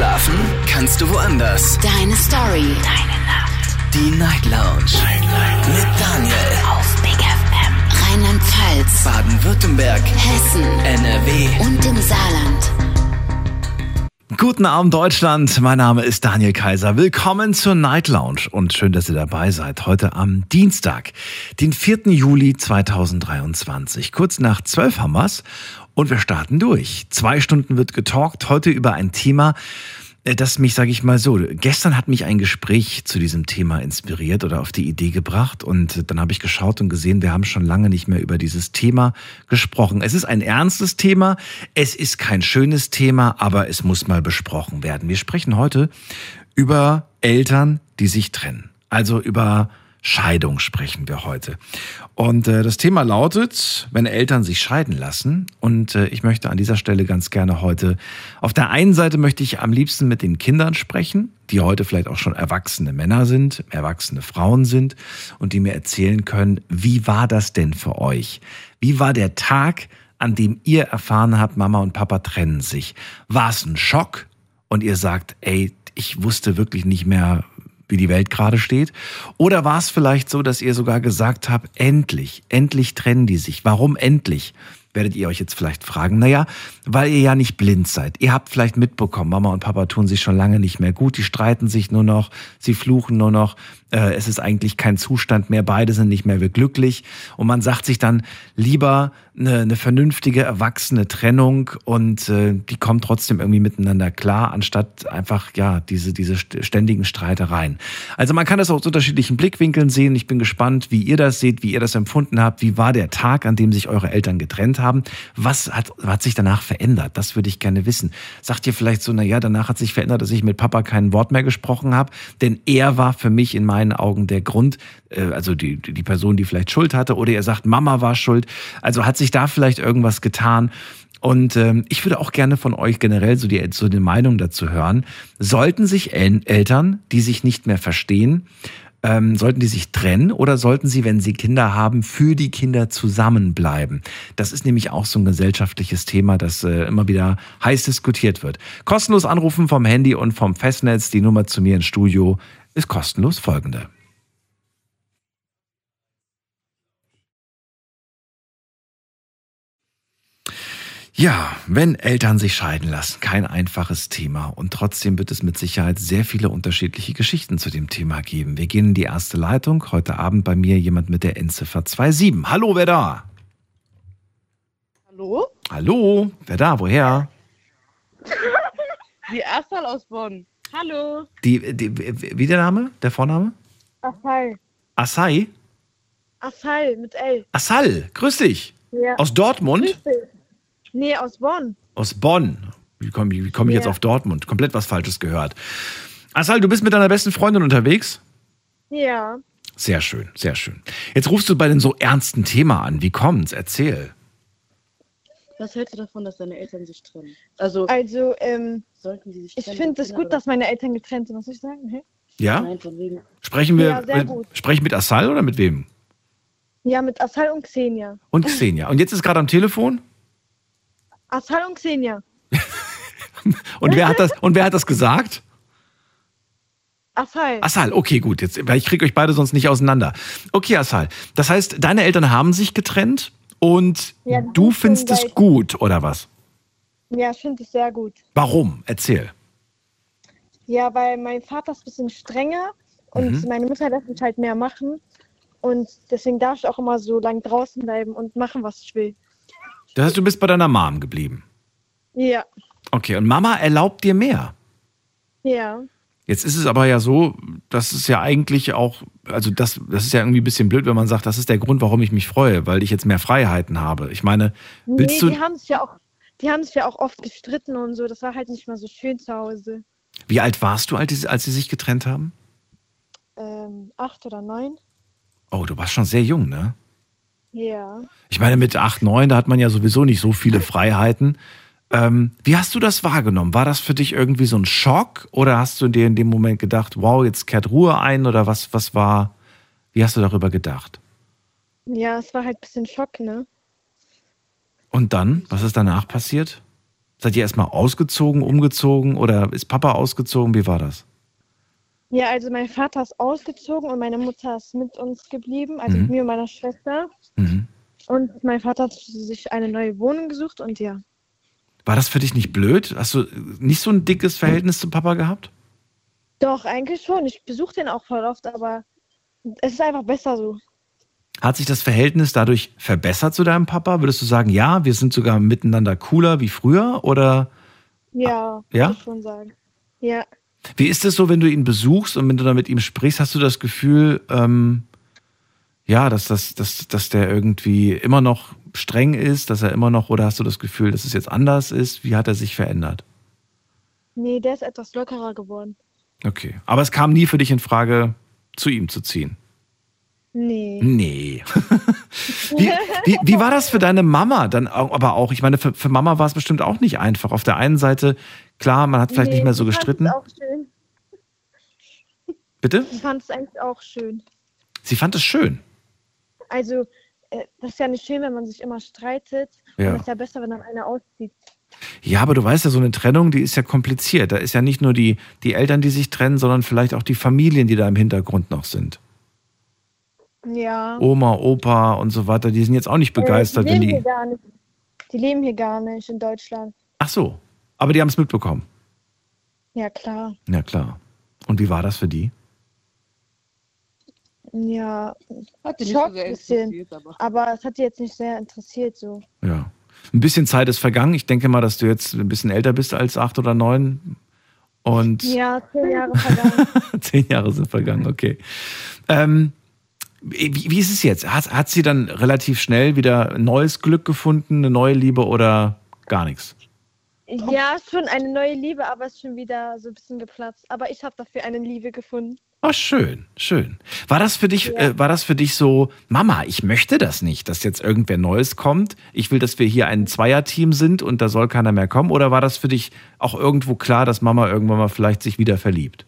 Schlafen kannst du woanders. Deine Story. Deine Nacht. Die Night Lounge. Night, Night. Mit Daniel. Auf Big FM. Rheinland-Pfalz. Baden-Württemberg. Hessen. NRW. Und im Saarland. Guten Abend Deutschland, mein Name ist Daniel Kaiser. Willkommen zur Night Lounge und schön, dass ihr dabei seid. Heute am Dienstag, den 4. Juli 2023. Kurz nach 12 haben wir's und wir starten durch. Zwei Stunden wird getalkt, heute über ein Thema, äh, das mich, sage ich mal so, gestern hat mich ein Gespräch zu diesem Thema inspiriert oder auf die Idee gebracht und dann habe ich geschaut und gesehen, wir haben schon lange nicht mehr über dieses Thema gesprochen. Es ist ein ernstes Thema, es ist kein schönes Thema, aber es muss mal besprochen werden. Wir sprechen heute über Eltern, die sich trennen. Also über Scheidung sprechen wir heute. Und äh, das Thema lautet, wenn Eltern sich scheiden lassen. Und äh, ich möchte an dieser Stelle ganz gerne heute, auf der einen Seite möchte ich am liebsten mit den Kindern sprechen, die heute vielleicht auch schon erwachsene Männer sind, erwachsene Frauen sind und die mir erzählen können, wie war das denn für euch? Wie war der Tag, an dem ihr erfahren habt, Mama und Papa trennen sich? War es ein Schock? Und ihr sagt, ey, ich wusste wirklich nicht mehr, wie die Welt gerade steht? Oder war es vielleicht so, dass ihr sogar gesagt habt, endlich, endlich trennen die sich. Warum endlich? Werdet ihr euch jetzt vielleicht fragen, naja, weil ihr ja nicht blind seid. Ihr habt vielleicht mitbekommen, Mama und Papa tun sich schon lange nicht mehr gut, die streiten sich nur noch, sie fluchen nur noch, äh, es ist eigentlich kein Zustand mehr, beide sind nicht mehr glücklich und man sagt sich dann lieber eine, eine vernünftige, erwachsene Trennung und äh, die kommen trotzdem irgendwie miteinander klar, anstatt einfach, ja, diese, diese ständigen Streitereien. Also man kann das aus unterschiedlichen Blickwinkeln sehen. Ich bin gespannt, wie ihr das seht, wie ihr das empfunden habt. Wie war der Tag, an dem sich eure Eltern getrennt haben? Was hat, hat sich danach verändert? Das würde ich gerne wissen. Sagt ihr vielleicht so, na ja, danach hat sich verändert, dass ich mit Papa kein Wort mehr gesprochen habe, denn er war für mich in meinen Augen der Grund, äh, also die, die Person, die vielleicht Schuld hatte, oder ihr sagt, Mama war schuld. Also hat sich da vielleicht irgendwas getan? Und ähm, ich würde auch gerne von euch generell so die, so die Meinung dazu hören. Sollten sich El Eltern, die sich nicht mehr verstehen, ähm, sollten die sich trennen oder sollten sie, wenn sie Kinder haben, für die Kinder zusammenbleiben? Das ist nämlich auch so ein gesellschaftliches Thema, das äh, immer wieder heiß diskutiert wird. Kostenlos anrufen vom Handy und vom Festnetz. Die Nummer zu mir ins Studio ist kostenlos folgende. Ja, wenn Eltern sich scheiden lassen, kein einfaches Thema. Und trotzdem wird es mit Sicherheit sehr viele unterschiedliche Geschichten zu dem Thema geben. Wir gehen in die erste Leitung. Heute Abend bei mir jemand mit der Endziffer 27. Hallo, wer da? Hallo? Hallo, wer da? Woher? Die Erstal aus Bonn. Hallo. Die, die, wie der Name? Der Vorname? Asal. Asai? Asal mit L. Asal, grüß dich. Ja. Aus Dortmund? Grüß dich. Nee, aus Bonn. Aus Bonn. Wie komme wie komm ich Ja. jetzt auf Dortmund? Komplett was Falsches gehört. Asal, du bist mit deiner besten Freundin unterwegs? Ja. Sehr schön, sehr schön. Jetzt rufst du bei dem so ernsten Thema an. Wie kommt's? Erzähl. Was hältst du davon, dass deine Eltern sich trennen? Also, Also, ähm, sollten sie sich ich finde es gut, dass meine Eltern getrennt sind. Was soll ich sagen? Hä? Ja? Nein, von wegen. Sprechen wir, Ja, sehr gut. sprechen mit Asal oder mit wem? Ja, mit Asal und Xenia. Und Xenia. Und jetzt ist gerade am Telefon? Asal und Xenia. Und wer hat das, und wer hat das gesagt? Asal. Asal, okay, gut. Jetzt, weil ich kriege euch beide sonst nicht auseinander. Okay, Asal. Das heißt, deine Eltern haben sich getrennt und Ja, du findest es gut, oder was? Ja, ich finde es sehr gut. Warum? Erzähl. Ja, weil mein Vater ist ein bisschen strenger und Mhm. meine Mutter lässt mich halt mehr machen. Und deswegen darf ich auch immer so lang draußen bleiben und machen, was ich will. Das heißt, du bist bei deiner Mom geblieben. Ja. Okay, und Mama erlaubt dir mehr. Ja. Jetzt ist es aber ja so, dass es ja eigentlich auch, also das, das ist ja irgendwie ein bisschen blöd, wenn man sagt, das ist der Grund, warum ich mich freue, weil ich jetzt mehr Freiheiten habe. Ich meine, willst nee, du, die haben sich ja auch, die haben sich ja auch oft gestritten und so. Das war halt nicht mehr so schön zu Hause. wie alt warst du, als sie, als sie sich getrennt haben? Ähm, acht oder neun? Oh, du warst schon sehr jung, ne? Ja. Ich meine, mit acht, neun, da hat man ja sowieso nicht so viele Freiheiten. Ähm, wie hast du das wahrgenommen? War das für dich irgendwie so ein Schock oder hast du dir in dem Moment gedacht, wow, jetzt kehrt Ruhe ein oder was, was war, wie hast du darüber gedacht? Ja, es war halt ein bisschen Schock, ne? Und dann, was ist danach passiert? Seid ihr erstmal ausgezogen, umgezogen oder ist Papa ausgezogen? Wie war das? Ja, also mein Vater ist ausgezogen und meine Mutter ist mit uns geblieben, also Mhm. mit mir und meiner Schwester. Mhm. Und mein Vater hat sich eine neue Wohnung gesucht und ja. War das für dich nicht blöd? Hast du nicht so ein dickes Verhältnis zu Papa gehabt? Doch, eigentlich schon. Ich besuche den auch voll oft, aber es ist einfach besser so. Hat sich das Verhältnis dadurch verbessert zu deinem Papa? Würdest du sagen, ja, wir sind sogar miteinander cooler wie früher? Oder Ja, Ja? würde ich schon sagen. Ja. wie ist es so, wenn du ihn besuchst und wenn du da mit ihm sprichst, hast du das Gefühl, ähm, ja, dass, das, dass, dass der irgendwie immer noch streng ist, dass er immer noch, oder hast du das Gefühl, dass es jetzt anders ist? Wie hat er sich verändert? Nee, der ist etwas lockerer geworden. Okay. Aber es kam nie für dich in Frage, zu ihm zu ziehen. Nee. Nee. wie, wie, wie war das für deine Mama dann aber auch? Ich meine, für, für Mama war es bestimmt auch nicht einfach. Auf der einen Seite, klar, man hat vielleicht Nee, nicht mehr so gestritten. fand es auch schön. Bitte? Ich fand es eigentlich auch schön. Sie fand es schön. Also, äh, das ist ja nicht schön, wenn man sich immer streitet. Ja. Und es ist ja besser, wenn dann einer auszieht. Ja, aber du weißt ja, so eine Trennung, die ist ja kompliziert. Da ist ja nicht nur die, die Eltern, die sich trennen, sondern vielleicht auch die Familien, die da im Hintergrund noch sind. Ja. Oma, Opa und so weiter, die sind jetzt auch nicht begeistert, äh, wenn die leben die. hier gar nicht. Die leben hier gar nicht in Deutschland. Ach so. Aber die haben es mitbekommen. Ja, klar. Ja, klar. Und wie war das für die? Ja, Hat Schock so sehr bisschen. interessiert, aber. aber es hat die jetzt nicht sehr interessiert so. Ja. Ein bisschen Zeit ist vergangen. Ich denke mal, dass du jetzt ein bisschen älter bist als acht oder neun. Und Ja, zehn Jahre vergangen. zehn Jahre sind vergangen, okay. Ähm, wie, wie ist es jetzt? Hat, hat sie dann relativ schnell wieder ein neues Glück gefunden, eine neue Liebe oder gar nichts? ja, schon eine neue Liebe, aber es ist schon wieder so ein bisschen geplatzt. Aber ich habe dafür eine Liebe gefunden. Oh, schön, schön. War das für dich, Ja. äh, war das für dich so, Mama, ich möchte das nicht, dass jetzt irgendwer Neues kommt. Ich will, dass wir hier ein Zweierteam sind und da soll keiner mehr kommen. Oder war das für dich auch irgendwo klar, dass Mama irgendwann mal vielleicht sich wieder verliebt?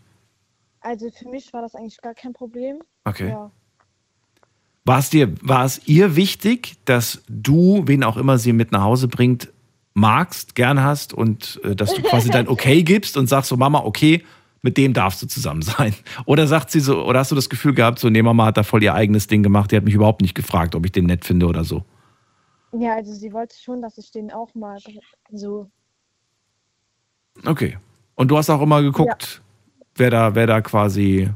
Also für mich war das eigentlich gar kein Problem. Okay. Ja. War es dir, war es ihr wichtig, dass du, wen auch immer sie mit nach Hause bringt, magst, gern hast und äh, dass du quasi dein Okay gibst und sagst so, Mama, okay, mit dem darfst du zusammen sein? Oder sagt sie so, oder hast du das Gefühl gehabt, so, nee, Mama hat da voll ihr eigenes Ding gemacht, die hat mich überhaupt nicht gefragt, ob ich den nett finde oder so? ja, also sie wollte schon, dass ich den auch mag. So. Okay. Und du hast auch immer geguckt, wer da, wer da quasi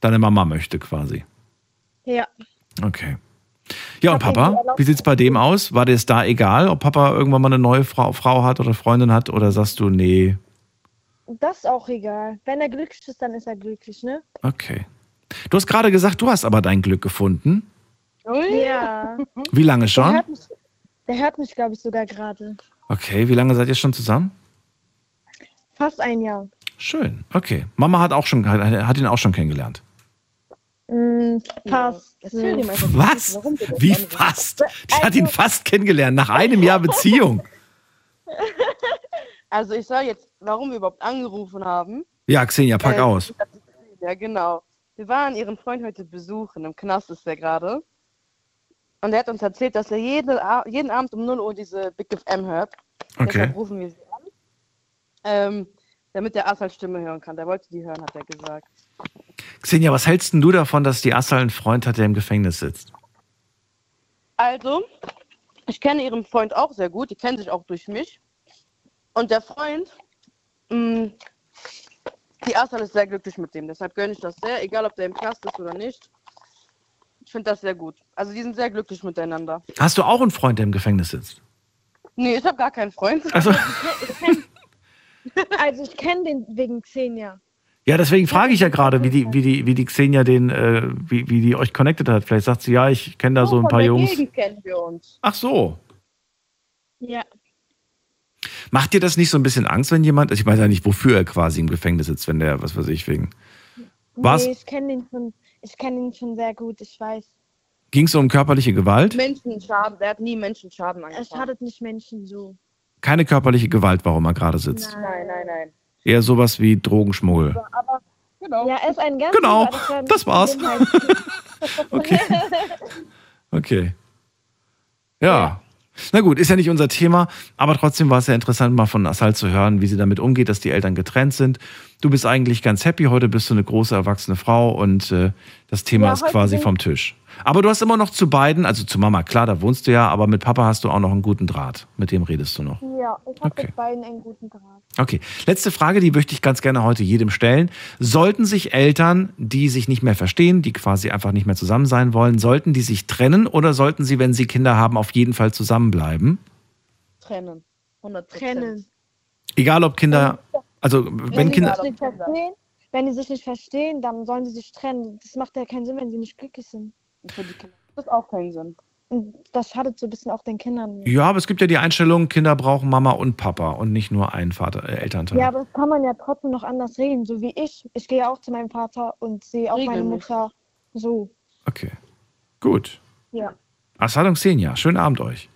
deine Mama möchte, quasi. Ja. Okay. Ja, und Papa, wie sieht's bei dem aus? War dir es da egal, ob Papa irgendwann mal eine neue Frau, Frau hat oder Freundin hat? Oder sagst du, nee, Das ist auch egal. Wenn er glücklich ist, dann ist er glücklich, ne? okay. Du hast gerade gesagt, du hast aber dein Glück gefunden. Ja. Wie lange Der schon? hört mich, der hört mich glaube ich, sogar gerade. Okay, wie lange seid ihr schon zusammen? Fast ein Jahr. Schön, okay. Mama hat auch schon, hat hat ihn auch schon kennengelernt. Mm, fast. Erzähl ihm einfach, Was? Wie fast? Die hat ihn fast kennengelernt nach einem Jahr Beziehung. Also ich sage jetzt, warum wir überhaupt angerufen haben. Ja, Xenia, pack Äh, aus. Ja, genau. Wir waren ihren Freund heute besuchen, im Knast ist er gerade. Und er hat uns erzählt, dass er jede, jeden Abend um 0 Uhr diese Big FM hört. Okay. Deshalb rufen wir sie an. Ähm, damit er Asals Stimme hören kann. Der wollte die hören, hat er gesagt. Xenia, was hältst denn du davon, dass die Assal einen Freund hat, der im Gefängnis sitzt? Also, ich kenne ihren Freund auch sehr gut. Die kennen sich auch durch mich. Und der Freund, mh, die Asal ist sehr glücklich mit dem. Deshalb gönne ich das sehr, egal ob der im Knast ist oder nicht. Ich finde das sehr gut. Also, die sind sehr glücklich miteinander. Hast du auch einen Freund, der im Gefängnis sitzt? Nee, ich habe gar keinen Freund. Also, Also ich kenne den wegen Xenia. Ja, deswegen frage ich ja gerade, wie die, wie die, wie die Xenia den, äh, wie, wie die euch connected hat. Vielleicht sagt sie, ja, ich kenne da so ein paar Jungs. Gegend kennen wir uns. Ach so. Ja. Macht dir das nicht so ein bisschen Angst, wenn jemand, ich weiß ja nicht, wofür er quasi im Gefängnis sitzt, wenn der, was weiß ich, wegen. Was? Nee, ich kenne den schon, ich kenne ihn schon sehr gut, ich weiß. Ging es um körperliche Gewalt? Menschenschaden. Der hat nie Menschenschaden Er angefangen. schadet nicht Menschen so. Keine körperliche Gewalt, warum er gerade sitzt. Nein, nein, nein. Eher sowas wie Drogenschmuggel. Genau. Ja, ist ein ganz Genau, das war's. Okay. Okay. Ja. Na gut, ist ja nicht unser Thema, aber trotzdem war es ja interessant, mal von Asal zu hören, wie sie damit umgeht, dass die Eltern getrennt sind. Du bist eigentlich ganz happy, heute bist du eine große erwachsene Frau und äh, das Thema Ja, ist quasi vom Tisch. Aber du hast immer noch zu beiden, also zu Mama, klar, da wohnst du ja, aber mit Papa hast du auch noch einen guten Draht. Mit dem redest du noch. Ja, ich habe Okay. mit beiden einen guten Draht. Okay, letzte Frage, die möchte ich ganz gerne heute jedem stellen. Sollten sich Eltern, die sich nicht mehr verstehen, die quasi einfach nicht mehr zusammen sein wollen, sollten die sich trennen oder sollten sie, wenn sie Kinder haben, auf jeden Fall zusammenbleiben? Trennen. 100 Trennen. Egal ob Kinder, also wenn Wenn Kinder, sich nicht verstehen, wenn die sich nicht verstehen, dann sollen sie sich trennen. Das macht ja keinen Sinn, wenn sie nicht glücklich sind. Für die Kinder. Das hat auch keinen Sinn. Und das schadet so ein bisschen auch den Kindern. ja, aber es gibt ja die Einstellung, Kinder brauchen Mama und Papa und nicht nur einen Vater, äh, Elternteil. Ja, aber das kann man ja trotzdem noch anders regeln, so wie ich. Ich gehe auch zu meinem Vater und sehe auch meine Regelmäßig. Mutter so. Okay, gut. Ja. Assadung Xenia, schönen Abend euch.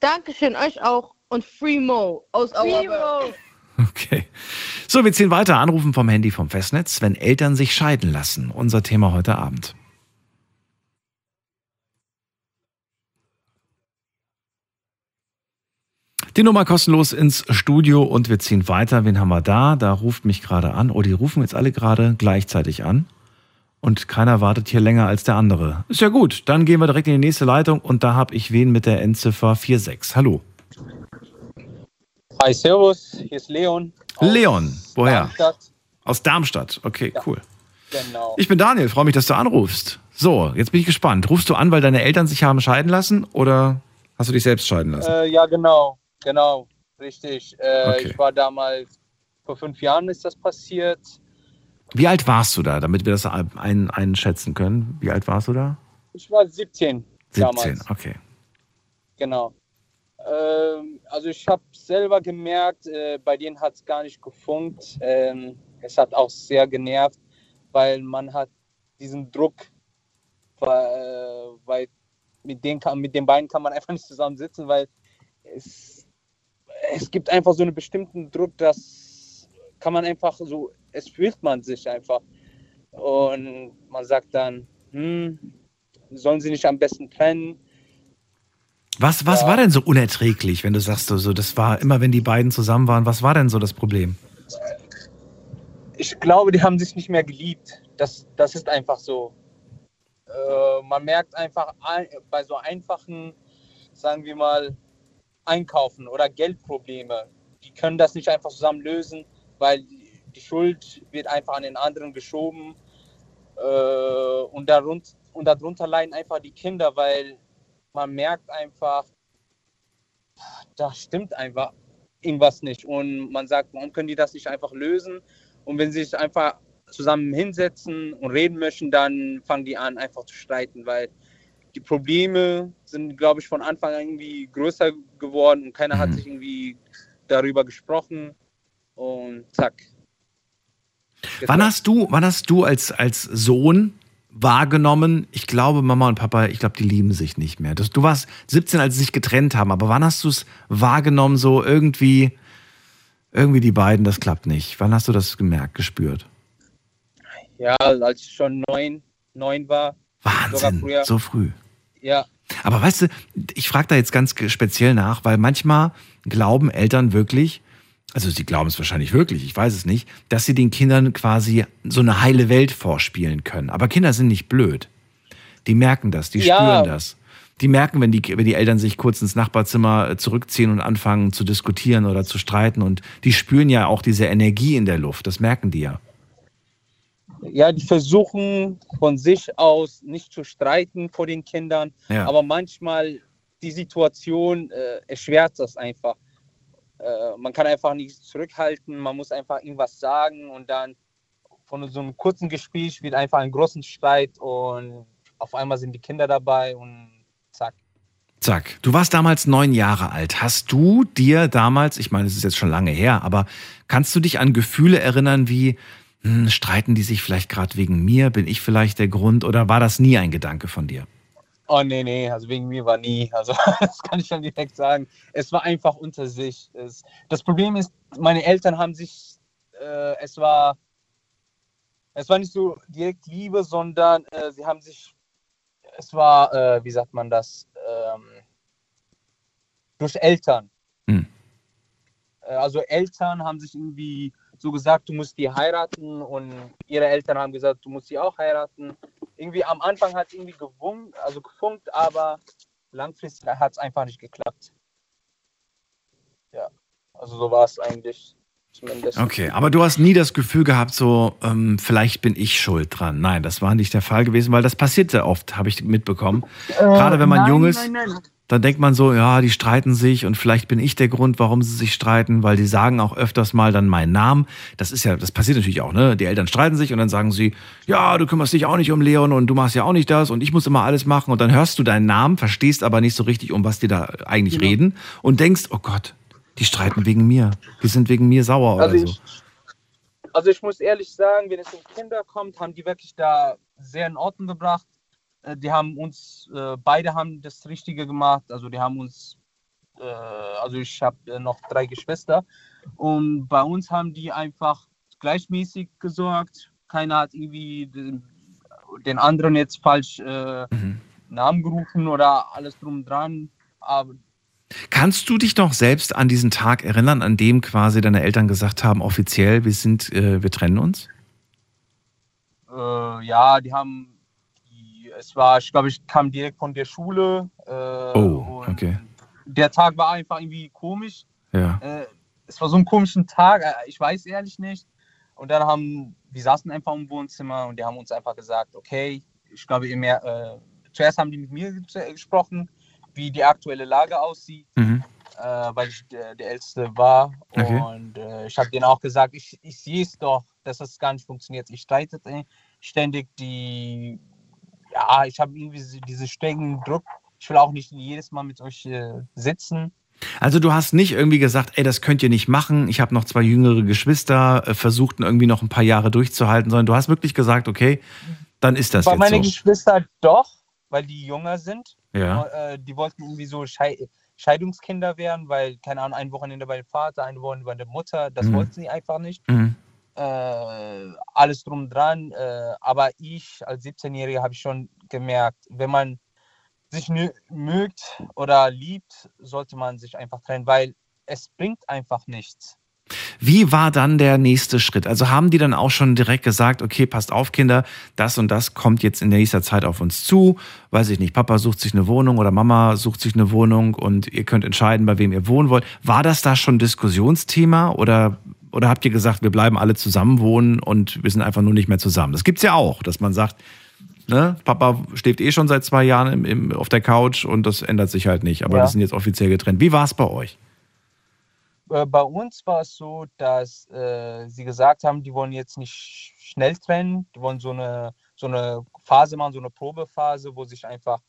Dankeschön, euch auch. Und Free Mo aus Auerberg. Okay. So, wir ziehen weiter. Anrufen vom Handy vom Festnetz, wenn Eltern sich scheiden lassen. Unser Thema heute Abend. Die Nummer kostenlos ins Studio und wir ziehen weiter. Wen haben wir da? Da ruft mich gerade an. Oh, die rufen jetzt alle gerade gleichzeitig an. Und keiner wartet hier länger als der andere. Ist ja gut. Dann gehen wir direkt in die nächste Leitung und da habe ich wen mit der Endziffer 46. Hallo. Hi, Servus, hier ist Leon. Leon, woher? Darmstadt. Aus Darmstadt. Okay, cool. Genau. Ich bin Daniel, freue mich, dass du anrufst. So, jetzt bin ich gespannt. Rufst du an, weil deine Eltern sich haben scheiden lassen oder hast du dich selbst scheiden lassen? Äh, ja, genau, genau, richtig. Äh, Okay. Ich war damals, vor fünf Jahren ist das passiert. Wie alt warst du da, damit wir das ein, einschätzen können? Wie alt warst du da? Ich war 17, 17, damals. okay. Genau. Ähm, also ich habe selber gemerkt, äh, bei denen hat es gar nicht gefunkt. Ähm, es hat auch sehr genervt, weil man hat diesen Druck, weil, weil mit, den kann, mit den beiden kann man einfach nicht zusammen sitzen, weil es, es gibt einfach so einen bestimmten Druck, das kann man einfach so, es fühlt man sich einfach. Und man sagt dann, hm, sollen sie nicht am besten trennen? Was, was war denn so unerträglich, wenn du sagst, so, das war immer, wenn die beiden zusammen waren, was war denn so das Problem? ich glaube, die haben sich nicht mehr geliebt. Das, das ist einfach so. Äh, man merkt einfach ein, bei so einfachen, sagen wir mal, Einkaufen oder Geldprobleme, die können das nicht einfach zusammen lösen, weil die, die Schuld wird einfach an den anderen geschoben. Äh, und, darunter, und darunter leiden einfach die Kinder, weil man merkt einfach, da stimmt einfach irgendwas nicht. Und man sagt, warum können die das nicht einfach lösen? Und wenn sie sich einfach zusammen hinsetzen und reden möchten, dann fangen die an, einfach zu streiten, weil die Probleme sind, glaube ich, von Anfang an irgendwie größer geworden und keiner hat Mhm. sich irgendwie darüber gesprochen. Und zack. Wann hast du, wann hast du als, als Sohn wahrgenommen, ich glaube, Mama und Papa, ich glaube, die lieben sich nicht mehr. Du warst 17, als sie sich getrennt haben, aber wann hast du es wahrgenommen, so irgendwie, irgendwie die beiden, das klappt nicht? Wann hast du das gemerkt, gespürt? Ja, als ich schon neun, neun war. Wahnsinn, so früh. Ja, Aber weißt du, ich frage da jetzt ganz speziell nach, weil manchmal glauben Eltern wirklich, also sie glauben es wahrscheinlich wirklich, ich weiß es nicht, dass sie den Kindern quasi so eine heile Welt vorspielen können. Aber Kinder sind nicht blöd. Die merken das, die Ja. spüren das. Die merken, wenn die, wenn die Eltern sich kurz ins Nachbarzimmer äh, zurückziehen und anfangen zu diskutieren oder zu streiten. Und die spüren ja auch diese Energie in der Luft. Das merken die ja. ja, die versuchen von sich aus nicht zu streiten vor den Kindern, Ja. aber manchmal die Situation äh, erschwert das einfach. Äh, man kann einfach nicht zurückhalten, man muss einfach irgendwas sagen und dann von so einem kurzen Gespräch wird einfach ein großen Streit und auf einmal sind die Kinder dabei und zack. Zack. Du warst damals neun Jahre alt. Hast du dir damals, ich meine, es ist jetzt schon lange her, aber kannst du dich an Gefühle erinnern wie, hm, streiten die sich vielleicht gerade wegen mir? Bin ich vielleicht der Grund? Oder war das nie ein Gedanke von dir? Oh nee, nee, also wegen mir war nie. Also das kann ich schon direkt sagen. Es war einfach unter sich. Es, das Problem ist, meine Eltern haben sich, äh, es war, es war nicht so direkt Liebe, sondern äh, sie haben sich, es war, äh, wie sagt man das, ähm, durch Eltern. Hm. Äh, Also Eltern haben sich irgendwie so gesagt, du musst die heiraten und ihre Eltern haben gesagt, du musst sie auch heiraten. Irgendwie am Anfang hat es irgendwie gewunkt, also gefunkt, aber langfristig hat es einfach nicht geklappt. Ja, also so war es eigentlich zumindest. Okay, aber du hast nie das Gefühl gehabt, so, ähm, vielleicht bin ich schuld dran. Nein, das war nicht der Fall gewesen, weil das passiert sehr oft, habe ich mitbekommen. Gerade wenn man Äh, nein, jung ist, Nein, nein. Dann denkt man so, ja, die streiten sich und vielleicht bin ich der Grund, warum sie sich streiten, weil die sagen auch öfters mal dann meinen Namen. Das ist ja, das passiert natürlich auch, ne? Die Eltern streiten sich und dann sagen sie, ja, du kümmerst dich auch nicht um Leon und du machst ja auch nicht das und ich muss immer alles machen und dann hörst du deinen Namen, verstehst aber nicht so richtig, um was die da eigentlich Genau. reden und denkst, oh Gott, die streiten wegen mir. Die sind wegen mir sauer Also oder so. ich, also ich muss ehrlich sagen, wenn es um Kinder kommt, haben die wirklich da sehr in Ordnung gebracht. Äh, Die haben uns, äh, beide haben das Richtige gemacht. Also die haben uns, äh, also ich habe noch drei Geschwister und bei uns haben die einfach gleichmäßig gesorgt. Keiner hat irgendwie den, den anderen jetzt falsch äh, Mhm. Namen gerufen oder alles drum dran. Aber Kannst du dich noch selbst an diesen Tag erinnern, an dem quasi deine Eltern gesagt haben, offiziell, wir sind, äh, wir trennen uns? Äh, ja, die haben, es war, ich glaube, ich kam direkt von der Schule. Äh, Oh, okay. Der Tag war einfach irgendwie komisch. Ja. Äh, es war so ein komischen Tag, äh, ich weiß ehrlich nicht. Und dann haben, wir saßen einfach im Wohnzimmer und die haben uns einfach gesagt, okay, ich glaube, ihr mehr, äh, zuerst haben die mit mir ge- gesprochen, wie die aktuelle Lage aussieht Mhm. äh, weil ich der, der Älteste war. Okay. Und äh, ich habe denen auch gesagt, ich, ich sehe es doch, dass das gar nicht funktioniert. Ich streite ständig die, ja, ich habe irgendwie diese- diesen strengen Druck. Ich will auch nicht jedes Mal mit euch äh, sitzen. Also du hast nicht irgendwie gesagt, ey, das könnt ihr nicht machen. Ich habe noch zwei jüngere Geschwister, äh, versuchten irgendwie noch ein paar Jahre durchzuhalten, sondern du hast wirklich gesagt, okay, dann ist das Bei jetzt meinen so. Geschwister doch, weil die jünger sind. Ja. Äh, die wollten irgendwie so Schei Scheidungskinder werden, weil, keine Ahnung, ein Wochenende bei dem Vater, ein Wochenende bei der Mutter. Das Mhm. wollten sie einfach nicht. Mhm. Äh, alles drum dran. Äh, aber ich als 17-Jähriger habe schon gemerkt, wenn man sich mögt oder liebt, sollte man sich einfach trennen, weil es bringt einfach nichts. Wie war dann der nächste Schritt? Also haben die dann auch schon direkt gesagt, okay, passt auf, Kinder, das und das kommt jetzt in nächster Zeit auf uns zu. Weiß ich nicht, Papa sucht sich eine Wohnung oder Mama sucht sich eine Wohnung und ihr könnt entscheiden, bei wem ihr wohnen wollt. War das da schon Diskussionsthema oder, oder habt ihr gesagt, wir bleiben alle zusammen wohnen und wir sind einfach nur nicht mehr zusammen? Das gibt's ja auch, dass man sagt, ne, Papa schläft eh schon seit zwei Jahren im, im, auf der Couch und das ändert sich halt nicht, aber Ja. wir sind jetzt offiziell getrennt. Wie war es bei euch? Äh, bei uns war es so, dass äh, sie gesagt haben, die wollen jetzt nicht sch- schnell trennen, die wollen so eine, so eine Phase machen, so eine Probephase, wo sich einfach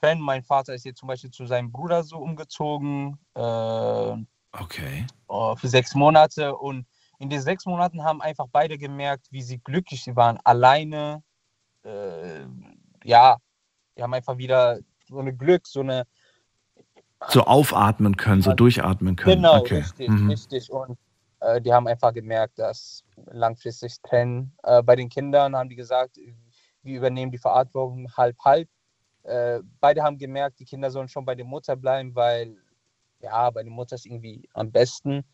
trennen. Mein Vater ist jetzt zum Beispiel zu seinem Bruder so umgezogen. Äh, Okay. äh, für sechs Monate und in den sechs Monaten haben einfach beide gemerkt, wie sie glücklich sie waren, alleine. Äh, ja, die haben einfach wieder so eine Glück, so eine, So aufatmen können, so durchatmen können. genau, okay. richtig, Mhm. richtig. Und äh, die haben einfach gemerkt, dass langfristig trennen. Äh, bei den Kindern haben die gesagt, wir übernehmen die Verantwortung halb, halb. Äh, beide haben gemerkt, die Kinder sollen schon bei der Mutter bleiben, weil ja, bei der Mutter ist irgendwie am besten.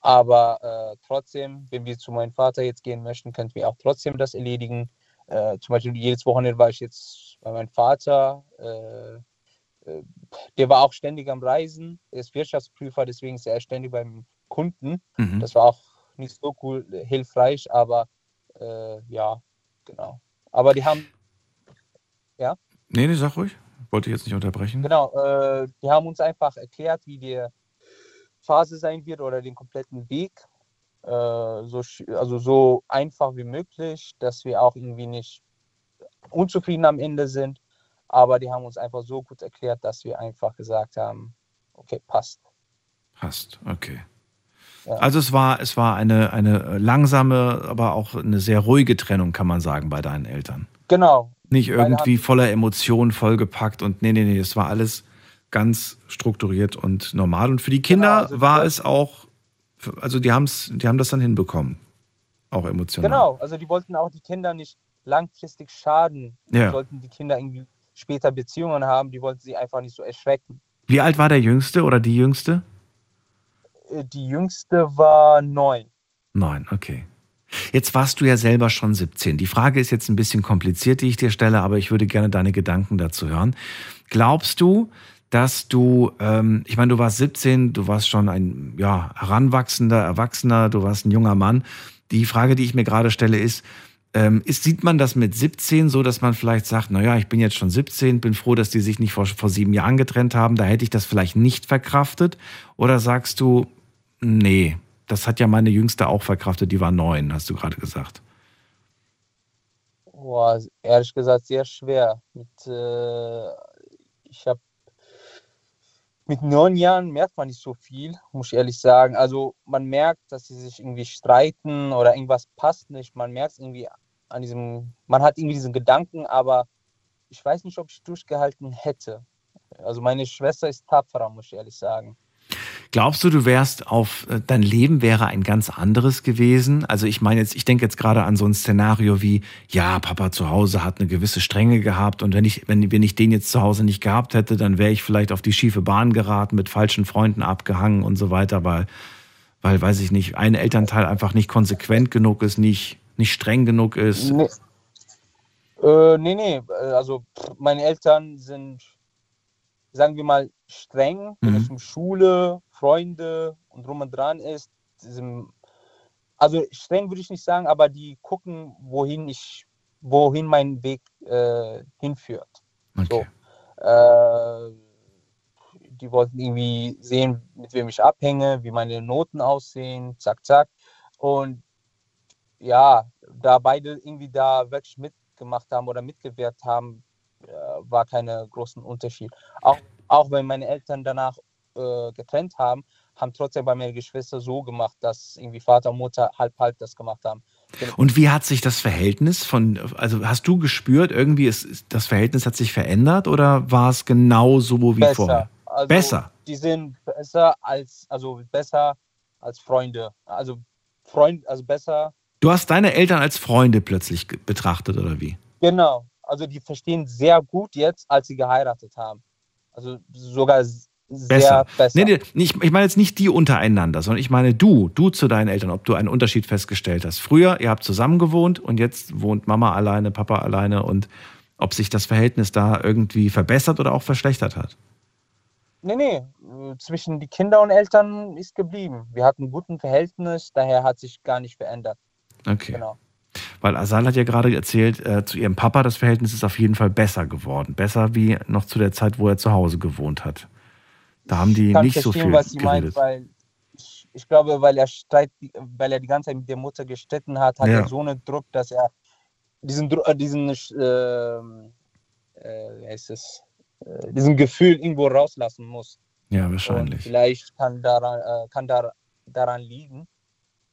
Aber äh, trotzdem, wenn wir zu meinem Vater jetzt gehen möchten, könnten wir auch trotzdem das erledigen. Äh, zum Beispiel jedes Wochenende war ich jetzt bei meinem Vater. Äh, äh, der war auch ständig am Reisen. Er ist Wirtschaftsprüfer, deswegen ist er ständig beim Kunden. Mhm. Das war auch nicht so cool, hilfreich, aber äh, ja, genau. Aber die haben, Nee, nee, sag ruhig. Wollte ich jetzt nicht unterbrechen. genau, äh, die haben uns einfach erklärt, wie die Phase sein wird oder den kompletten Weg. Äh, so, also so einfach wie möglich, dass wir auch irgendwie nicht unzufrieden am Ende sind. Aber die haben uns einfach so gut erklärt, dass wir einfach gesagt haben, okay, passt. Hast, okay. Ja. Also es war, es war eine, eine langsame, aber auch eine sehr ruhige Trennung, kann man sagen, bei deinen Eltern. Genau, Nicht irgendwie voller Emotionen vollgepackt und nee, nee, nee, es war alles ganz strukturiert und normal. Und für die Kinder Genau, also war es auch, also die, haben's, die haben das dann hinbekommen. Auch emotional. Genau, also die wollten auch die Kinder nicht langfristig schaden. Ja. Sollten die Kinder irgendwie später Beziehungen haben, die wollten sie einfach nicht so erschrecken. Wie alt war der Jüngste oder die Jüngste? Äh, Die jüngste war neun. Neun, okay. Jetzt warst du ja selber schon 17. Die Frage ist jetzt ein bisschen kompliziert, die ich dir stelle, aber ich würde gerne deine Gedanken dazu hören. Glaubst du, dass du, ähm, ich meine, du warst 17, du warst schon ein ja, heranwachsender, Erwachsener, du warst ein junger Mann. Die Frage, die ich mir gerade stelle, ist, ähm, ist, sieht man das mit 17 so, dass man vielleicht sagt, naja, ich bin jetzt schon 17, bin froh, dass die sich nicht vor, vor sieben Jahren getrennt haben, da hätte ich das vielleicht nicht verkraftet? Oder sagst du, nee, das hat ja meine Jüngste auch verkraftet, die war neun, hast du gerade gesagt. Boah, ehrlich gesagt sehr schwer. Mit, äh, ich habe mit neun Jahren merkt man nicht so viel, muss ich ehrlich sagen. Also man merkt, dass sie sich irgendwie streiten oder irgendwas passt nicht. Man merkt irgendwie an diesem, man hat irgendwie diesen Gedanken, aber ich weiß nicht, ob ich durchgehalten hätte. Also meine Schwester ist tapferer, muss ich ehrlich sagen. Glaubst du, du wärst auf, äh, dein Leben wäre ein ganz anderes gewesen? Also ich meine jetzt, ich denke jetzt gerade an so ein Szenario wie, ja, Papa zu Hause hat eine gewisse Strenge gehabt und wenn ich, wenn, wenn ich den jetzt zu Hause nicht gehabt hätte, dann wäre ich vielleicht auf die schiefe Bahn geraten, mit falschen Freunden abgehangen und so weiter, weil, weil, weiß ich nicht, ein Elternteil einfach nicht konsequent genug ist, nicht, nicht streng genug ist. Nee. Äh, nee, nee, äh, also meine Eltern sind, sagen wir mal, streng, wenn Mhm. es um Schule, Freunde und drum und dran ist. Diesem, also streng würde ich nicht sagen, aber die gucken, wohin ich, wohin mein Weg äh, hinführt. Okay. Äh, die wollten irgendwie sehen, mit wem ich abhänge, wie meine Noten aussehen, zack, zack. Und ja, da beide irgendwie da wirklich mitgemacht haben oder mitgewirkt haben, war keine großen Unterschied. Auch, auch wenn meine Eltern danach äh, getrennt haben, haben trotzdem bei meinen Geschwistern so gemacht, dass irgendwie Vater und Mutter halb halb das gemacht haben. Und wie hat sich das Verhältnis von, also hast du gespürt, irgendwie ist, das Verhältnis hat sich verändert oder war es genau so wie vorher? Also, Besser. Die sind besser als, also besser als Freunde. Also Freund, also besser, Du hast deine Eltern als Freunde plötzlich betrachtet oder wie? genau. Also die verstehen sehr gut jetzt, als sie geheiratet haben. Also sogar Besser. besser. Nee, nee, nicht, ich meine jetzt nicht die untereinander, sondern ich meine du, du zu deinen Eltern, ob du einen Unterschied festgestellt hast. Früher, ihr habt zusammen gewohnt und jetzt wohnt Mama alleine, Papa alleine und ob sich das Verhältnis da irgendwie verbessert oder auch verschlechtert hat. Nee, nee, zwischen die Kinder und Eltern ist geblieben. Wir hatten ein gutes Verhältnis, daher hat sich gar nicht verändert. Okay. Genau. Weil Asal hat ja gerade erzählt, äh, zu ihrem Papa, das Verhältnis ist auf jeden Fall besser geworden. Besser wie noch zu der Zeit, wo er zu Hause gewohnt hat. Da haben die nicht so viel was geredet. meint, weil ich, ich glaube, weil er streit, weil er die ganze Zeit mit der Mutter gestritten hat, hat Ja. er so einen Druck, dass er diesen äh, diesen äh, heißt es, äh, diesen Gefühl irgendwo rauslassen muss. ja, Und wahrscheinlich. vielleicht kann daran, äh, kann da, daran liegen.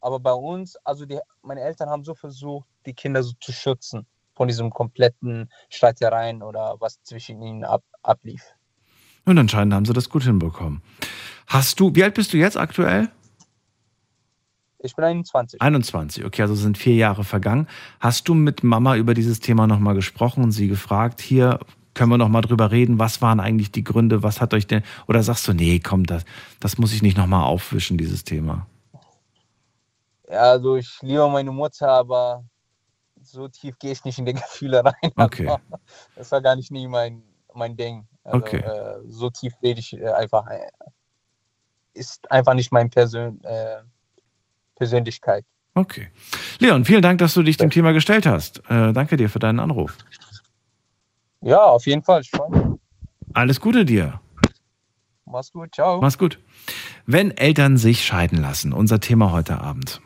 Aber bei uns, also die, meine Eltern haben so versucht, die Kinder so zu schützen von diesem kompletten Streitereien oder was zwischen ihnen ab, ablief. Und anscheinend haben sie das gut hinbekommen. Hast du, wie alt bist du jetzt aktuell? Ich bin 21. 21, okay, also sind vier Jahre vergangen. Hast du mit Mama über dieses Thema nochmal gesprochen und sie gefragt, hier können wir nochmal drüber reden, was waren eigentlich die Gründe, was hat euch denn, oder sagst du, nee, komm, das, das muss ich nicht nochmal aufwischen, dieses Thema. Ja, also ich liebe meine Mutter, aber so tief gehe ich nicht in die Gefühle rein. Okay. Also, das war gar nicht nie mein, mein Ding. Also, Okay. äh, so tief rede ich äh, einfach. Äh, ist einfach nicht meine Persön äh, Persönlichkeit. Okay. Leon, vielen Dank, dass du dich dem Thema gestellt hast. Äh, danke dir für deinen Anruf. Ja, auf jeden Fall. Alles Gute dir. Mach's gut. Ciao. Mach's gut. Wenn Eltern sich scheiden lassen, unser Thema heute Abend.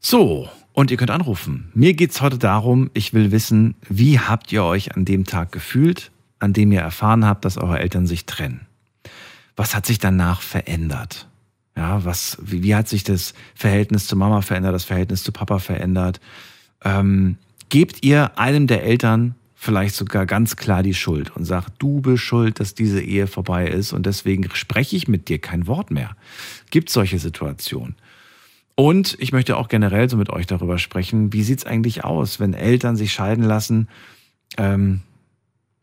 So, und ihr könnt anrufen. Mir geht's heute darum, ich will wissen, wie habt ihr euch an dem Tag gefühlt, an dem ihr erfahren habt, dass eure Eltern sich trennen? Was hat sich danach verändert? Ja, was, wie, wie hat sich das Verhältnis zu Mama verändert, das Verhältnis zu Papa verändert? Ähm, gebt ihr einem der Eltern vielleicht sogar ganz klar die Schuld und sagt, du bist schuld, dass diese Ehe vorbei ist und deswegen spreche ich mit dir kein Wort mehr. Gibt solche Situationen? Und ich möchte auch generell so mit euch darüber sprechen, wie sieht's eigentlich aus, wenn Eltern sich scheiden lassen? Ähm,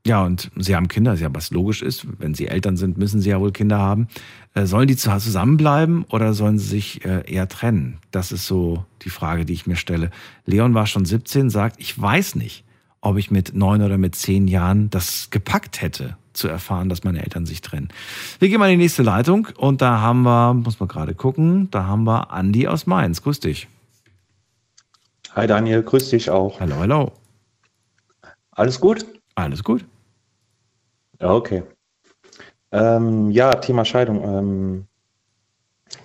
ja, und sie haben Kinder, ja, was logisch ist. Wenn sie Eltern sind, müssen sie ja wohl Kinder haben. Äh, sollen die zusammenbleiben oder sollen sie sich äh, eher trennen? Das ist so die Frage, die ich mir stelle. Leon war schon 17, sagt, ich weiß nicht, ob ich mit neun oder mit zehn Jahren das gepackt hätte, zu erfahren, dass meine Eltern sich trennen. Wir gehen mal in die nächste Leitung und da haben wir, muss man gerade gucken, da haben wir Andi aus Mainz. Grüß dich. Hi Daniel, grüß dich auch. Hallo, hallo. Alles gut? Alles gut. Ja, okay. Ähm, ja, Thema Scheidung. Ähm,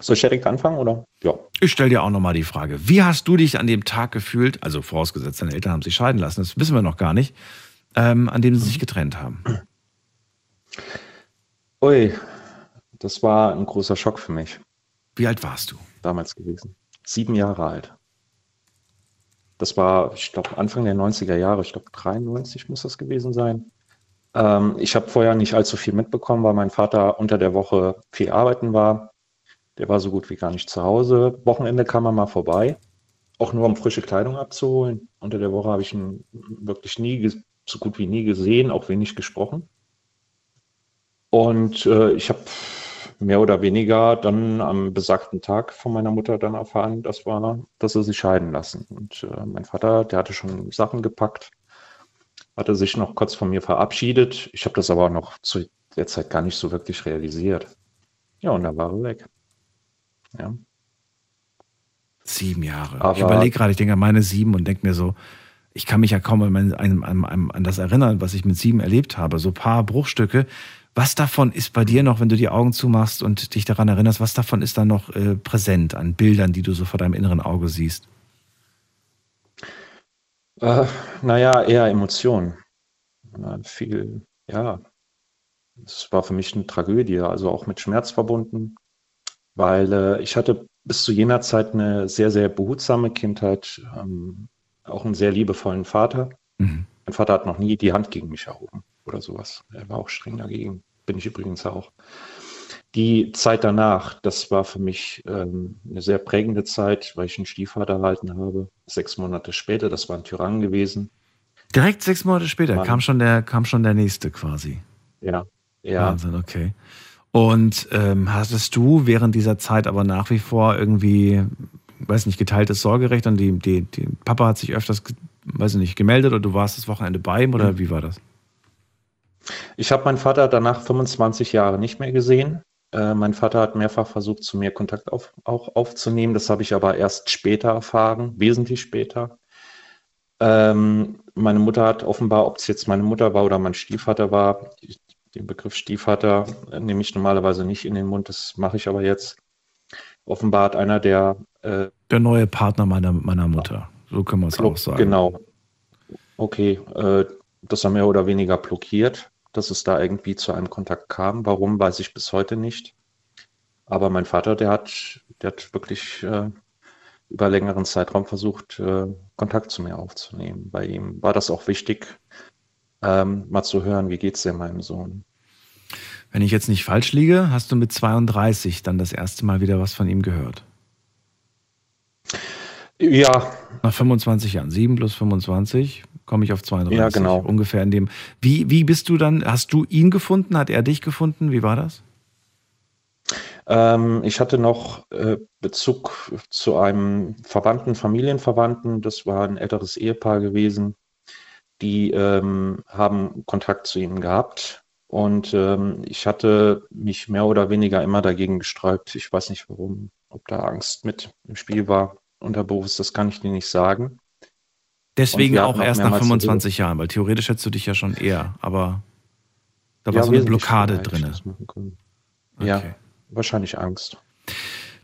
soll ich direkt anfangen oder? Ja. Ich stelle dir auch nochmal die Frage. Wie hast du dich an dem Tag gefühlt, also vorausgesetzt, deine Eltern haben sich scheiden lassen, das wissen wir noch gar nicht, ähm, an dem sie sich getrennt haben? Ui, das war ein großer Schock für mich. Wie alt warst du? Damals gewesen. Sieben Jahre alt. Das war, ich glaube, Anfang der 90er Jahre, ich glaube 93 muss das gewesen sein. Ähm, ich habe vorher nicht allzu viel mitbekommen, weil mein Vater unter der Woche viel arbeiten war. Der war so gut wie gar nicht zu Hause. Wochenende kam er mal vorbei, auch nur um frische Kleidung abzuholen. Unter der Woche habe ich ihn wirklich nie, so gut wie nie gesehen, auch wenig gesprochen. Und äh, ich habe mehr oder weniger dann am besagten Tag von meiner Mutter dann erfahren, das war, dass sie sich scheiden lassen. Und äh, mein Vater, der hatte schon Sachen gepackt, hatte sich noch kurz von mir verabschiedet. Ich habe das aber noch zu der Zeit gar nicht so wirklich realisiert. Ja, und dann war er weg. Ja. Sieben Jahre. Aber- ich überlege gerade, ich denke an meine sieben und denke mir so, ich kann mich ja kaum an, mein- an, an, an, an das erinnern, was ich mit sieben erlebt habe. So ein paar Bruchstücke. Was davon ist bei dir noch, wenn du die Augen zumachst und dich daran erinnerst, was davon ist dann noch äh, präsent an Bildern, die du so vor deinem inneren Auge siehst? Äh, naja, eher Emotionen. Ja, viel, ja. Es war für mich eine Tragödie, also auch mit Schmerz verbunden, weil äh, ich hatte bis zu jener Zeit eine sehr, sehr behutsame Kindheit, ähm, auch einen sehr liebevollen Vater. Mhm. Mein Vater hat noch nie die Hand gegen mich erhoben oder sowas. Er war auch streng dagegen. Bin ich übrigens auch. Die Zeit danach, das war für mich ähm, eine sehr prägende Zeit, weil ich einen Stiefvater erhalten habe. Sechs Monate später, das war ein Tyrann gewesen. Direkt sechs Monate später Mann. kam schon der, kam schon der nächste quasi. Ja, ja. Wahnsinn, okay. Und ähm, hattest du während dieser Zeit aber nach wie vor irgendwie, weiß nicht, geteiltes Sorgerecht und die, die, die Papa hat sich öfters, weiß ich nicht, gemeldet oder du warst das Wochenende bei ihm oder wie war das? Ich habe meinen Vater danach 25 Jahre nicht mehr gesehen. Äh, mein Vater hat mehrfach versucht, zu mir Kontakt auf, auch aufzunehmen. Das habe ich aber erst später erfahren, wesentlich später. Ähm, meine Mutter hat offenbar, ob es jetzt meine Mutter war oder mein Stiefvater war, ich- den Begriff Stiefvater nehme ich normalerweise nicht in den Mund, das mache ich aber jetzt. Offenbar hat einer der äh, Der neue Partner meiner, meiner Mutter. So können wir es auch sagen. Genau. Okay, äh, das war mehr oder weniger blockiert, dass es da irgendwie zu einem Kontakt kam. Warum, weiß ich bis heute nicht. Aber mein Vater, der hat, der hat wirklich äh, über längeren Zeitraum versucht, äh, Kontakt zu mir aufzunehmen. Bei ihm war das auch wichtig, ähm, mal zu hören, wie geht's denn meinem Sohn. Wenn ich jetzt nicht falsch liege, hast du mit 32 dann das erste Mal wieder was von ihm gehört. Ja, Nach 25 Jahren. 7 plus 25 komme ich auf 32. Ja, genau. Ungefähr in dem. Wie, wie bist du dann, hast du ihn gefunden? Hat er dich gefunden? Wie war das? Ähm, ich hatte noch äh, Bezug zu einem Verwandten, Familienverwandten. Das war ein älteres Ehepaar gewesen. Die ähm, haben Kontakt zu ihm gehabt. Und ähm, ich hatte mich mehr oder weniger immer dagegen gesträubt. Ich weiß nicht warum, ob da Angst mit im Spiel war. Unterbewusst, das kann ich dir nicht sagen. Deswegen auch erst nach mehrmals 25 Jahren, weil theoretisch hättest du dich ja schon eher, aber da war Ja, so eine Blockade drin. können. Ja, Okay. wahrscheinlich Angst.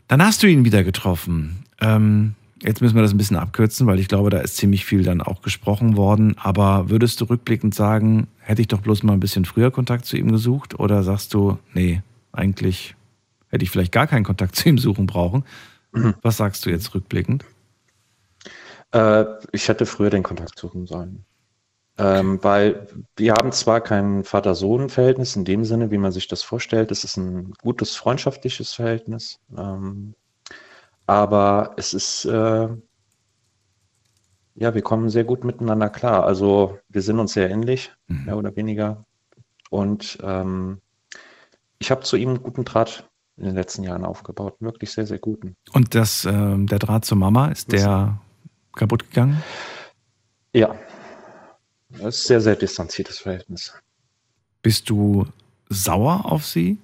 Dann hast du ihn wieder getroffen. Ähm, jetzt müssen wir das ein bisschen abkürzen, weil ich glaube, da ist ziemlich viel dann auch gesprochen worden. Aber würdest du rückblickend sagen, hätte ich doch bloß mal ein bisschen früher Kontakt zu ihm gesucht? Oder sagst du, nee, eigentlich hätte ich vielleicht gar keinen Kontakt zu ihm suchen brauchen? Was sagst du jetzt rückblickend? Äh, ich hätte früher den Kontakt suchen sollen. Ähm, weil wir haben zwar kein Vater-Sohn-Verhältnis in dem Sinne, wie man sich das vorstellt. Es ist ein gutes freundschaftliches Verhältnis. Ähm, Aber es ist, äh, ja, wir kommen sehr gut miteinander klar. Also wir sind uns sehr ähnlich, Mhm. mehr oder weniger. Und ähm, ich habe zu ihm einen guten Draht in den letzten Jahren aufgebaut. Wirklich sehr, sehr guten. Und das, ähm, der Draht zur Mama, ist der kaputt gegangen? Ja. Das ist sehr, sehr distanziertes Verhältnis. Bist du sauer auf sie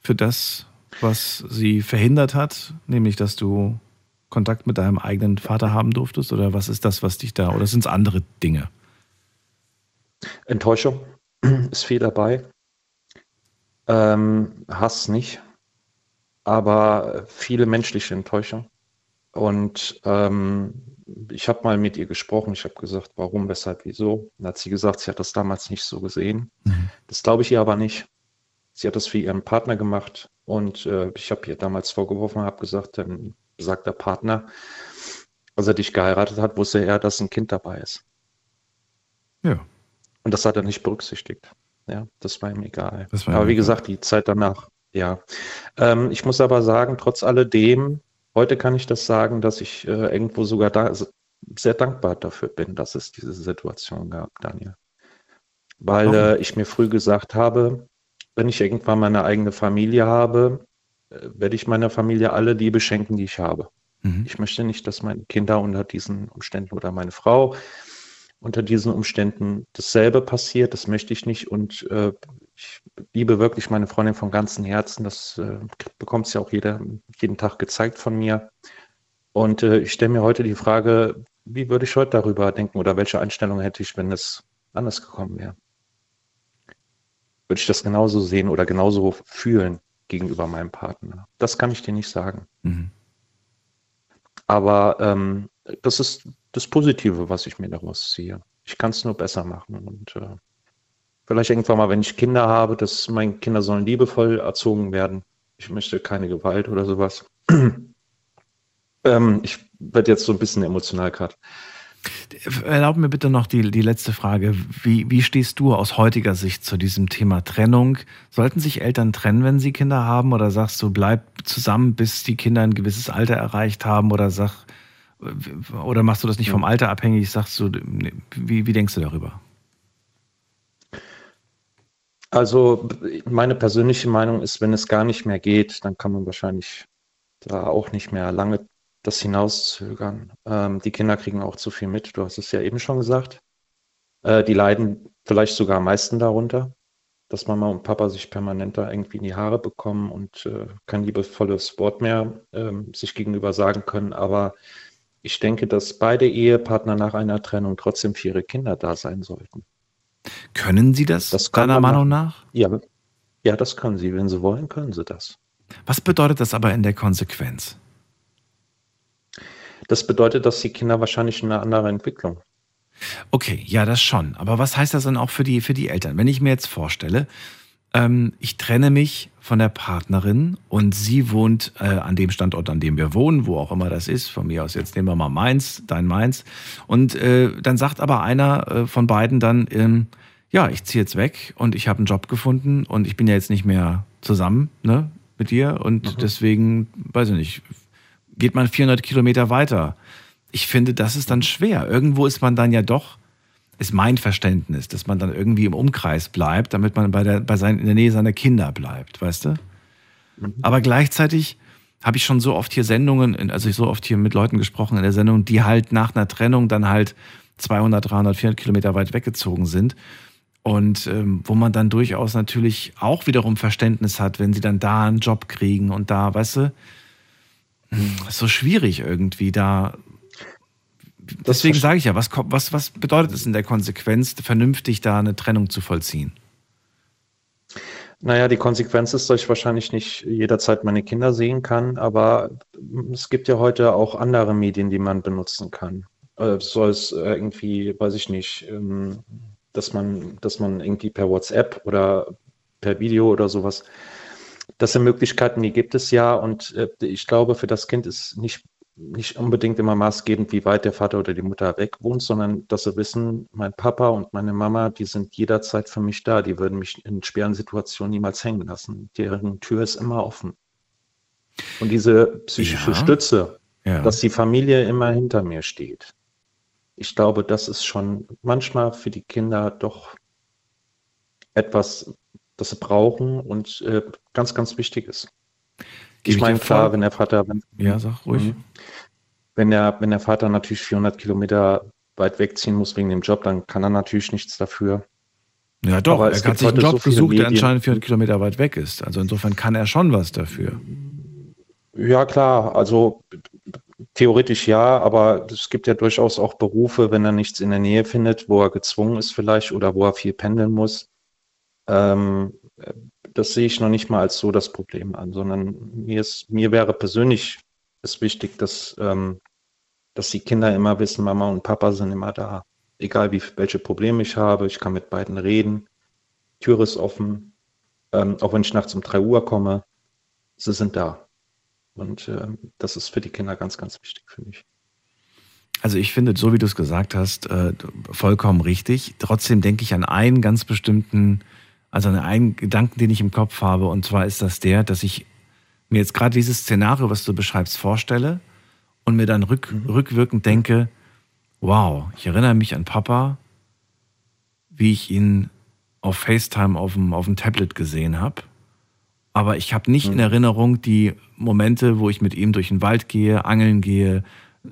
für das, was sie verhindert hat, nämlich dass du Kontakt mit deinem eigenen Vater haben durftest? Oder was ist das, was dich da, oder sind es andere Dinge? Enttäuschung ist viel dabei. Ähm, Hass nicht, aber viele menschliche Enttäuschung. Und ähm, ich habe mal mit ihr gesprochen. Ich habe gesagt, warum, weshalb, wieso. Dann hat sie gesagt, sie hat das damals nicht so gesehen. Mhm. Das glaube ich ihr aber nicht. Sie hat das für ihren Partner gemacht und äh, ich habe ihr damals vorgeworfen, habe gesagt, dann sagt der Partner, als er dich geheiratet hat, wusste er, dass ein Kind dabei ist. Ja. Und das hat er nicht berücksichtigt. Ja, das war ihm egal. War ihm aber wie egal. gesagt, die Zeit danach, ja. Ähm, ich muss aber sagen, trotz alledem, heute kann ich das sagen, dass ich äh, irgendwo sogar da sehr dankbar dafür bin, dass es diese Situation gab, Daniel. Weil äh, ich mir früh gesagt habe, wenn ich irgendwann meine eigene Familie habe, äh, werde ich meiner Familie alle Liebe schenken, die ich habe. Mhm. Ich möchte nicht, dass meine Kinder unter diesen Umständen oder meine Frau unter diesen Umständen dasselbe passiert. Das möchte ich nicht. Und äh, ich liebe wirklich meine Freundin von ganzem Herzen. Das äh, bekommt sie auch jeder, jeden Tag gezeigt von mir. Und äh, ich stelle mir heute die Frage, wie würde ich heute darüber denken oder welche Einstellung hätte ich, wenn es anders gekommen wäre? Würde ich das genauso sehen oder genauso fühlen gegenüber meinem Partner? Das kann ich dir nicht sagen. Mhm. Aber ähm, das ist das Positive, was ich mir daraus ziehe. Ich kann es nur besser machen. Und äh, vielleicht irgendwann mal, wenn ich Kinder habe, dass meine Kinder sollen liebevoll erzogen werden. Ich möchte keine Gewalt oder sowas. ähm, ich werde jetzt so ein bisschen emotional gerade. Erlaub mir bitte noch die, die letzte Frage. Wie, wie stehst du aus heutiger Sicht zu diesem Thema Trennung? Sollten sich Eltern trennen, wenn sie Kinder haben? Oder sagst du, bleib zusammen, bis die Kinder ein gewisses Alter erreicht haben? Oder sag, oder machst du das nicht vom Alter abhängig? Sagst du, wie, wie denkst du darüber? Also meine persönliche Meinung ist, wenn es gar nicht mehr geht, dann kann man wahrscheinlich da auch nicht mehr lange das hinauszögern. Ähm, die Kinder kriegen auch zu viel mit, du hast es ja eben schon gesagt. Äh, die leiden vielleicht sogar am meisten darunter, dass Mama und Papa sich permanent da irgendwie in die Haare bekommen und äh, kein liebevolles Wort mehr ähm, sich gegenüber sagen können. Aber ich denke, dass beide Ehepartner nach einer Trennung trotzdem für ihre Kinder da sein sollten. Können sie das, Das kann deiner Meinung nach? Ja, ja, das können sie. Wenn sie wollen, können sie das. Was bedeutet das aber in der Konsequenz? Das bedeutet, dass die Kinder wahrscheinlich eine andere Entwicklung. Okay, ja, das schon. Aber was heißt das dann auch für die, für die Eltern? Wenn ich mir jetzt vorstelle, ähm, ich trenne mich von der Partnerin und sie wohnt äh, an dem Standort, an dem wir wohnen, wo auch immer das ist. Von mir aus, jetzt nehmen wir mal Mainz, dein Mainz. Und äh, dann sagt aber einer äh, von beiden dann, ähm, ja, ich ziehe jetzt weg und ich habe einen Job gefunden und ich bin ja jetzt nicht mehr zusammen ne, mit dir und deswegen, weiß ich nicht, geht man 400 Kilometer weiter. Ich finde, das ist dann schwer. Irgendwo ist man dann ja doch, ist mein Verständnis, dass man dann irgendwie im Umkreis bleibt, damit man bei der, bei sein, in der Nähe seiner Kinder bleibt, weißt du? Aber gleichzeitig habe ich schon so oft hier Sendungen, also ich so oft hier mit Leuten gesprochen in der Sendung, die halt nach einer Trennung dann halt 200, 300, 400 Kilometer weit weggezogen sind. Und ähm, wo man dann durchaus natürlich auch wiederum Verständnis hat, wenn sie dann da einen Job kriegen und da, weißt du, ist so schwierig irgendwie da. Deswegen sage ich ja, was, was, was bedeutet es in der Konsequenz, vernünftig da eine Trennung zu vollziehen? Naja, die Konsequenz ist, dass ich wahrscheinlich nicht jederzeit meine Kinder sehen kann, aber es gibt ja heute auch andere Medien, die man benutzen kann. Äh, Soll es äh, irgendwie, weiß ich nicht, ähm, dass man, dass man irgendwie per WhatsApp oder per Video oder sowas, das sind Möglichkeiten, die gibt es ja und äh, ich glaube, für das Kind ist nicht nicht unbedingt immer maßgebend, wie weit der Vater oder die Mutter weg wohnt, sondern dass sie wissen, mein Papa und meine Mama, die sind jederzeit für mich da. Die würden mich in schweren Situationen niemals hängen lassen. Deren Tür ist immer offen. Und diese psychische Ja. Stütze, Ja. dass die Familie immer hinter mir steht. Ich glaube, das ist schon manchmal für die Kinder doch etwas, das sie brauchen und äh, ganz, ganz wichtig ist. Ich meine, klar, wenn der Vater, wenn, ja, sag ruhig. Mhm. wenn der, wenn der Vater natürlich 400 Kilometer weit wegziehen muss wegen dem Job, dann kann er natürlich nichts dafür. Ja, doch, Aber er hat sich einen Job so gesucht, der anscheinend 400 Kilometer weit weg ist. Also insofern kann er schon was dafür. Ja, klar, also theoretisch ja, aber es gibt ja durchaus auch Berufe, wenn er nichts in der Nähe findet, wo er gezwungen ist vielleicht oder wo er viel pendeln muss. Ähm, das sehe ich noch nicht mal als so das Problem an, sondern mir ist, mir wäre persönlich ist wichtig, dass, ähm, dass die Kinder immer wissen, Mama und Papa sind immer da. Egal wie, welche Probleme ich habe, ich kann mit beiden reden. Tür ist offen. Ähm, auch wenn ich nachts um 3 Uhr komme, sie sind da. Und ähm, das ist für die Kinder ganz, ganz wichtig für mich. Also ich finde, so wie du es gesagt hast, äh, vollkommen richtig. Trotzdem denke ich an einen ganz bestimmten, also einen Gedanken, den ich im Kopf habe. Und zwar ist das der, dass ich mir jetzt gerade dieses Szenario, was du beschreibst, vorstelle und mir dann rück, rückwirkend denke, wow, ich erinnere mich an Papa, wie ich ihn auf FaceTime auf dem, auf dem Tablet gesehen habe. Aber ich habe nicht in Erinnerung die Momente, wo ich mit ihm durch den Wald gehe, angeln gehe,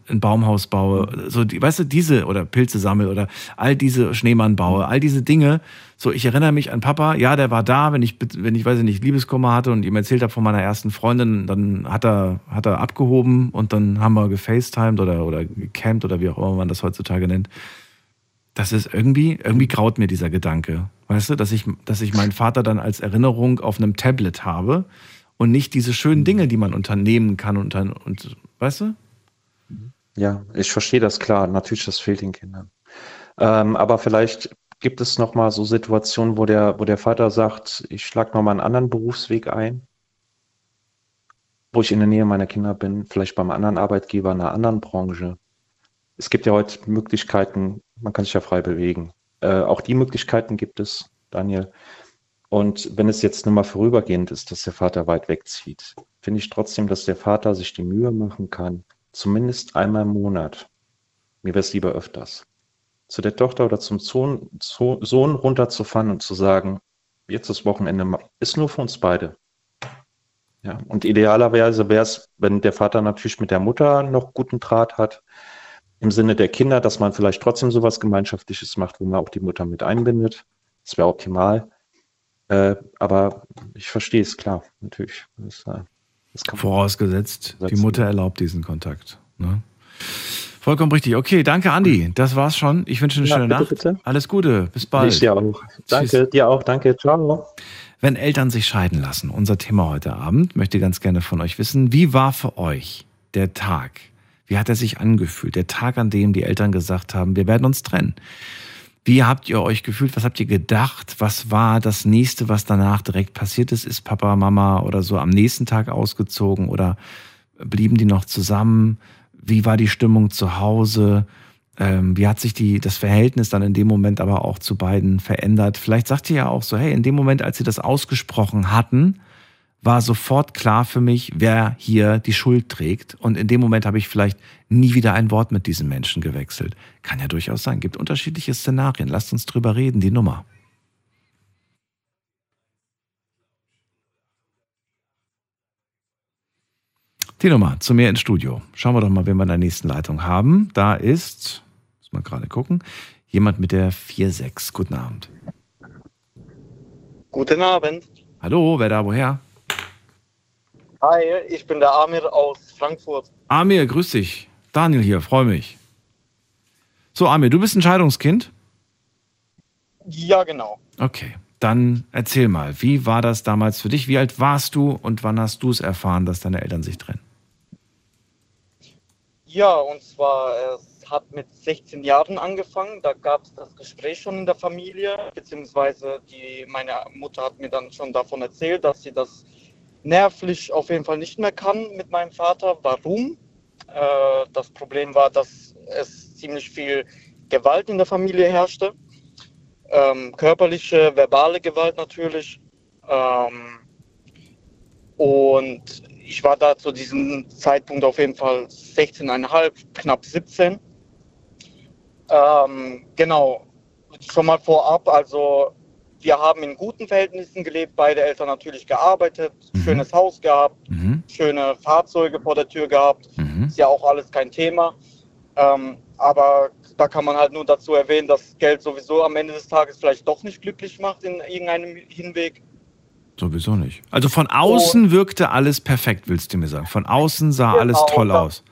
ein Baumhaus baue, so die, weißt du, diese oder Pilze sammel oder all diese Schneemann baue, all diese Dinge. So, ich erinnere mich an Papa, ja, der war da, wenn ich, wenn ich, weiß ich nicht, Liebeskummer hatte und ihm erzählt habe von meiner ersten Freundin, dann hat er, hat er abgehoben und dann haben wir gefacetimed oder, oder gecampt oder wie auch immer man das heutzutage nennt. Das ist irgendwie, irgendwie graut mir dieser Gedanke. Weißt du, dass ich, dass ich meinen Vater dann als Erinnerung auf einem Tablet habe und nicht diese schönen Dinge, die man unternehmen kann und und, weißt du? Ja, ich verstehe das klar. Natürlich, das fehlt den Kindern. Ähm, aber vielleicht gibt es noch mal so Situationen, wo der, wo der Vater sagt, ich schlage noch mal einen anderen Berufsweg ein, wo ich in der Nähe meiner Kinder bin, vielleicht beim anderen Arbeitgeber in einer anderen Branche. Es gibt ja heute Möglichkeiten, man kann sich ja frei bewegen. Äh, auch die Möglichkeiten gibt es, Daniel. Und wenn es jetzt nur mal vorübergehend ist, dass der Vater weit wegzieht, finde ich trotzdem, dass der Vater sich die Mühe machen kann, zumindest einmal im Monat, mir wäre es lieber öfters, zu der Tochter oder zum Sohn, Sohn runterzufahren und zu sagen, jetzt das Wochenende ist nur für uns beide. Ja, und idealerweise wäre es, wenn der Vater natürlich mit der Mutter noch guten Draht hat, im Sinne der Kinder, dass man vielleicht trotzdem sowas Gemeinschaftliches macht, wo man auch die Mutter mit einbindet. Das wäre optimal. Äh, aber ich verstehe es klar, natürlich. Das, äh, Vorausgesetzt, die. Mutter erlaubt diesen Kontakt. Ne? Vollkommen richtig. Okay, danke, Andi. Das war's schon. Ich wünsche eine Ja, schöne bitte, Nacht. bitte. Alles Gute. Bis bald. Ich dir auch. Danke, dir auch. Danke. Ciao. Wenn Eltern sich scheiden lassen, unser Thema heute Abend, möchte ganz gerne von euch wissen, wie war für euch der Tag? Wie hat er sich angefühlt? Der Tag, an dem die Eltern gesagt haben, wir werden uns trennen. Wie habt ihr euch gefühlt? Was habt ihr gedacht? Was war das nächste, was danach direkt passiert ist? Ist Papa, Mama oder so am nächsten Tag ausgezogen oder blieben die noch zusammen? Wie war die Stimmung zu Hause? Ähm, wie hat sich die, das Verhältnis dann in dem Moment aber auch zu beiden verändert? Vielleicht sagt ihr ja auch so, hey, in dem Moment, als sie das ausgesprochen hatten, war sofort klar für mich, wer hier die Schuld trägt. Und in dem Moment habe ich vielleicht nie wieder ein Wort mit diesem Menschen gewechselt. Kann ja durchaus sein. Gibt unterschiedliche Szenarien. Lasst uns drüber reden, die Nummer. Die Nummer zu mir ins Studio. Schauen wir doch mal, wen wir in der nächsten Leitung haben. Da ist, muss man gerade gucken, jemand mit der 46. Guten Abend. Guten Abend. Hallo, wer da, woher? Hi, ich bin der Amir aus Frankfurt. Amir, grüß dich. Daniel hier, freue mich. So, Amir, du bist ein Scheidungskind? Ja, genau. Okay, dann erzähl mal, wie war das damals für dich? Wie alt warst du und wann hast du es erfahren, dass deine Eltern sich trennen? Ja, und zwar, es hat mit 16 Jahren angefangen. Da gab es das Gespräch schon in der Familie, beziehungsweise die, meine Mutter hat mir dann schon davon erzählt, dass sie das nervlich auf jeden Fall nicht mehr kann mit meinem Vater. Warum? Äh, das Problem war, dass es ziemlich viel Gewalt in der Familie herrschte. Ähm, körperliche, verbale Gewalt natürlich. Ähm, und ich war da zu diesem Zeitpunkt auf jeden Fall 16,5, knapp 17. Ähm, genau, schon mal vorab, also wir haben in guten Verhältnissen gelebt, beide Eltern natürlich gearbeitet, Mhm. schönes Haus gehabt, Mhm. schöne Fahrzeuge vor der Tür gehabt. Mhm. Ist ja auch alles kein Thema. Ähm, aber da kann man halt nur dazu erwähnen, dass Geld sowieso am Ende des Tages vielleicht doch nicht glücklich macht in irgendeinem Hinweg. Sowieso nicht. Also von außen wirkte alles perfekt, willst du mir sagen. Von außen sah alles Genau, toll da- aus.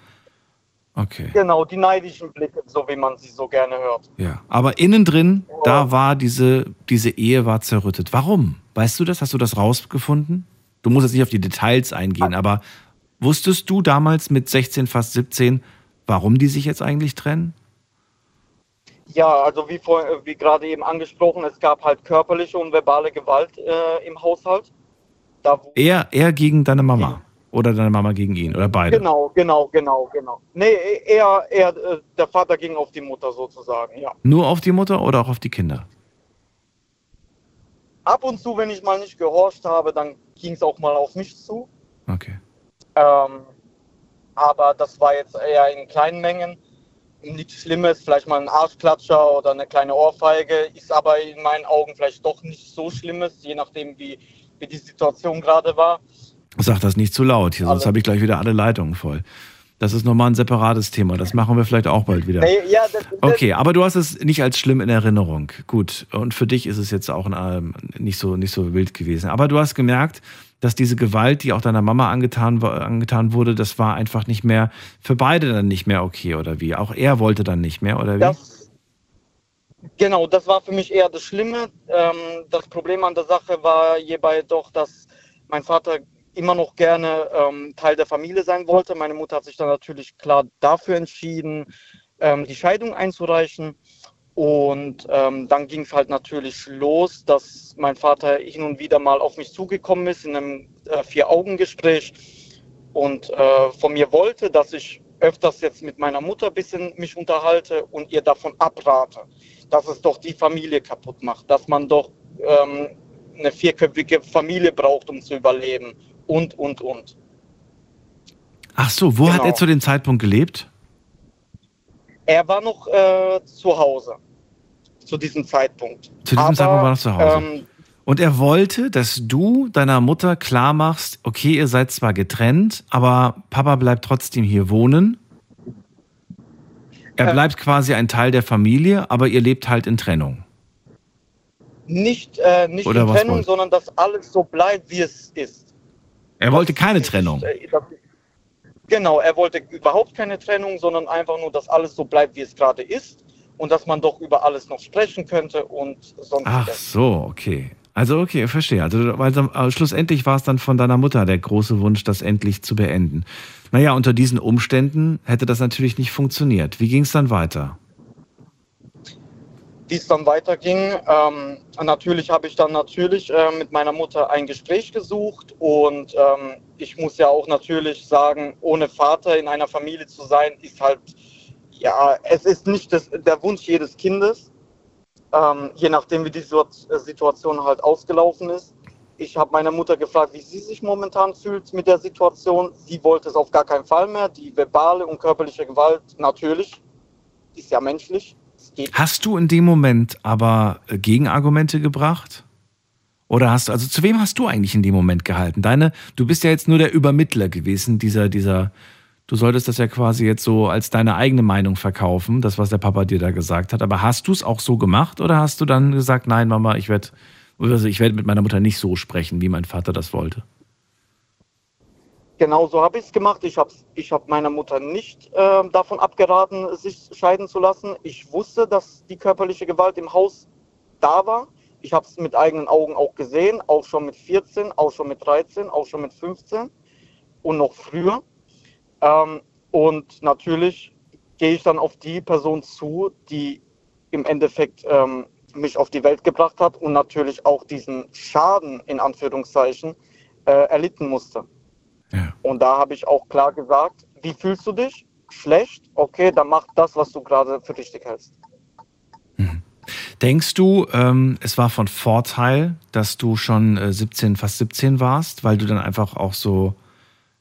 Okay. Genau, die neidischen Blicke, so wie man sie so gerne hört. Ja. Aber innen drin, da war diese, diese Ehe war zerrüttet. Warum? Weißt du das? Hast du das rausgefunden? Du musst jetzt nicht auf die Details eingehen, aber wusstest du damals mit 16, fast 17, warum die sich jetzt eigentlich trennen? Ja, also wie, vor, wie gerade eben angesprochen, es gab halt körperliche und verbale Gewalt äh, im Haushalt. Da, Er, er gegen deine Mama oder deine Mama gegen ihn oder beide? genau, genau, genau, genau. Nee, er, er, äh, der Vater ging auf die Mutter sozusagen, ja. Nur auf die Mutter oder auch auf die Kinder? Ab und zu, wenn ich mal nicht gehorcht habe, dann ging es auch mal auf mich zu. Okay. Ähm, aber das war jetzt eher in kleinen Mengen. Nichts Schlimmes, vielleicht mal ein Arschklatscher oder eine kleine Ohrfeige, ist aber in meinen Augen vielleicht doch nicht so Schlimmes, je nachdem, wie, wie die Situation gerade war. Sag das nicht zu laut hier, sonst habe ich gleich wieder alle Leitungen voll. Das ist nochmal ein separates Thema. Das machen wir vielleicht auch bald wieder. Okay, aber du hast es nicht als schlimm in Erinnerung. Gut. Und für dich ist es jetzt auch ähm, nicht, so, nicht so wild gewesen. Aber du hast gemerkt, dass diese Gewalt, die auch deiner Mama angetan, angetan wurde, das war einfach nicht mehr für beide dann nicht mehr okay oder wie? Auch er wollte dann nicht mehr oder wie? das, genau, das war für mich eher das Schlimme. Ähm, das Problem an der Sache war hierbei doch, dass mein Vater immer noch gerne ähm, Teil der Familie sein wollte. Meine Mutter hat sich dann natürlich klar dafür entschieden, ähm, die Scheidung einzureichen. Und ähm, dann ging es halt natürlich los, dass mein Vater hin und wieder mal auf mich zugekommen ist in einem äh, Vier-Augen-Gespräch und äh, von mir wollte, dass ich öfters jetzt mit meiner Mutter ein bisschen mich unterhalte und ihr davon abrate, dass es doch die Familie kaputt macht, dass man doch ähm, eine vierköpfige Familie braucht, um zu überleben und, und, und. Ach so, wo hat Genau. er zu dem Zeitpunkt gelebt? Er war noch äh, zu Hause zu diesem Zeitpunkt. Zu diesem Aber, Zeitpunkt war er noch zu Hause. Ähm, Und er wollte, dass du deiner Mutter klar machst, okay, ihr seid zwar getrennt, aber Papa bleibt trotzdem hier wohnen. Er Äh. bleibt quasi ein Teil der Familie, aber ihr lebt halt in Trennung. nicht äh, nicht Oder in Trennung, sondern dass alles so bleibt, wie es ist. Er wollte keine Trennung. Genau, er wollte überhaupt keine Trennung, sondern einfach nur, dass alles so bleibt, wie es gerade ist und dass man doch über alles noch sprechen könnte und sonst. Ach so, okay. Also okay, ich verstehe. Also, weil, äh, schlussendlich war es dann von deiner Mutter der große Wunsch, das endlich zu beenden. Naja, unter diesen Umständen hätte das natürlich nicht funktioniert. Wie ging es dann weiter? Wie es dann weiterging, ähm, natürlich habe ich dann natürlich äh, mit meiner Mutter ein Gespräch gesucht und ähm, ich muss ja auch natürlich sagen, ohne Vater in einer Familie zu sein, ist halt, ja, es ist nicht das, der Wunsch jedes Kindes, ähm, je nachdem wie die Situ- Situation halt ausgelaufen ist. Ich habe meine Mutter gefragt, wie sie sich momentan fühlt mit der Situation. Sie wollte es auf gar keinen Fall mehr. Die verbale und körperliche Gewalt natürlich, ist ja menschlich. Hast du in dem Moment aber äh, Gegenargumente gebracht? Oder hast du, also zu wem hast du eigentlich in dem Moment gehalten? Deine, du bist ja jetzt nur der Übermittler gewesen, dieser, dieser, du solltest das ja quasi jetzt so als deine eigene Meinung verkaufen, das, was der Papa dir da gesagt hat. Aber hast du es auch so gemacht oder hast du dann gesagt, nein, Mama, ich werde, also ich werde mit meiner Mutter nicht so sprechen, wie mein Vater das wollte? Genau so habe ich es gemacht. Ich habe ich hab meiner Mutter nicht äh, davon abgeraten, sich scheiden zu lassen. Ich wusste, dass die körperliche Gewalt im Haus da war. Ich habe es mit eigenen Augen auch gesehen, auch schon mit 14, auch schon mit 13, auch schon mit 15 und noch früher. Ähm, und natürlich gehe ich dann auf die Person zu, die im Endeffekt ähm, mich auf die Welt gebracht hat und natürlich auch diesen Schaden in Anführungszeichen äh, erlitten musste. Ja. Und da habe ich auch klar gesagt, wie fühlst du dich? Schlecht? Okay, dann mach das, was du gerade für richtig hältst. Denkst du, ähm, es war von Vorteil, dass du schon äh, 17, fast 17 warst, weil du dann einfach auch so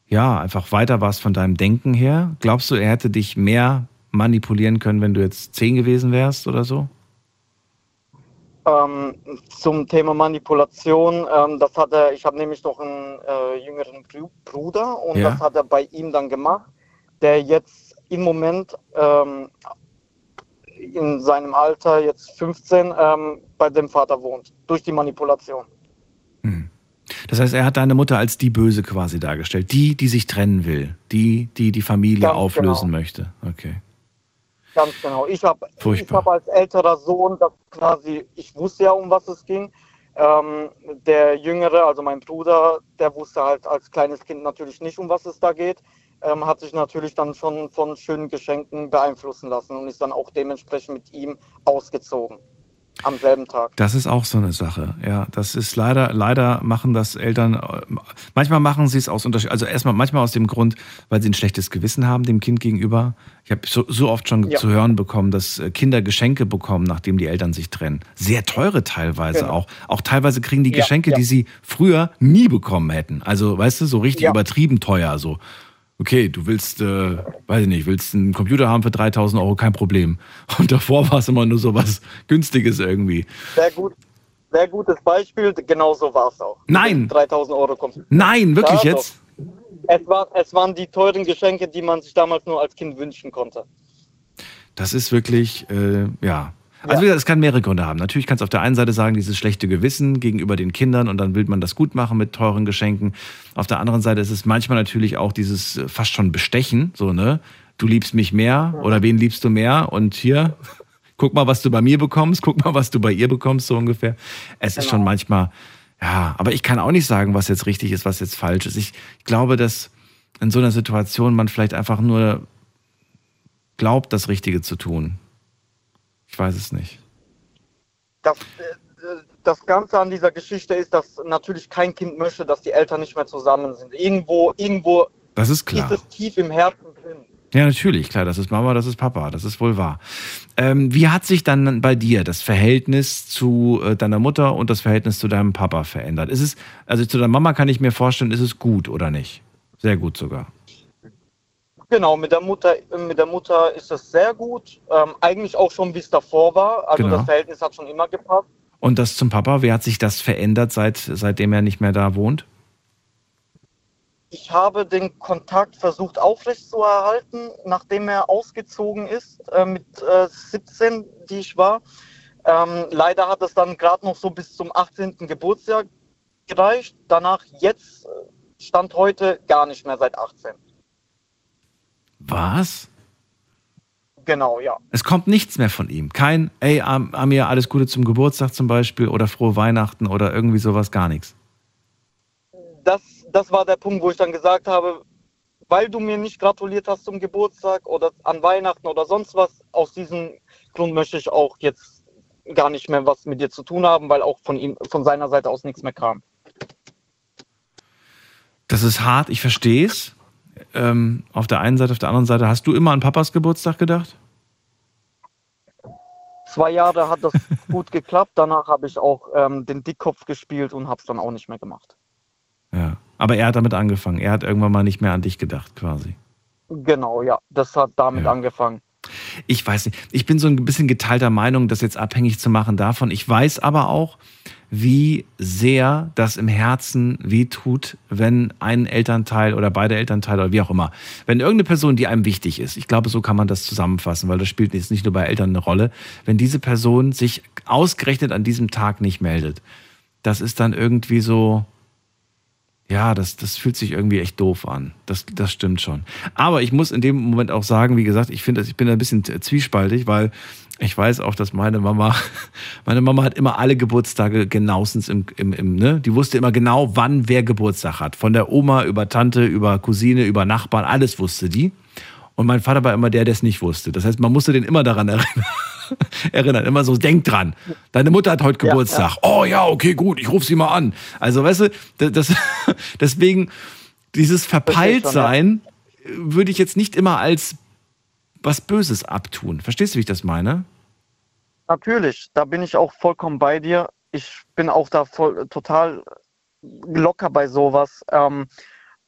ja, einfach weiter warst von deinem Denken her? Glaubst du, er hätte dich mehr manipulieren können, wenn du jetzt zehn gewesen wärst oder so? Ähm, zum Thema Manipulation, ähm, das hat er, ich habe nämlich noch einen äh, jüngeren Bru- Bruder und Ja. das hat er bei ihm dann gemacht, der jetzt im Moment ähm, in seinem Alter, jetzt 15, ähm, bei dem Vater wohnt, durch die Manipulation. Das heißt, er hat deine Mutter als die Böse quasi dargestellt. Die, die sich trennen will. Die, die die Familie Ganz auflösen genau. möchte. Okay. Ganz genau. Ich habe hab als älterer Sohn, das quasi, ich wusste ja, um was es ging. Ähm, der Jüngere, also mein Bruder, der wusste halt als kleines Kind natürlich nicht, um was es da geht. Ähm, hat sich natürlich dann schon von schönen Geschenken beeinflussen lassen und ist dann auch dementsprechend mit ihm ausgezogen. Am selben Tag. Das ist auch so eine Sache. Ja, das ist leider, leider machen das Eltern, manchmal machen sie es aus Unterschied, also erstmal manchmal aus dem Grund, weil sie ein schlechtes Gewissen haben dem Kind gegenüber. Ich habe so, so oft schon Ja. zu hören bekommen, dass äh, Kinder Geschenke bekommen, nachdem die Eltern sich trennen. Sehr teure teilweise Genau. auch. Auch teilweise kriegen die Ja, Geschenke, ja. die sie früher nie bekommen hätten. Also, weißt du, so richtig übertrieben teuer. So, okay, du willst, äh, weiß ich nicht, willst einen Computer haben für 3000 Euro, kein Problem. Und davor war es immer nur so was Günstiges irgendwie. Sehr gut. Sehr gutes Beispiel, genau so war es auch. Nein. 3000 Euro kommt. Nein, wirklich Ja, jetzt? Es, war, es waren die teuren Geschenke, die man sich damals nur als Kind wünschen konnte. Das ist wirklich, äh, ja. Also es kann mehrere Gründe haben. Natürlich kannst du auf der einen Seite sagen, dieses schlechte Gewissen gegenüber den Kindern und dann will man das gut machen mit teuren Geschenken. Auf der anderen Seite ist es manchmal natürlich auch dieses äh, fast schon Bestechen, so, ne? Du liebst mich mehr oder wen liebst du mehr? Und hier, guck mal, was du bei mir bekommst, guck mal, was du bei ihr bekommst, so ungefähr. Es ist schon manchmal, ja, aber ich kann auch nicht sagen, was jetzt richtig ist, was jetzt falsch ist. Ich glaube, dass in so einer Situation man vielleicht einfach nur glaubt, das Richtige zu tun. Ich weiß es nicht. Das, äh, das Ganze an dieser Geschichte ist, dass natürlich kein Kind möchte, dass die Eltern nicht mehr zusammen sind. Irgendwo, irgendwo Das ist klar. ist es tief im Herzen drin. Ja, natürlich, klar. Das ist Mama, das ist Papa, das ist wohl wahr. Ähm, wie hat sich dann bei dir das Verhältnis zu äh, deiner Mutter und das Verhältnis zu deinem Papa verändert? Ist es, also zu deiner Mama kann ich mir vorstellen, ist es gut oder nicht? Sehr gut sogar. Genau, mit der Mutter, mit der Mutter ist es sehr gut. Ähm, eigentlich auch schon, wie es davor war. Also Genau. das Verhältnis hat schon immer gepasst. Und das zum Papa, wie hat sich das verändert, seit, seitdem er nicht mehr da wohnt? Ich habe den Kontakt versucht aufrechtzuerhalten, nachdem er ausgezogen ist, äh, mit äh, 17, die ich war. Ähm, leider hat es dann gerade noch so bis zum 18. Geburtstag gereicht. Danach jetzt, äh, Stand heute, gar nicht mehr seit 18. Was? Genau, ja. Es kommt nichts mehr von ihm. Kein, ey, Am- Amir, alles Gute zum Geburtstag zum Beispiel oder frohe Weihnachten oder irgendwie sowas, gar nichts. Das, das war der Punkt, wo ich dann gesagt habe, weil du mir nicht gratuliert hast zum Geburtstag oder an Weihnachten oder sonst was, aus diesem Grund möchte ich auch jetzt gar nicht mehr was mit dir zu tun haben, weil auch von ihm, von seiner Seite aus nichts mehr kam. Das ist hart, ich verstehe es. Ähm, auf der einen Seite, auf der anderen Seite, hast du immer an Papas Geburtstag gedacht? Zwei Jahre hat das gut geklappt, danach habe ich auch ähm, den Dickkopf gespielt und habe es dann auch nicht mehr gemacht. Ja. Aber er hat damit angefangen. Er hat irgendwann mal nicht mehr an dich gedacht, quasi. Genau, ja, das hat damit Ja. angefangen. Ich weiß nicht. Ich bin so ein bisschen geteilter Meinung, das jetzt abhängig zu machen davon. Ich weiß aber auch, wie sehr das im Herzen wehtut, wenn ein Elternteil oder beide Elternteile oder wie auch immer, wenn irgendeine Person, die einem wichtig ist, ich glaube, so kann man das zusammenfassen, weil das spielt jetzt nicht nur bei Eltern eine Rolle, wenn diese Person sich ausgerechnet an diesem Tag nicht meldet, das ist dann irgendwie so, ja, das, das fühlt sich irgendwie echt doof an. Das, das stimmt schon. Aber ich muss in dem Moment auch sagen, wie gesagt, ich finde, ich bin ein bisschen zwiespaltig, weil ich weiß auch, dass meine Mama, meine Mama hat immer alle Geburtstage genauestens im, im, im, ne? Die wusste immer genau, wann wer Geburtstag hat. Von der Oma über Tante, über Cousine, über Nachbarn, alles wusste die. Und mein Vater war immer der, der es nicht wusste. Das heißt, man musste den immer daran erinnern. erinnern. Immer so, denk dran. Deine Mutter hat heute Ja, Geburtstag. Oh ja, okay, gut, ich rufe sie mal an. Also, weißt du, das, deswegen, dieses Verpeiltsein würde ich jetzt nicht immer als was Böses abtun. Verstehst du, wie ich das meine? Natürlich, da bin ich auch vollkommen bei dir. Ich bin auch da voll, total locker bei sowas. Ähm,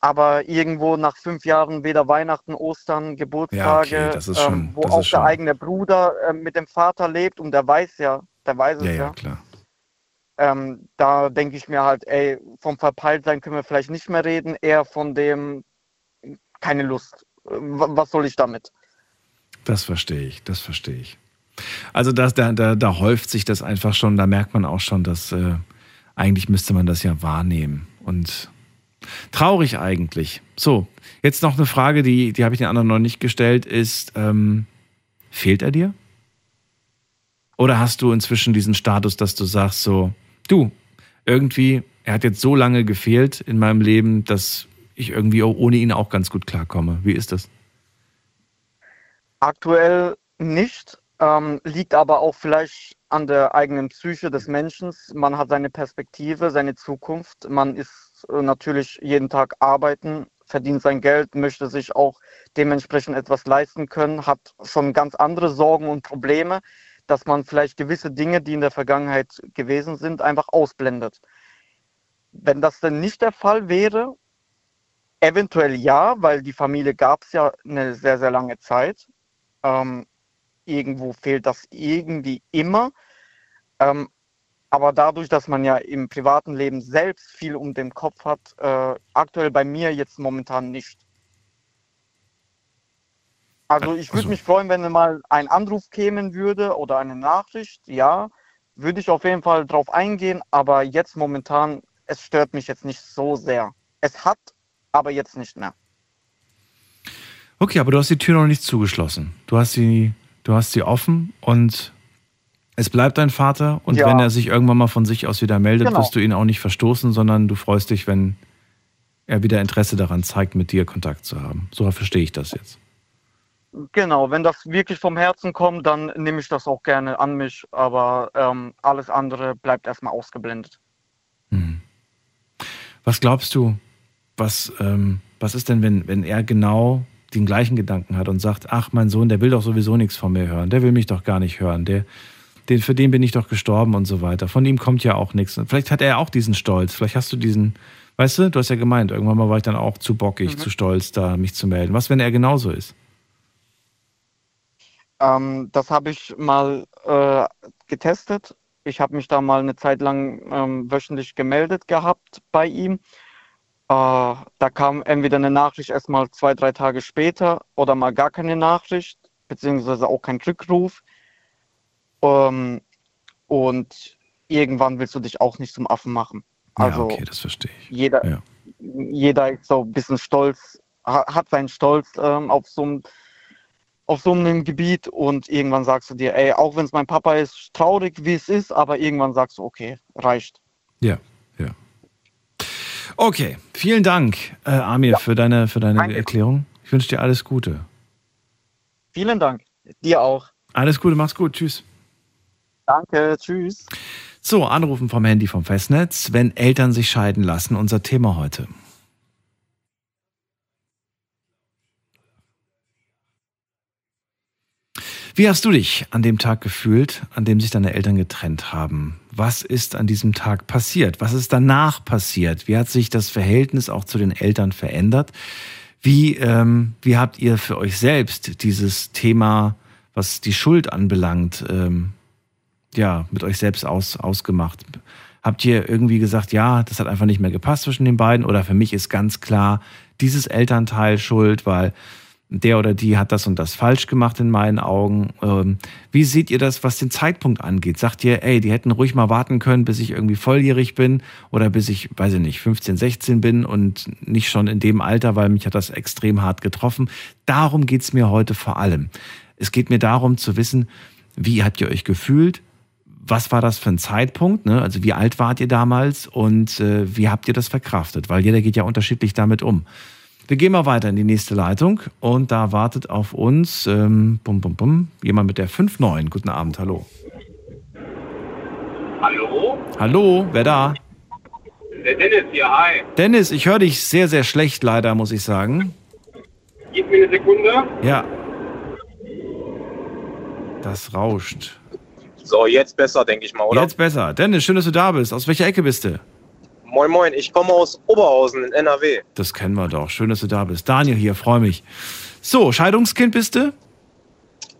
aber irgendwo nach fünf Jahren weder Weihnachten, Ostern, Geburtstage, Ja, okay, ist schon- ähm, wo auch schon- der eigene Bruder äh, mit dem Vater lebt und der weiß ja, der weiß es Ja, ja. ja, klar. Ähm, da denke ich mir halt, ey, vom Verpeiltsein können wir vielleicht nicht mehr reden, eher von dem keine Lust. Wa- Was soll ich damit? Das verstehe ich, das verstehe ich. Also das, da, da, da häuft sich das einfach schon, da merkt man auch schon, dass äh, eigentlich müsste man das ja wahrnehmen. Und traurig eigentlich. So, jetzt noch eine Frage, die, die habe ich den anderen noch nicht gestellt, ist, ähm, fehlt er dir? Oder hast du inzwischen diesen Status, dass du sagst so, du, irgendwie, er hat jetzt so lange gefehlt in meinem Leben, dass ich irgendwie ohne ihn auch ganz gut klarkomme. Wie ist das? Aktuell nicht, ähm, liegt aber auch vielleicht an der eigenen Psyche des Menschen. Man hat seine Perspektive, seine Zukunft. Man ist äh, natürlich jeden Tag arbeiten, verdient sein Geld, möchte sich auch dementsprechend etwas leisten können, hat schon ganz andere Sorgen und Probleme, dass man vielleicht gewisse Dinge, die in der Vergangenheit gewesen sind, einfach ausblendet. Wenn das denn nicht der Fall wäre, eventuell ja, weil die Familie gab es ja eine sehr, sehr lange Zeit. Ähm, irgendwo fehlt das irgendwie immer. Ähm, aber dadurch, dass man ja im privaten Leben selbst viel um den Kopf hat, äh, aktuell bei mir jetzt momentan nicht. Also ich würde Also- mich freuen, wenn mal ein Anruf kämen würde oder eine Nachricht. Ja, würde ich auf jeden Fall drauf eingehen, aber jetzt momentan, es stört mich jetzt nicht so sehr. Es hat, aber jetzt nicht mehr. Okay, aber du hast die Tür noch nicht zugeschlossen. Du hast sie, du hast sie offen und es bleibt dein Vater. Und Ja. wenn er sich irgendwann mal von sich aus wieder meldet, Genau. wirst du ihn auch nicht verstoßen, sondern du freust dich, wenn er wieder Interesse daran zeigt, mit dir Kontakt zu haben. So verstehe ich das jetzt. Genau, wenn das wirklich vom Herzen kommt, dann nehme ich das auch gerne an mich, aber ähm, alles andere bleibt erstmal ausgeblendet. Was glaubst du, was, ähm, was ist denn, wenn, wenn er genau den gleichen Gedanken hat und sagt, ach, mein Sohn, der will doch sowieso nichts von mir hören, der will mich doch gar nicht hören, der, den, für den bin ich doch gestorben und so weiter. Von ihm kommt ja auch nichts. Und vielleicht hat er auch diesen Stolz, vielleicht hast du diesen, weißt du, du hast ja gemeint, irgendwann mal war ich dann auch zu bockig, zu stolz, da mich zu melden. Was, wenn er genauso ist? Ähm, das habe ich mal äh, getestet. Ich habe mich da mal eine Zeit lang ähm, wöchentlich gemeldet gehabt bei ihm. Äh, da kam entweder eine Nachricht erst mal zwei, drei Tage später oder mal gar keine Nachricht, beziehungsweise auch kein Rückruf. Ähm, und irgendwann willst du dich auch nicht zum Affen machen. Also ja, okay, das verstehe ich. jeder, Ja. jeder ist so ein bisschen stolz, ha- hat seinen Stolz ähm, auf so einem auf so einem Gebiet und irgendwann sagst du dir, ey, auch wenn es mein Papa ist, traurig wie es ist, aber irgendwann sagst du, okay, reicht. Ja, ja. Okay, vielen Dank, äh, Amir, für deine, für deine Danke. Erklärung. Ich wünsche dir alles Gute. Vielen Dank. Dir auch. Alles Gute, mach's gut, tschüss. Danke, tschüss. So, Anrufen vom Handy vom Festnetz, wenn Eltern sich scheiden lassen, unser Thema heute. Wie hast du dich an dem Tag gefühlt, an dem sich deine Eltern getrennt haben? Was ist an diesem Tag passiert? Was ist danach passiert? Wie hat sich das Verhältnis auch zu den Eltern verändert? Wie, ähm, wie habt ihr für euch selbst dieses Thema, was die Schuld anbelangt, ähm, ja, mit euch selbst aus, ausgemacht? Habt ihr irgendwie gesagt, ja, das hat einfach nicht mehr gepasst zwischen den beiden? Oder für mich ist ganz klar, dieses Elternteil schuld, weil der oder die hat das und das falsch gemacht in meinen Augen. Ähm, wie seht ihr das, was den Zeitpunkt angeht? Sagt ihr, ey, die hätten ruhig mal warten können, bis ich irgendwie volljährig bin oder bis ich, weiß ich nicht, 15, 16 bin und nicht schon in dem Alter, weil mich hat das extrem hart getroffen. Darum geht's mir heute vor allem. Es geht mir darum zu wissen, wie habt ihr euch gefühlt? Was war das für ein Zeitpunkt? Ne? Also wie alt wart ihr damals und äh, wie habt ihr das verkraftet? Weil jeder geht ja unterschiedlich damit um. Wir gehen mal weiter in die nächste Leitung und da wartet auf uns ähm, bum, bum, bum, jemand mit der 5-9. Guten Abend, hallo. Hallo? Hallo, wer da? Der Dennis hier, hi. Dennis, ich höre dich sehr, sehr schlecht leider, muss ich sagen. Gib mir eine Sekunde. Ja. Das rauscht. So, jetzt besser, denke ich mal, oder? Jetzt besser. Dennis, schön, dass du da bist. Aus welcher Ecke bist du? Moin, moin, ich komme aus Oberhausen in NRW. Das kennen wir doch. Schön, dass du da bist. Daniel hier, freue mich. So, Scheidungskind bist du?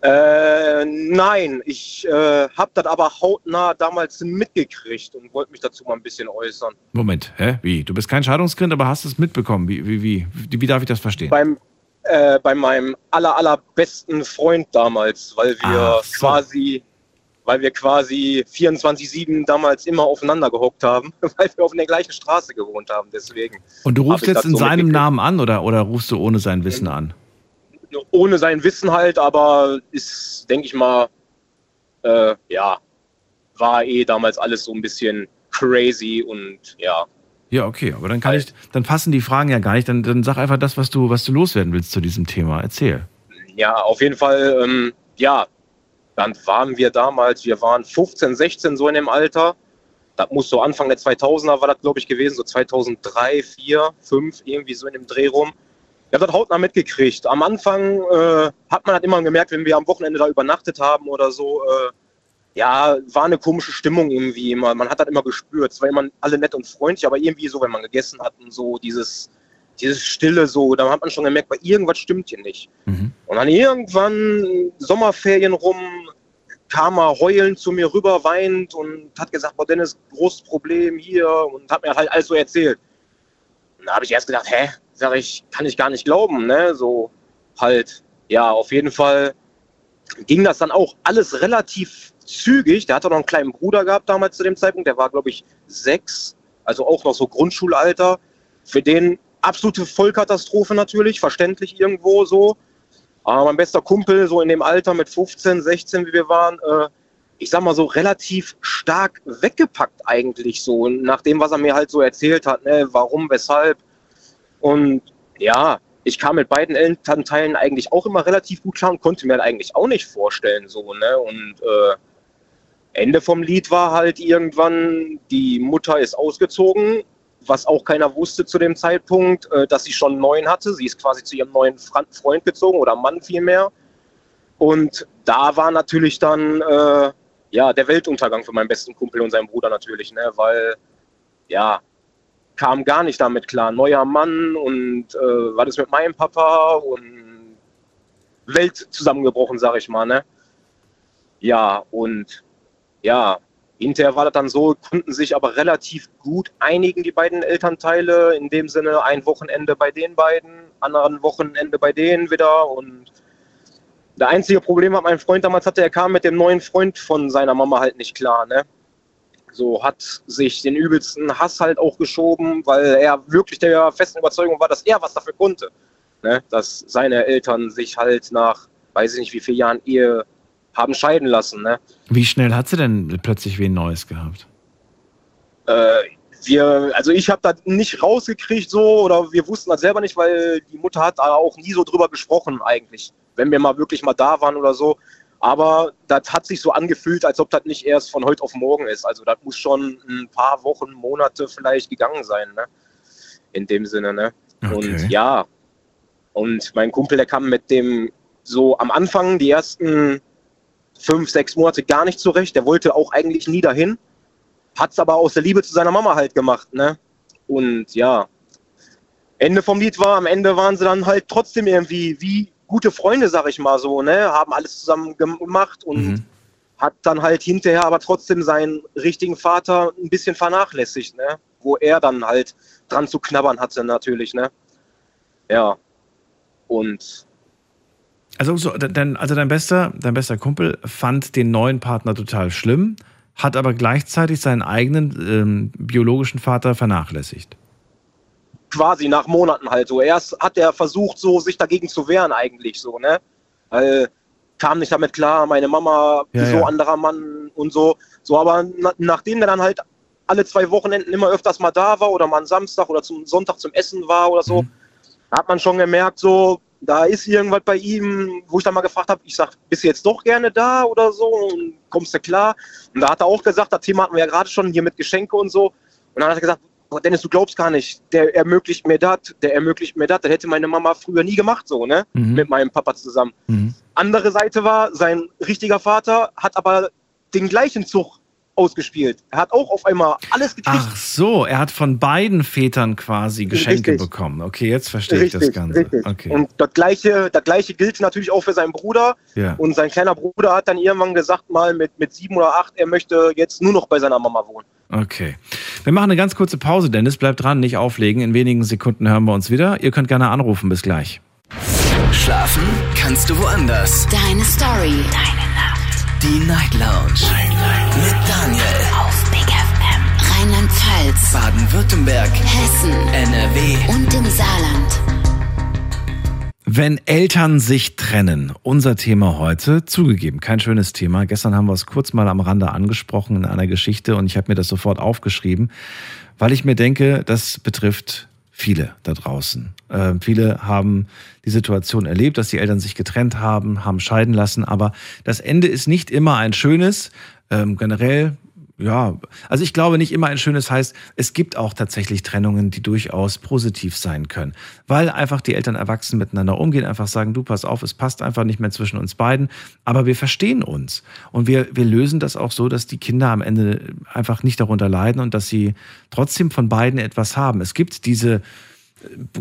Äh, nein, ich äh, habe das aber hautnah damals mitgekriegt und wollte mich dazu mal ein bisschen äußern. Moment, hä? Wie? Du bist kein Scheidungskind, aber hast es mitbekommen. Wie, wie, wie, wie, wie darf ich das verstehen? Beim, äh, bei meinem aller, allerbesten Freund damals, weil wir so. quasi, weil wir quasi 24-7 damals immer aufeinander gehockt haben, weil wir auf der gleichen Straße gewohnt haben, deswegen. Und du rufst jetzt in so seinem. Namen an oder, oder rufst du ohne sein Wissen an? Ohne sein Wissen halt, aber ist, denke ich mal, äh, ja, war eh damals alles so ein bisschen crazy und ja. Ja, okay, aber dann kann ich, dann passen die Fragen ja gar nicht. Dann, dann sag einfach das, was du, was du loswerden willst zu diesem Thema. Erzähl. Ja, auf jeden Fall, ähm, ja, dann waren wir damals, wir waren 15, 16 so in dem Alter. Das muss so Anfang der 2000er war das, glaube ich, gewesen, so 2003, 4, 5, irgendwie so in dem Dreh rum. Ich habe das hautnah mitgekriegt. Am Anfang äh, hat man halt immer gemerkt, wenn wir am Wochenende da übernachtet haben oder so, äh, ja, war eine komische Stimmung irgendwie immer. Man hat das immer gespürt. Es war immer alle nett und freundlich, aber irgendwie so, wenn man gegessen hat und so, dieses, dieses Stille so, da hat man schon gemerkt, bei irgendwas stimmt hier nicht. Und dann irgendwann Sommerferien rum kam er heulend zu mir rüber, weint und hat gesagt, boah Dennis, großes Problem hier und hat mir halt alles so erzählt. Und da habe ich erst gedacht, hä, sag ich, kann ich gar nicht glauben, ne? So halt, ja, auf jeden Fall ging das dann auch alles relativ zügig. Der hatte noch einen kleinen Bruder gehabt damals zu dem Zeitpunkt, der war, glaube ich, sechs, also auch noch so Grundschulalter. Für den absolute Vollkatastrophe natürlich, verständlich irgendwo so. Aber mein bester Kumpel, so in dem Alter mit 15, 16, wie wir waren, äh, ich sag mal so relativ stark weggepackt eigentlich so, nach dem, was er mir halt so erzählt hat, ne, warum, weshalb. Und ja, ich kam mit beiden Elternteilen eigentlich auch immer relativ gut klar und konnte mir halt eigentlich auch nicht vorstellen, so, ne, und äh, Ende vom Lied war halt irgendwann, die Mutter ist ausgezogen, was auch keiner wusste zu dem Zeitpunkt, äh, dass sie schon einen neuen hatte. Sie ist quasi zu ihrem neuen Freund gezogen oder Mann vielmehr. Und da war natürlich dann äh, ja der Weltuntergang für meinen besten Kumpel und seinen Bruder natürlich, ne? weil ja kam gar nicht damit klar. Neuer Mann und äh, war das mit meinem Papa und Welt zusammengebrochen, sag ich mal. Ne? Ja, und ja, hinterher war das dann so, konnten sich aber relativ gut einigen, die beiden Elternteile. In dem Sinne ein Wochenende bei den beiden, anderen Wochenende bei denen wieder. Und der einzige Problem hat mein Freund damals hatte, er kam mit dem neuen Freund von seiner Mama halt nicht klar, ne? So hat sich den übelsten Hass halt auch geschoben, weil er wirklich der festen Überzeugung war, dass er was dafür konnte. Ne? Dass seine Eltern sich halt nach, weiß ich nicht wie vielen Jahren Ehe haben scheiden lassen. Ne? Wie schnell hat sie denn plötzlich wen Neues gehabt? Äh, wir, also ich habe das nicht rausgekriegt so oder wir wussten das selber nicht, weil die Mutter hat da auch nie so drüber gesprochen eigentlich, wenn wir mal wirklich mal da waren oder so. Aber das hat sich so angefühlt, als ob das nicht erst von heute auf morgen ist. Also das muss schon ein paar Wochen, Monate vielleicht gegangen sein, ne? In dem Sinne, ne? Und ja, und mein Kumpel, der kam mit dem so am Anfang die ersten fünf, sechs Monate gar nicht zurecht. Der wollte auch eigentlich nie dahin. Hat es aber aus der Liebe zu seiner Mama halt gemacht, ne? Und ja, Ende vom Lied war, am Ende waren sie dann halt trotzdem irgendwie wie gute Freunde, sag ich mal so, ne? Haben alles zusammen gemacht und hat dann halt hinterher aber trotzdem seinen richtigen Vater ein bisschen vernachlässigt, ne? Wo er dann halt dran zu knabbern hatte, natürlich, ne? Ja. Und Also, so, dein, also dein, bester, dein bester Kumpel fand den neuen Partner total schlimm, hat aber gleichzeitig seinen eigenen ähm, biologischen Vater vernachlässigt. quasi nach Monaten halt so. Erst hat er versucht, so sich dagegen zu wehren eigentlich so, ne? Weil kam nicht damit klar, meine Mama, Ja, wieso ja. anderer Mann und so. So, aber na, nachdem er dann halt alle zwei Wochenenden immer öfters mal da war oder mal am Samstag oder zum Sonntag zum Essen war oder so, hat man schon gemerkt, so, da ist irgendwas bei ihm, wo ich dann mal gefragt habe, ich sag, bist du jetzt doch gerne da oder so und kommst du klar? Und da hat er auch gesagt, das Thema hatten wir ja gerade schon hier mit Geschenke und so. Und dann hat er gesagt, Dennis, du glaubst gar nicht, der ermöglicht mir das, der ermöglicht mir das, das hätte meine Mama früher nie gemacht, so, ne? Mit meinem Papa zusammen. Andere Seite war, sein richtiger Vater hat aber den gleichen Zug ausgespielt. Er hat auch auf einmal alles gekriegt. Ach so, er hat von beiden Vätern quasi Geschenke Richtig. bekommen. Okay, jetzt verstehe ich das Ganze. richtig. Okay. Und das gleiche, das gleiche gilt natürlich auch für seinen Bruder. Ja. Und sein kleiner Bruder hat dann irgendwann gesagt, mal mit, mit sieben oder acht, er möchte jetzt nur noch bei seiner Mama wohnen. Okay. Wir machen eine ganz kurze Pause, Dennis. Bleibt dran, nicht auflegen. In wenigen Sekunden hören wir uns wieder. Ihr könnt gerne anrufen. Bis gleich. Schlafen kannst du woanders. Deine Story. Deine. Die Night Lounge. Mit Daniel. Auf Big FM. Rheinland-Pfalz. Baden-Württemberg. Hessen. NRW. Und im Saarland. Wenn Eltern sich trennen, unser Thema heute, zugegeben, kein schönes Thema. Gestern haben wir es kurz mal am Rande angesprochen in einer Geschichte und ich habe mir das sofort aufgeschrieben, weil ich mir denke, das betrifft viele da draußen. Äh, viele haben die Situation erlebt, dass die Eltern sich getrennt haben, haben scheiden lassen, aber das Ende ist nicht immer ein schönes. Ähm, generell ja, also ich glaube nicht immer ein schönes heißt, es gibt auch tatsächlich Trennungen, die durchaus positiv sein können, weil einfach die Eltern erwachsen miteinander umgehen, einfach sagen, du pass auf, es passt einfach nicht mehr zwischen uns beiden, aber wir verstehen uns. Und wir, wir lösen das auch so, dass die Kinder am Ende einfach nicht darunter leiden und dass sie trotzdem von beiden etwas haben. Es gibt diese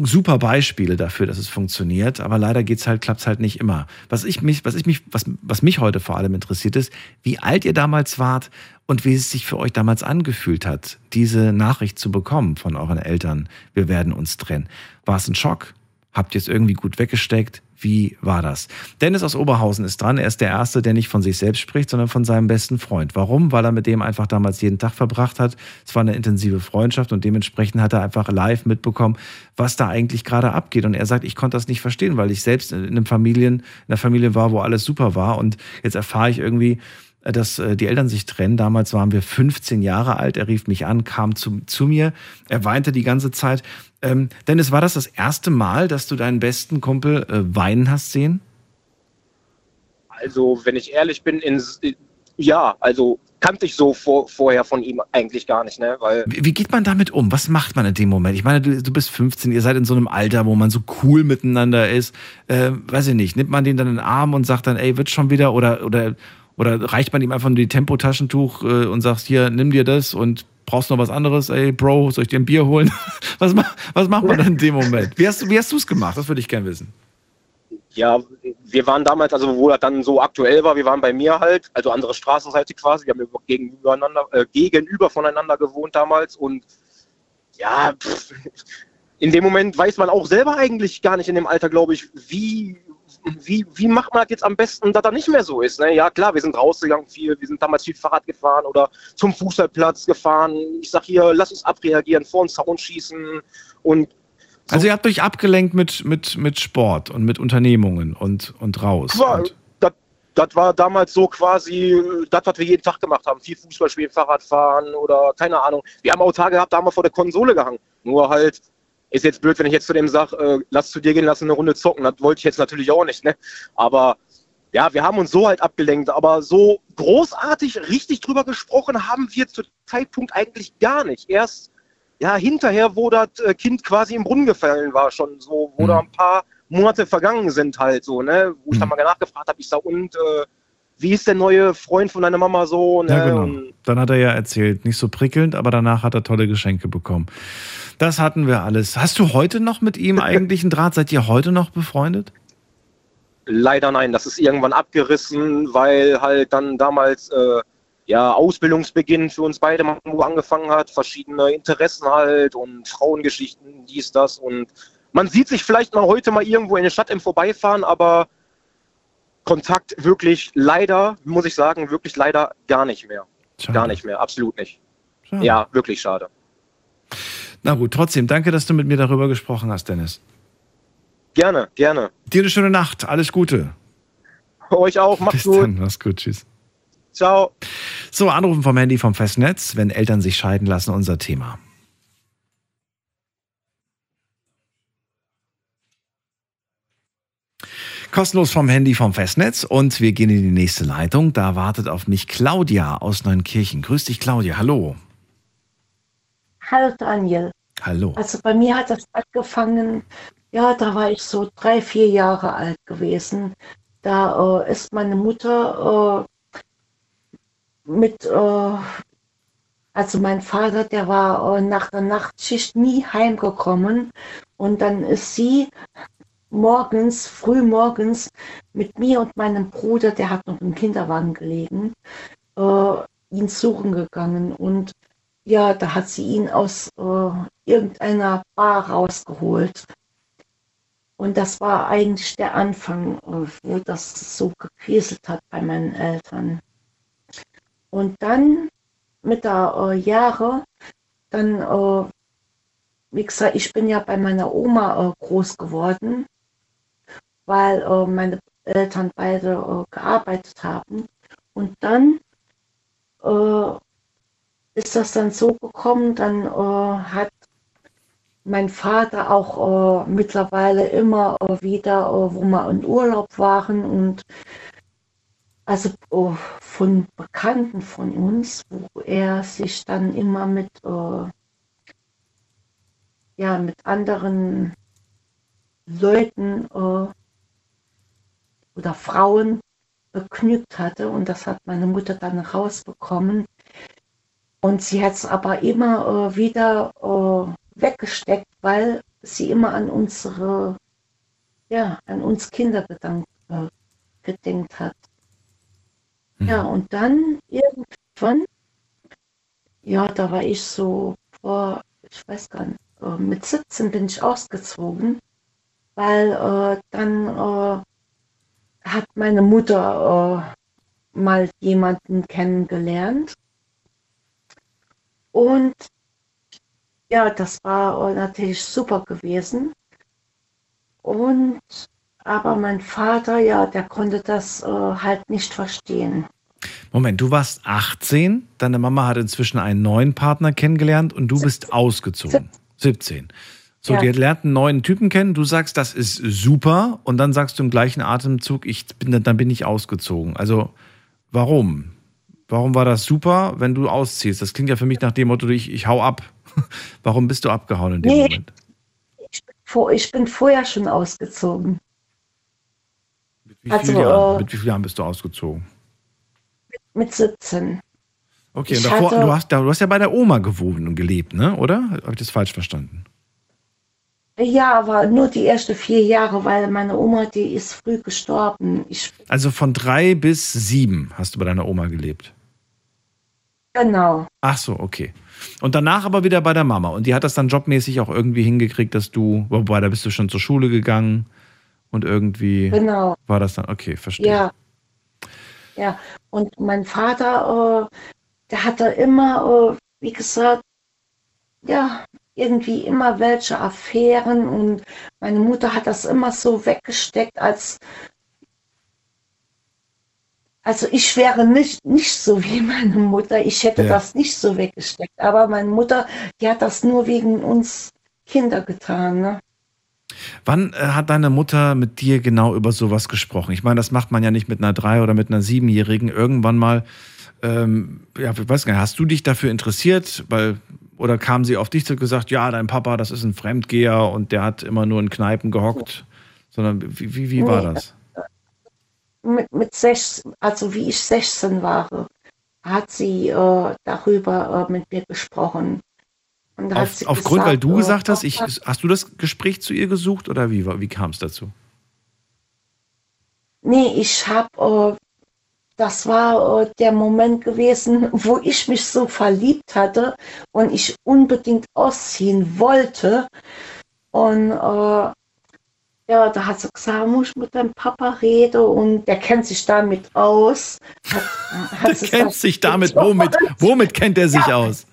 super Beispiele dafür, dass es funktioniert, aber leider geht's halt, klappt's halt nicht immer. Was ich mich, was ich mich, was, was mich heute vor allem interessiert ist, wie alt ihr damals wart und wie es sich für euch damals angefühlt hat, diese Nachricht zu bekommen von euren Eltern. Wir werden uns trennen. War es ein Schock? Habt ihr es irgendwie gut weggesteckt? Wie war das? Dennis aus Oberhausen ist dran. Er ist der Erste, der nicht von sich selbst spricht, sondern von seinem besten Freund. Warum? Weil er mit dem einfach damals jeden Tag verbracht hat. Es war eine intensive Freundschaft und dementsprechend hat er einfach live mitbekommen, was da eigentlich gerade abgeht. Und er sagt, ich konnte das nicht verstehen, weil ich selbst in einem Familien, in einer Familie war, wo alles super war. Und jetzt erfahre ich irgendwie, dass äh, die Eltern sich trennen. Damals waren wir 15 Jahre alt. Er rief mich an, kam zu, zu mir. Er weinte die ganze Zeit. Ähm, Dennis, war das das erste Mal, dass du deinen besten Kumpel äh, weinen hast sehen? Also, wenn ich ehrlich bin, in, ja, also kannte ich so vor, vorher von ihm eigentlich gar nicht, ne? Weil Wie, wie geht man damit um? Was macht man in dem Moment? Ich meine, du, du bist 15, ihr seid in so einem Alter, wo man so cool miteinander ist. Äh, weiß ich nicht, nimmt man den dann in den Arm und sagt dann, ey, wird schon wieder? Oder, oder, oder reicht man ihm einfach nur die Tempotaschentuch äh, und sagt, hier, nimm dir das und brauchst noch was anderes? Ey, Bro, soll ich dir ein Bier holen? was, ma- was macht man dann in dem Moment? Wie hast, du- es gemacht? Das würde ich gern wissen. Ja, wir waren damals, also wo das dann so aktuell war, wir waren bei mir halt, also andere Straßenseite quasi, wir haben über- gegenübereinander, äh, gegenüber voneinander gewohnt damals und ja, pff, in dem Moment weiß man auch selber eigentlich gar nicht in dem Alter, glaube ich, wie, wie, wie macht man das jetzt am besten, dass das nicht mehr so ist. Ne? Ja klar, wir sind rausgegangen viel, wir sind damals viel Fahrrad gefahren oder zum Fußballplatz gefahren. Ich sag hier, lass uns abreagieren, vor uns Zaun schießen und Also ihr habt euch abgelenkt mit, mit, mit Sport und mit Unternehmungen und, und raus. War, Und, das, war damals so quasi das, was wir jeden Tag gemacht haben. Viel Fußball spielen, Fahrrad fahren oder keine Ahnung. Wir haben auch Tage gehabt, da haben wir vor der Konsole gehangen. Nur halt, ist jetzt blöd, wenn ich jetzt zu dem sage, äh, lass zu dir gehen, lass eine Runde zocken. Das wollte ich jetzt natürlich auch nicht, ne? Aber ja, wir haben uns so halt abgelenkt. Aber so großartig richtig drüber gesprochen haben wir zu Zeitpunkt eigentlich gar nicht. Erst ja, hinterher, wo das äh, Kind quasi im Brunnen gefallen war, schon so, wo Mhm. da ein paar Monate vergangen sind halt so, ne? Wo ich dann Mhm. mal nachgefragt habe, ich sag, und äh, wie ist der neue Freund von deiner Mama so? Ne? ja, genau. Und Dann hat er ja erzählt, nicht so prickelnd, aber danach hat er tolle Geschenke bekommen. Das hatten wir alles. Hast du heute noch mit ihm eigentlich einen Draht? Seid ihr heute noch befreundet? Leider nein, das ist irgendwann abgerissen, weil halt dann damals äh, ja Ausbildungsbeginn für uns beide angefangen hat, verschiedene Interessen halt und Frauengeschichten, dies, das und man sieht sich vielleicht mal heute mal irgendwo in der Stadt im Vorbeifahren, aber Kontakt wirklich leider, muss ich sagen, wirklich leider gar nicht mehr. Schade. Gar nicht mehr, absolut nicht. Schade. Ja, wirklich schade. Na gut, trotzdem, danke, dass du mit mir darüber gesprochen hast, Dennis. Gerne, gerne. Dir eine schöne Nacht. Alles Gute. Euch auch, macht's Bis gut. dann. Mach's gut. Tschüss. Ciao. So, Anrufen vom Handy vom Festnetz, wenn Eltern sich scheiden lassen, unser Thema. Kostenlos vom Handy vom Festnetz und wir gehen in die nächste Leitung. Da wartet auf mich Claudia aus Neunkirchen. Grüß dich, Claudia. Hallo. Hallo Daniel. Hallo. Also bei mir hat das angefangen, ja, da war ich so drei, vier Jahre alt gewesen. Da äh, ist meine Mutter äh, mit, äh, Also mein Vater, der war äh, nach der Nachtschicht nie heimgekommen und dann ist sie morgens, früh morgens mit mir und meinem Bruder, der hat noch im Kinderwagen gelegen, äh, ihn suchen gegangen und ja, da hat sie ihn aus äh, irgendeiner Bar rausgeholt. Und das war eigentlich der Anfang, äh, wo das so gekriselt hat bei meinen Eltern. Und dann mit der äh, Jahre, dann, äh, wie gesagt, ich bin ja bei meiner Oma äh, groß geworden, weil äh, meine Eltern beide äh, gearbeitet haben. Und dann äh, ist das dann so gekommen, dann hat mein Vater auch äh, mittlerweile immer äh, wieder, äh, wo wir in Urlaub waren und also äh, von Bekannten von uns, wo er sich dann immer mit, äh, ja, mit anderen Leuten äh, oder Frauen begnügt hatte und das hat meine Mutter dann rausbekommen. Und sie hat es aber immer wieder weggesteckt, weil sie immer an unsere, ja, an uns Kinder gedankt, äh, gedenkt hat. Mhm. Ja, und dann irgendwann, ja, da war ich so vor, ich weiß gar nicht, äh, mit 17 bin ich ausgezogen, weil äh, dann äh, hat meine Mutter äh, mal jemanden kennengelernt. Und ja, das war natürlich super gewesen. Und aber mein Vater, ja, der konnte das äh, halt nicht verstehen. Moment, du warst 18, deine Mama hat inzwischen einen neuen Partner kennengelernt und du 17. bist ausgezogen. 17. So, ja. die lernt einen neuen Typen kennen, du sagst, das ist super und dann sagst du im gleichen Atemzug, ich bin, dann bin ich ausgezogen. Also, warum? Warum war das super, wenn du ausziehst? Das klingt ja für mich nach dem Motto, ich, ich hau ab. Warum bist du abgehauen in dem nee, Moment? Ich bin, vor, ich bin vorher schon ausgezogen. Mit wie, also, Jahren, äh, mit wie vielen Jahren bist du ausgezogen? Mit, mit 17. Okay, und davor, hatte, du, hast, du hast ja bei der Oma gewohnt und gelebt, ne? oder? Habe ich das falsch verstanden? Ja, aber nur die ersten vier Jahre, weil meine Oma, die ist früh gestorben. Ich also von drei bis sieben hast du bei deiner Oma gelebt? Genau. Ach so, okay. Und danach aber wieder bei der Mama. Und die hat das dann jobmäßig auch irgendwie hingekriegt, dass du, wobei da bist du schon zur Schule gegangen und irgendwie genau. war das dann, okay, verstehe. Ja. Ja, und mein Vater, äh, der hatte immer, äh, wie gesagt, ja, irgendwie immer welche Affären und meine Mutter hat das immer so weggesteckt, als also ich wäre nicht, nicht so wie meine Mutter. Ich hätte ja. das nicht so weggesteckt. Aber meine Mutter, die hat das nur wegen uns Kinder getan. Ne? Wann äh, hat deine Mutter mit dir genau über sowas gesprochen? Ich meine, das macht man ja nicht mit einer drei- oder mit einer siebenjährigen. Irgendwann mal, ähm, ja, ich weiß gar nicht, hast du dich dafür interessiert? Weil, oder kam sie auf dich zu gesagt, ja, dein Papa, das ist ein Fremdgeher und der hat immer nur in Kneipen gehockt? Sondern wie, wie, wie war das? mit, mit sechs, also wie ich 16 war, hat sie äh, darüber äh, mit mir gesprochen. Auf, aufgrund, gesagt, weil du äh, gesagt hast, ich, hast du das Gespräch zu ihr gesucht oder wie, wie kam es dazu? Nee, ich habe, äh, das war äh, der Moment gewesen, wo ich mich so verliebt hatte und ich unbedingt ausziehen wollte. Und äh, ja, da hat sie gesagt, muss ich mit deinem Papa reden und der kennt sich damit aus. Hat, hat der kennt sich damit, womit, womit kennt er sich ja, aus?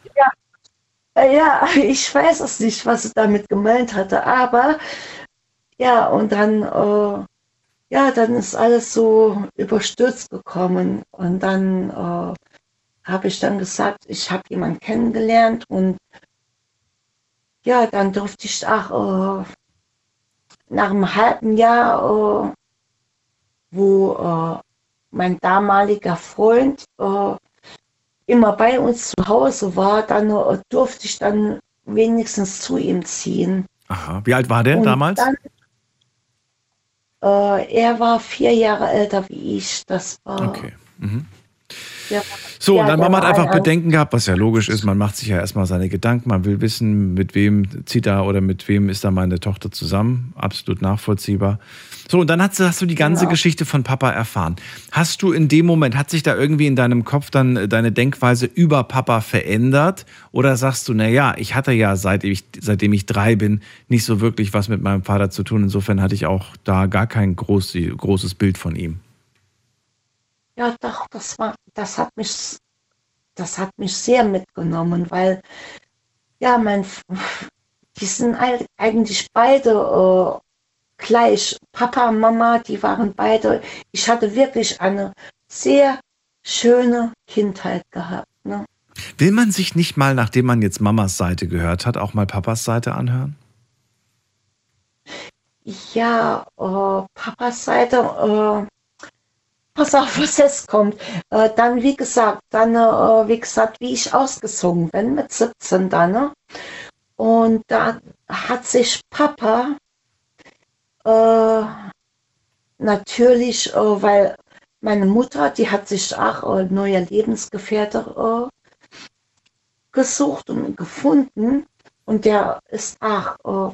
Ja, ja, ich weiß es nicht, was sie damit gemeint hatte, aber ja, und dann, äh, ja, dann ist alles so überstürzt gekommen und dann äh, habe ich dann gesagt, ich habe jemanden kennengelernt und ja, dann durfte ich auch äh, nach einem halben Jahr, äh, wo äh, mein damaliger Freund äh, immer bei uns zu Hause war, dann äh, durfte ich dann wenigstens zu ihm ziehen. Aha. Wie alt war der Und damals? Dann, er war vier Jahre älter wie ich. Das war. Okay. Mhm. So, Ja, und deine der Mama hat war einfach ein- Bedenken gehabt, was ja logisch ist. Man macht sich ja erstmal seine Gedanken, man will wissen, mit wem zieht da oder mit wem ist da meine Tochter zusammen. Absolut nachvollziehbar. So, und dann hast du, hast du die ganze Genau. Geschichte von Papa erfahren. Hast du in dem Moment, hat sich da irgendwie in deinem Kopf dann äh, deine Denkweise über Papa verändert? Oder sagst du, na ja, ich hatte ja seit ich, seitdem ich drei bin nicht so wirklich was mit meinem Vater zu tun. Insofern hatte ich auch da gar kein groß, großes Bild von ihm. Ja, doch, das war, das hat mich, das hat mich sehr mitgenommen, weil, ja, mein, die sind eig- eigentlich beide äh, gleich. Papa Mama, die waren beide. Ich hatte wirklich eine sehr schöne Kindheit gehabt. Ne? Will man sich nicht mal, nachdem man jetzt Mamas Seite gehört hat, auch mal Papas Seite anhören? Ja, äh, Papas Seite, äh, pass auf, was jetzt kommt. Äh, dann, wie gesagt, dann, äh, wie gesagt, wie ich ausgezogen bin mit 17 dann. Ne? Und da hat sich Papa äh, natürlich, äh, weil meine Mutter, die hat sich auch äh, neue Lebensgefährte äh, gesucht und gefunden. Und der ist auch, äh,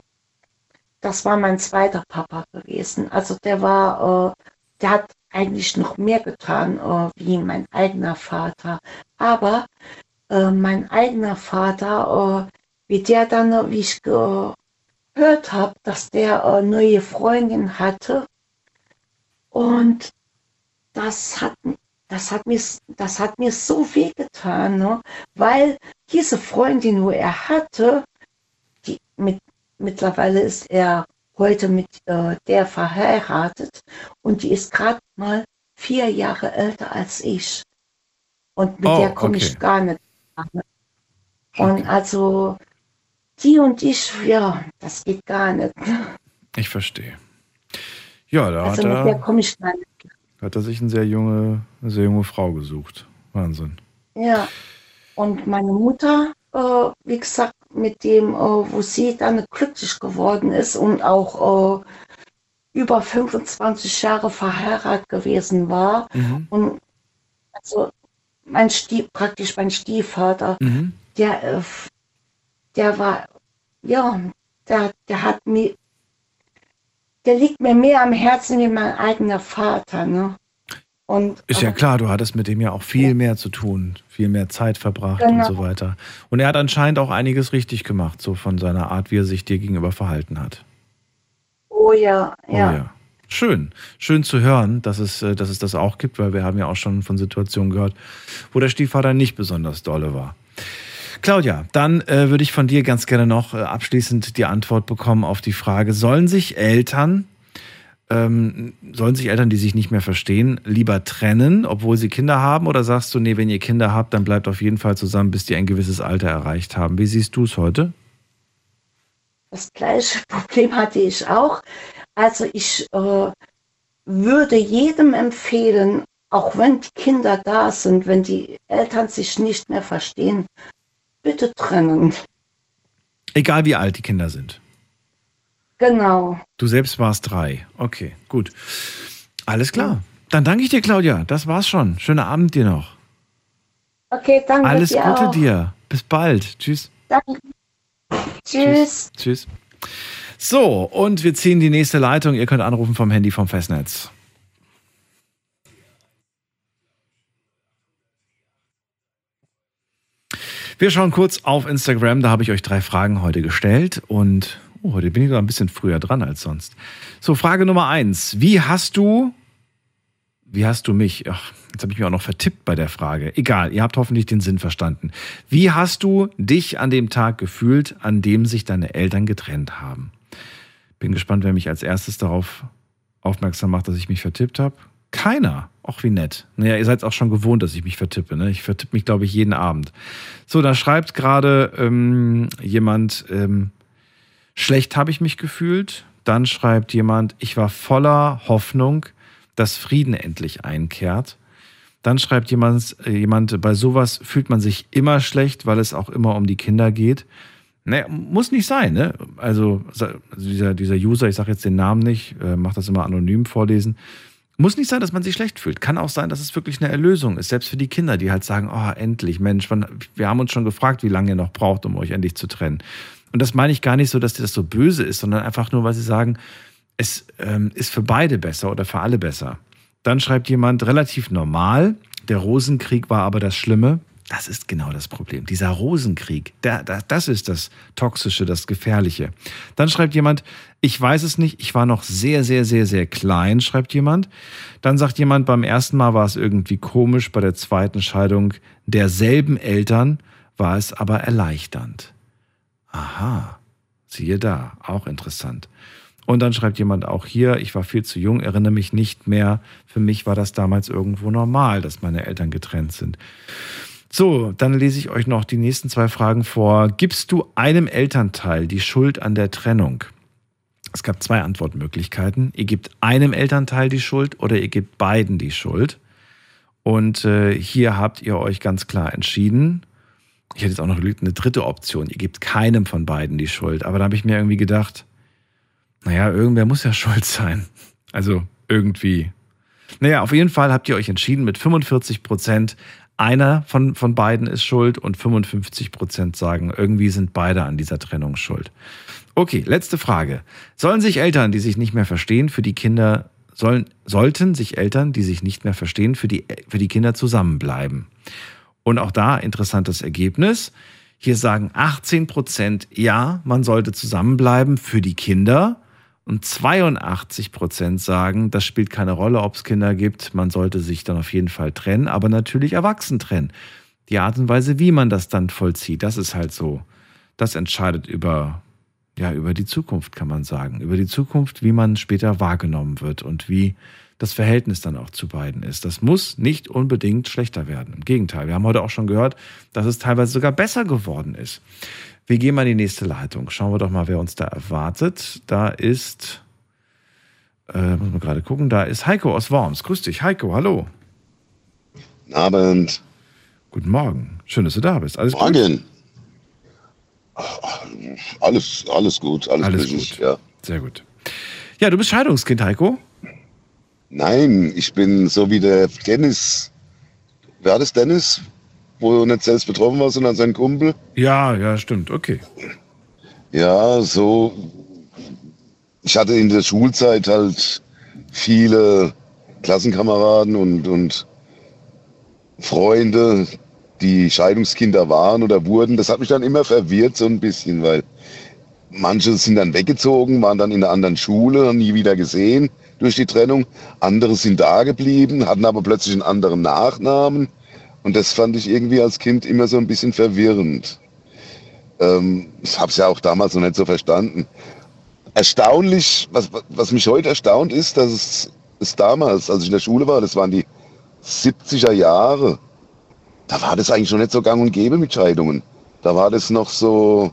das war mein zweiter Papa gewesen. Also der war, der hat eigentlich noch mehr getan wie mein eigener Vater. Aber mein eigener Vater, wie der dann, wie ich gehört habe, dass der äh, neue Freundin hatte. Und das hat, das hat, mir, das hat mir so weh getan, ne? weil diese Freundin, wo er hatte, die mit, mittlerweile ist er heute mit äh, der verheiratet und die ist gerade mal vier Jahre älter als ich. Und mit Oh, der komme okay. ich gar nicht. klar. Und also die und ich, ja, das geht gar nicht. Ich verstehe. Ja, da Also hat, er, hat er sich eine sehr junge, eine sehr junge Frau gesucht. Wahnsinn. Ja, und meine Mutter, äh, wie gesagt, mit dem, äh, wo sie dann glücklich geworden ist und auch äh, über 25 Jahre verheiratet gewesen war. Mhm. Und also mein Stief, praktisch mein Stiefvater, Mhm. der, äh, der war, ja, der, der hat mir, der liegt mir mehr am Herzen wie mein eigener Vater, ne? Und Ist ja klar, du hattest mit dem ja auch viel mehr zu tun, viel mehr Zeit verbracht und Genau. so weiter. Und er hat anscheinend auch einiges richtig gemacht, so von seiner Art, wie er sich dir gegenüber verhalten hat. Oh ja, Oh ja. ja. Schön. Schön zu hören, dass es, äh, dass es das auch gibt, weil wir haben ja auch schon von Situationen gehört, wo der Stiefvater nicht besonders dolle war. Claudia, dann äh, würde ich von dir ganz gerne noch äh, abschließend die Antwort bekommen auf die Frage, sollen sich Eltern, ähm, sollen sich Eltern, die sich nicht mehr verstehen, lieber trennen, obwohl sie Kinder haben? Oder sagst du, nee, wenn ihr Kinder habt, dann bleibt auf jeden Fall zusammen, bis die ein gewisses Alter erreicht haben? Wie siehst du es heute? Das gleiche Problem hatte ich auch. Also ich äh, würde jedem empfehlen, auch wenn die Kinder da sind, wenn die Eltern sich nicht mehr verstehen, bitte trennen. Egal wie alt die Kinder sind. Genau. Du selbst warst drei. Okay, gut. Alles klar. Dann danke ich dir, Claudia. Das war's schon. Schönen Abend dir noch. Okay, danke Alles dir Gute auch. dir. Bis bald. Tschüss. Danke. Tschüss. Tschüss. So, und wir ziehen die nächste Leitung. Ihr könnt anrufen vom Handy vom Festnetz. Wir schauen kurz auf Instagram. Da habe ich euch drei Fragen heute gestellt. Und oh, heute bin ich noch ein bisschen früher dran als sonst. So, Frage Nummer eins. Wie hast du wie hast du mich? Ach, jetzt habe ich mir auch noch vertippt bei der Frage. Egal, ihr habt hoffentlich den Sinn verstanden. Wie hast du dich an dem Tag gefühlt, an dem sich deine Eltern getrennt haben? Bin gespannt, wer mich als erstes darauf aufmerksam macht, dass ich mich vertippt habe. Keiner. Auch wie nett. Naja, ihr seid auch schon gewohnt, dass ich mich vertippe. Ne? Ich vertippe mich, glaube ich, jeden Abend. So, da schreibt gerade ähm, jemand, ähm, schlecht habe ich mich gefühlt. Dann schreibt jemand, ich war voller Hoffnung, dass Frieden endlich einkehrt. Dann schreibt jemand, äh, jemand, bei sowas fühlt man sich immer schlecht, weil es auch immer um die Kinder geht. Naja, muss nicht sein, ne? Also, also dieser, dieser User, ich sage jetzt den Namen nicht, äh, macht das immer anonym vorlesen, Muss nicht sein, dass man sich schlecht fühlt. Kann auch sein, dass es wirklich eine Erlösung ist. Selbst für die Kinder, die halt sagen, oh, endlich, Mensch, wir haben uns schon gefragt, wie lange ihr noch braucht, um euch endlich zu trennen. Und das meine ich gar nicht so, dass das so böse ist, sondern einfach nur, weil sie sagen, es ähm, ist für beide besser oder für alle besser. Dann schreibt jemand relativ normal, der Rosenkrieg war aber das Schlimme. Das ist genau das Problem. Dieser Rosenkrieg, der, der, das ist das Toxische, das Gefährliche. Dann schreibt jemand, ich weiß es nicht, ich war noch sehr, sehr, sehr, sehr klein, schreibt jemand. Dann sagt jemand, beim ersten Mal war es irgendwie komisch, bei der zweiten Scheidung derselben Eltern war es aber erleichternd. Aha, siehe da, auch interessant. Und dann schreibt jemand auch hier, ich war viel zu jung, erinnere mich nicht mehr. Für mich war das damals irgendwo normal, dass meine Eltern getrennt sind. So, dann lese ich euch noch die nächsten zwei Fragen vor. Gibst du einem Elternteil die Schuld an der Trennung? Es gab zwei Antwortmöglichkeiten. Ihr gebt einem Elternteil die Schuld oder ihr gebt beiden die Schuld. Und äh, hier habt ihr euch ganz klar entschieden. Ich hätte jetzt auch noch eine dritte Option. Ihr gebt keinem von beiden die Schuld. Aber da habe ich mir irgendwie gedacht, naja, irgendwer muss ja schuld sein. Also irgendwie. Naja, auf jeden Fall habt ihr euch entschieden mit 45 Prozent einer von, von beiden ist schuld und 55 Prozent sagen, irgendwie sind beide an dieser Trennung schuld. Okay, letzte Frage. Sollen sich Eltern, die sich nicht mehr verstehen, für die Kinder, sollen, sollten sich Eltern, die sich nicht mehr verstehen, für die, für die Kinder zusammenbleiben? Und auch da interessantes Ergebnis. Hier sagen 18 Prozent, ja, man sollte zusammenbleiben für die Kinder. Und 82 Prozent sagen, das spielt keine Rolle, ob es Kinder gibt. Man sollte sich dann auf jeden Fall trennen, aber natürlich erwachsen trennen. Die Art und Weise, wie man das dann vollzieht, das ist halt so. Das entscheidet über, ja, über die Zukunft, kann man sagen. Über die Zukunft, wie man später wahrgenommen wird und wie das Verhältnis dann auch zu beiden ist. Das muss nicht unbedingt schlechter werden. Im Gegenteil, wir haben heute auch schon gehört, dass es teilweise sogar besser geworden ist. Wir gehen mal in die nächste Leitung. Schauen wir doch mal, wer uns da erwartet. Da ist, äh, muss man gerade gucken, da ist Heiko aus Worms. Grüß dich, Heiko, hallo. Guten Abend. Guten Morgen. Schön, dass du da bist. Alles Morgen. gut? Alles, alles gut, alles, Alles gut. ja. Sehr gut. Ja, du bist Scheidungskind, Heiko. Nein, ich bin so wie der Dennis. Wer das Dennis? Wo nicht selbst betroffen war, sondern sein Kumpel. Ja, ja, stimmt. Okay. Ja, so. Ich hatte in der Schulzeit halt viele Klassenkameraden und, und Freunde, die Scheidungskinder waren oder wurden. Das hat mich dann immer verwirrt so ein bisschen, weil manche sind dann weggezogen, waren dann in einer anderen Schule, haben nie wieder gesehen durch die Trennung. Andere sind da geblieben, hatten aber plötzlich einen anderen Nachnamen. Und das fand ich irgendwie als Kind immer so ein bisschen verwirrend. Ähm, ich habe es ja auch damals noch nicht so verstanden. Erstaunlich, was, was mich heute erstaunt ist, dass es, es damals, als ich in der Schule war, das waren die 70er Jahre, da war das eigentlich noch nicht so gang und gäbe mit Scheidungen. Da war das noch so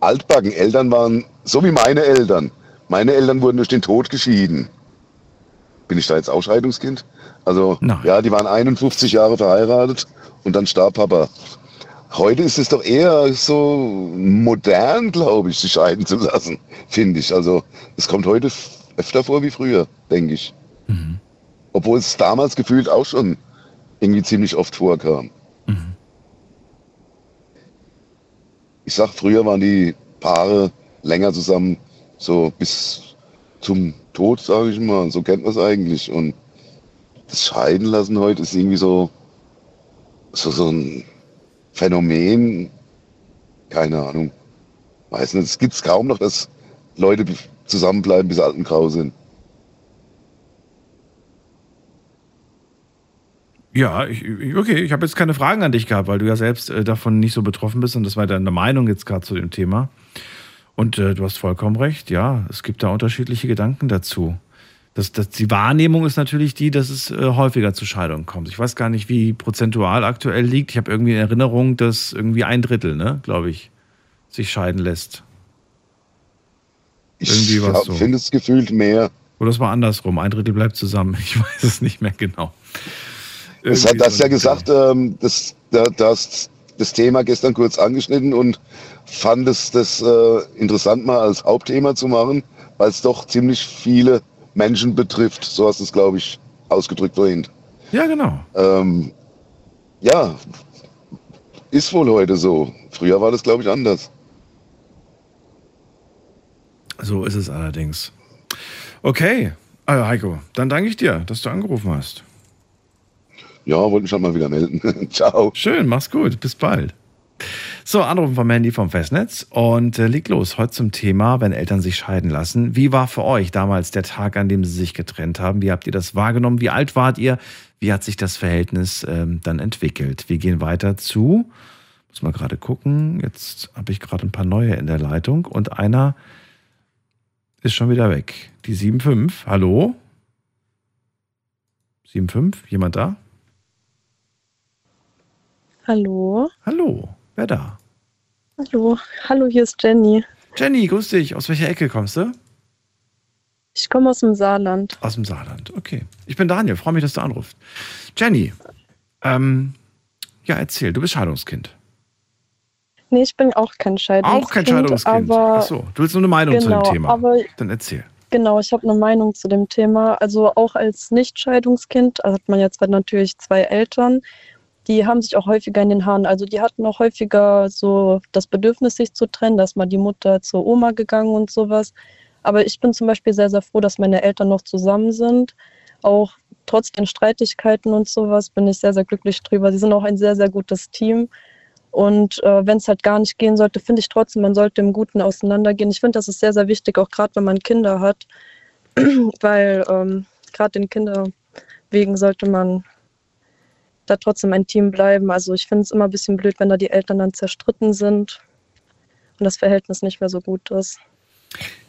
altbacken. Eltern waren so wie meine Eltern. Meine Eltern wurden durch den Tod geschieden. Bin ich da jetzt auch Scheidungskind? Also, ja, die waren 51 Jahre verheiratet und dann starb Papa. Heute ist es doch eher so modern, glaube ich, sich scheiden zu lassen, finde ich. Also, es kommt heute öfter vor wie früher, denke ich. Obwohl es damals gefühlt auch schon irgendwie ziemlich oft vorkam. Ich sag, früher waren die Paare länger zusammen, so bis zum Tod, sage ich mal. So kennt man es eigentlich. Und das Scheiden lassen heute ist irgendwie so, so, so ein Phänomen. Keine Ahnung. Nicht, es gibt es kaum noch, dass Leute zusammenbleiben, bis sie alt und grau sind. Ja, ich- okay, ich habe jetzt keine Fragen an dich gehabt, weil du ja selbst äh, davon nicht so betroffen bist und das war deine Meinung jetzt gerade zu dem Thema. Und äh, du hast vollkommen recht, ja, es gibt da unterschiedliche Gedanken dazu. Das, das, die Wahrnehmung ist natürlich die, dass es äh, häufiger zu Scheidungen kommt. Ich weiß gar nicht, wie prozentual aktuell liegt. Ich habe irgendwie in Erinnerung, dass irgendwie ein Drittel, ne, glaube ich, sich scheiden lässt. Irgendwie Ich was so. finde es gefühlt mehr. Oder es war andersrum, ein Drittel bleibt zusammen. Ich weiß es nicht mehr genau. Es Irgendwie hat das ja gesagt, ähm, das, da, das, das Thema gestern kurz angeschnitten und fand es das äh, interessant mal als Hauptthema zu machen, weil es doch ziemlich viele Menschen betrifft. So hast du es, glaube ich, ausgedrückt vorhin. Ja, genau. Ähm, ja, ist wohl heute so. Früher war das, glaube ich, anders. So ist es allerdings. Okay, also Heiko, dann danke ich dir, dass du angerufen hast. Ja, wollte mich halt mal wieder melden. Ciao. Schön, mach's gut. Bis bald. So, Anrufen vom Handy vom Festnetz und äh, leg los. Heute zum Thema, wenn Eltern sich scheiden lassen. Wie war für euch damals der Tag, an dem sie sich getrennt haben? Wie habt ihr das wahrgenommen? Wie alt wart ihr? Wie hat sich das Verhältnis ähm, dann entwickelt? Wir gehen weiter zu, muss mal gerade gucken. Jetzt habe ich gerade ein paar neue in der Leitung und einer ist schon wieder weg. Die 75. Hallo? 75? Jemand da? Hallo. Hallo. Wer da? Hallo. Hallo, hier ist Jenny. Jenny, grüß dich. Aus welcher Ecke kommst du? Ich komme aus dem Saarland. Aus dem Saarland, okay. Ich bin Daniel, freue mich, dass du anrufst. Jenny, ähm, ja, erzähl, du bist Scheidungskind. Nee, ich bin auch kein Scheidungskind. Auch kein Scheidungskind. Aber, Ach so, du willst nur eine Meinung genau, zu dem Thema. Aber, Dann erzähl. genau, ich habe eine Meinung zu dem Thema. Also auch als Nicht-Scheidungskind also hat man jetzt natürlich zwei Eltern. Die haben sich auch häufiger in den Haaren. Also die hatten auch häufiger so das Bedürfnis, sich zu trennen, dass mal die Mutter zur Oma gegangen und sowas. Aber ich bin zum Beispiel sehr, sehr froh, dass meine Eltern noch zusammen sind. Auch trotz den Streitigkeiten und sowas bin ich sehr, sehr glücklich drüber. Sie sind auch ein sehr, sehr gutes Team. Und äh, wenn es halt gar nicht gehen sollte, finde ich trotzdem, man sollte im Guten auseinandergehen. Ich finde, das ist sehr, sehr wichtig, auch gerade wenn man Kinder hat, weil ähm, gerade den Kindern wegen sollte man da trotzdem ein Team bleiben. Also ich finde es immer ein bisschen blöd, wenn da die Eltern dann zerstritten sind und das Verhältnis nicht mehr so gut ist.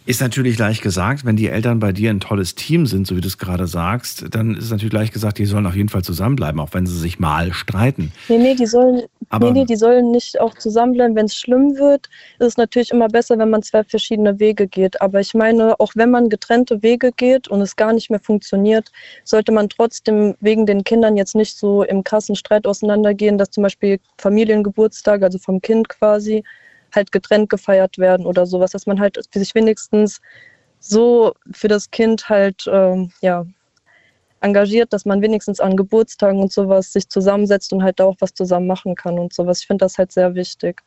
Ist natürlich leicht gesagt, wenn die Eltern bei dir ein tolles Team sind, so wie du es gerade sagst, dann ist es natürlich leicht gesagt, die sollen auf jeden Fall zusammenbleiben, auch wenn sie sich mal streiten. Nee, nee, die sollen, Aber- nee, nee, die sollen nicht auch zusammenbleiben. Wenn es schlimm wird, ist es natürlich immer besser, wenn man zwei verschiedene Wege geht. Aber ich meine, auch wenn man getrennte Wege geht und es gar nicht mehr funktioniert, sollte man trotzdem wegen den Kindern jetzt nicht so im krassen Streit auseinandergehen, dass zum Beispiel Familiengeburtstage, also vom Kind quasi, halt getrennt gefeiert werden oder sowas, dass man halt sich wenigstens so für das Kind halt ähm, ja, engagiert, dass man wenigstens an Geburtstagen und sowas sich zusammensetzt und halt auch was zusammen machen kann und sowas. Ich finde das halt sehr wichtig.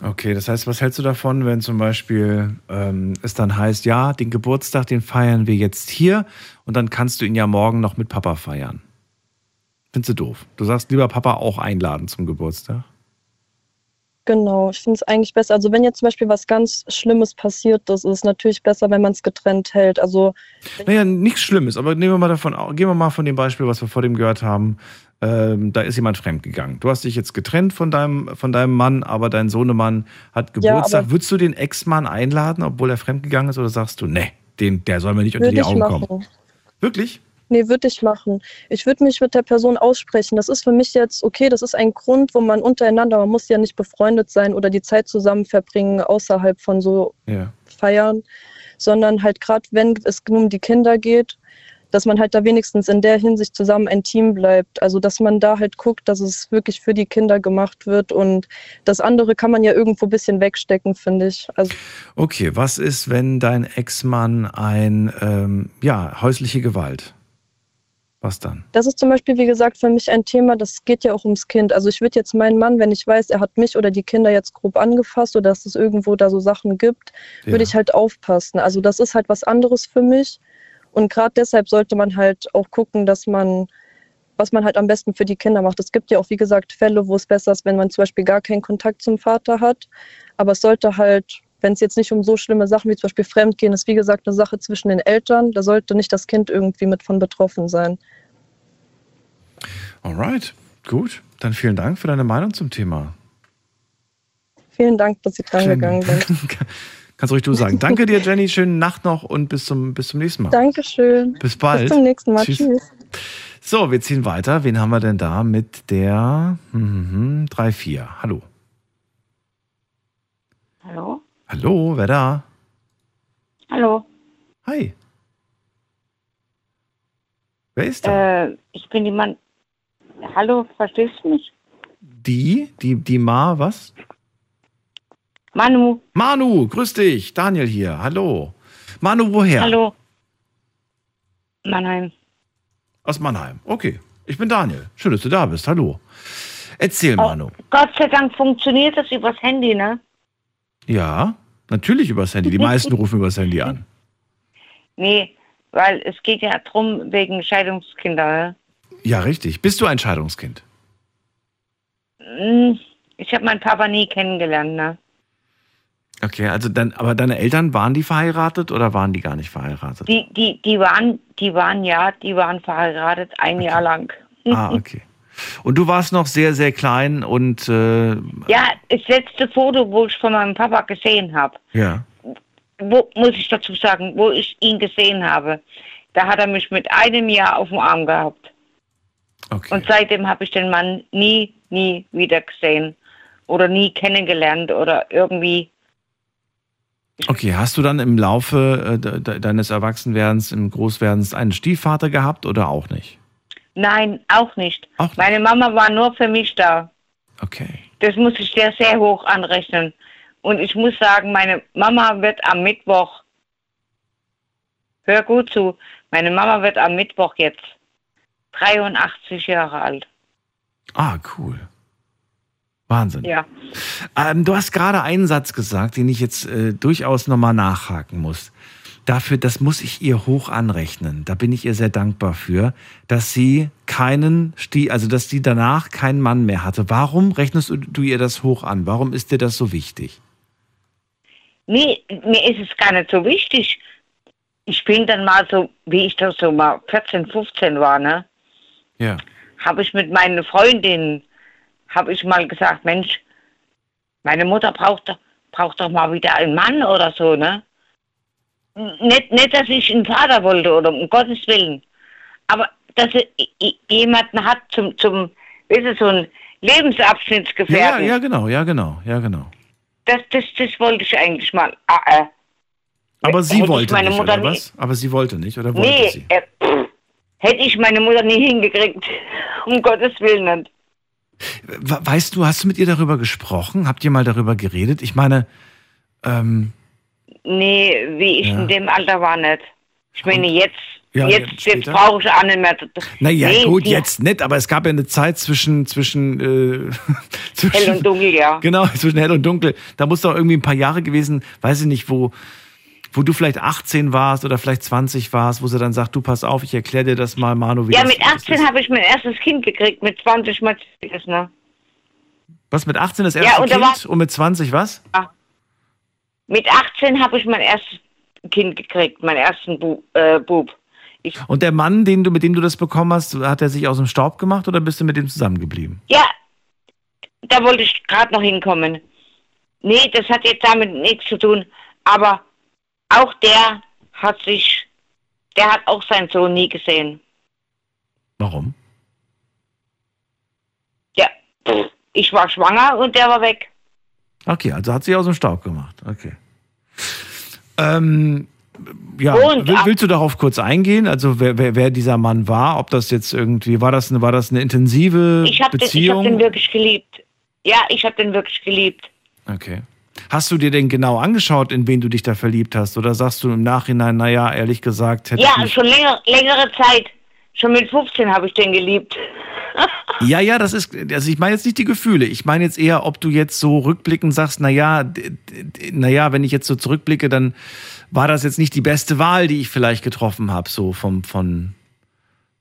Okay, das heißt, was hältst du davon, wenn zum Beispiel ähm, es dann heißt, ja, den Geburtstag, den feiern wir jetzt hier und dann kannst du ihn ja morgen noch mit Papa feiern? Findest du doof? Du sagst lieber Papa auch einladen zum Geburtstag? Genau, ich finde es eigentlich besser. Also wenn jetzt zum Beispiel was ganz Schlimmes passiert ist, ist es natürlich besser, wenn man es getrennt hält. Also Naja, nichts Schlimmes, aber nehmen wir mal davon, gehen wir mal von dem Beispiel, was wir vor dem gehört haben. Ähm, da ist jemand fremdgegangen. Du hast dich jetzt getrennt von deinem, von deinem Mann, aber dein Sohnemann hat Ja, Geburtstag. aber- Würdest du den Ex-Mann einladen, obwohl er fremdgegangen ist, oder sagst du, nee, den, der soll mir nicht unter die Augen kommen? Wirklich? Nee, würde ich machen. Ich würde mich mit der Person aussprechen. Das ist für mich jetzt, okay, das ist ein Grund, wo man untereinander, man muss ja nicht befreundet sein oder die Zeit zusammen verbringen außerhalb von so Ja. Feiern, sondern halt gerade, wenn es um die Kinder geht, dass man halt da wenigstens in der Hinsicht zusammen ein Team bleibt. Also dass man da halt guckt, dass es wirklich für die Kinder gemacht wird und das andere kann man ja irgendwo ein bisschen wegstecken, finde ich. Also Okay, was ist, wenn dein Ex-Mann ein, ähm, ja, häusliche Gewalt? Was dann? Das ist zum Beispiel, wie gesagt, für mich ein Thema, das geht ja auch ums Kind. Also ich würde jetzt meinen Mann, wenn ich weiß, er hat mich oder die Kinder jetzt grob angefasst oder dass es irgendwo da so Sachen gibt, Ja. würde ich halt aufpassen. Also das ist halt was anderes für mich. Und gerade deshalb sollte man halt auch gucken, dass man, was man halt am besten für die Kinder macht. Es gibt ja auch, wie gesagt, Fälle, wo es besser ist, wenn man zum Beispiel gar keinen Kontakt zum Vater hat. Aber es sollte halt, wenn es jetzt nicht um so schlimme Sachen wie zum Beispiel Fremdgehen ist, wie gesagt, eine Sache zwischen den Eltern, da sollte nicht das Kind irgendwie mit von betroffen sein. Alright, gut. Dann vielen Dank für deine Meinung zum Thema. Vielen Dank, dass Sie dran gegangen sind. Kannst ruhig du sagen. Danke dir, Jenny. Schöne Nacht noch und bis zum, bis zum nächsten Mal. Dankeschön. Bis bald. Bis zum nächsten Mal. Tschüss. Tschüss. So, wir ziehen weiter. Wen haben wir denn da mit der mhm, 3-4? Hallo. Hallo? Hallo, wer da? Hallo. Hi. Wer ist da? Äh, ich bin die Mann. Hallo, verstehst du mich? Die? Die, die Ma, was? Manu. Manu, grüß dich. Daniel hier. Hallo. Manu, woher? Hallo. Mannheim. Aus Mannheim. Okay. Ich bin Daniel. Schön, dass du da bist. Hallo. Erzähl, Oh, Manu. Gott sei Dank funktioniert das übers Handy, ne? Ja, natürlich übers Handy. Die meisten rufen übers Handy an. Nee, weil es geht ja drum wegen Scheidungskinder, ne? Ja, richtig. Bist du ein Scheidungskind? Hm, Ich habe meinen Papa nie kennengelernt, ne? Okay, also dann, aber deine Eltern, waren die verheiratet oder waren die gar nicht verheiratet? Die, die, die waren, die waren ja, die waren verheiratet ein Jahr lang. Ah, okay. Und du warst noch sehr, sehr klein und äh, Ja, das letzte Foto, wo ich von meinem Papa gesehen habe, ja. wo muss ich dazu sagen, wo ich ihn gesehen habe, da hat er mich mit einem Jahr auf dem Arm gehabt. Und seitdem habe ich den Mann nie, nie wieder gesehen oder nie kennengelernt oder irgendwie. Okay, hast du dann im Laufe äh, de de deines Erwachsenwerdens, im Großwerdens einen Stiefvater gehabt oder auch nicht? Nein, auch nicht. Meine Mama war nur für mich da. Okay. Das muss ich dir sehr hoch anrechnen. Und ich muss sagen, meine Mama wird am Mittwoch, hör gut zu, meine Mama wird am Mittwoch jetzt 83 Jahre alt. Ah, cool. Wahnsinn. Ja. Ähm, du hast gerade einen Satz gesagt, den ich jetzt äh, durchaus nochmal nachhaken muss. Dafür, das muss ich ihr hoch anrechnen. Da bin ich ihr sehr dankbar für, dass sie keinen, also dass sie danach keinen Mann mehr hatte. Warum rechnest du, ihr das hoch an? Warum ist dir das so wichtig? Nee, mir ist es gar nicht so wichtig. Ich bin dann mal so, wie ich das so mal 14, 15 war, ne? Ja. habe ich mit meinen Freundinnen, habe ich mal gesagt, Mensch, meine Mutter braucht, doch- braucht doch mal wieder einen Mann oder so, ne? Nicht, nicht, dass ich einen Vater wollte oder um Gottes Willen, aber dass sie i- i- jemanden hat zum, zum, weißt du, so ein Ja, Lebensabschnittsgefährten. ja, genau, ja, genau, ja, genau. Das, das, das wollte ich eigentlich mal. Ah, äh. Aber sie ich wollte nicht, Mutter oder was? Aber sie wollte nicht, oder wollte Nee, sie? äh, pff, hätte ich meine Mutter nie hingekriegt. Um Gottes Willen nicht. We- Weißt du, hast du mit ihr darüber gesprochen? Habt ihr mal darüber geredet? Ich meine, ähm, Nee, wie ich Ja. in dem Alter war nicht. Ich meine, jetzt, Ja, jetzt, jetzt brauche ich auch nicht mehr. naja, Nee, gut, jetzt nicht, aber es gab ja eine Zeit zwischen, zwischen, äh, zwischen Hell und dunkel, ja. Genau, zwischen hell und dunkel. Da muss doch irgendwie ein paar Jahre gewesen, weiß ich nicht, wo, wo du vielleicht 18 warst oder vielleicht 20 warst, wo sie dann sagt, du pass auf, ich erkläre dir das mal, Manu, wie Ja, mit 18 habe ich mein erstes Kind gekriegt, mit 20 mal das, ne? Was, mit 18 das Ja, erste und da Kind und mit 20 was? Mit 18 habe ich mein erstes Kind gekriegt, meinen ersten Bu äh, Bub. Ich, Und der Mann, den du, mit dem du das bekommen hast, hat er sich aus dem Staub gemacht oder bist du mit dem zusammengeblieben? ja, da wollte ich gerade noch hinkommen. Nee, das hat jetzt damit nichts zu tun, aber auch der hat sich, der hat auch seinen Sohn nie gesehen. Warum? Ja, ich war schwanger und der war weg. Okay, also hat sich aus dem Staub gemacht. Okay. Ähm, ja, Und will, willst du darauf kurz eingehen? Also wer, wer, wer dieser Mann war, ob das jetzt irgendwie, war das eine, war das eine intensive Ich habe den, ich hab Beziehung? den wirklich geliebt. Ja, ich habe den wirklich geliebt. okay. Hast du dir denn genau angeschaut, in wen du dich da verliebt hast? Oder sagst du im Nachhinein, naja, ehrlich gesagt, hätte Ja, schon länger, längere Zeit. Schon mit 15 habe ich den geliebt. Ja, ja, das ist, also ich meine jetzt nicht die Gefühle. Ich meine jetzt eher, ob du jetzt so rückblickend sagst, naja, naja, wenn ich jetzt so zurückblicke, dann war das jetzt nicht die beste Wahl, die ich vielleicht getroffen habe, so vom, von,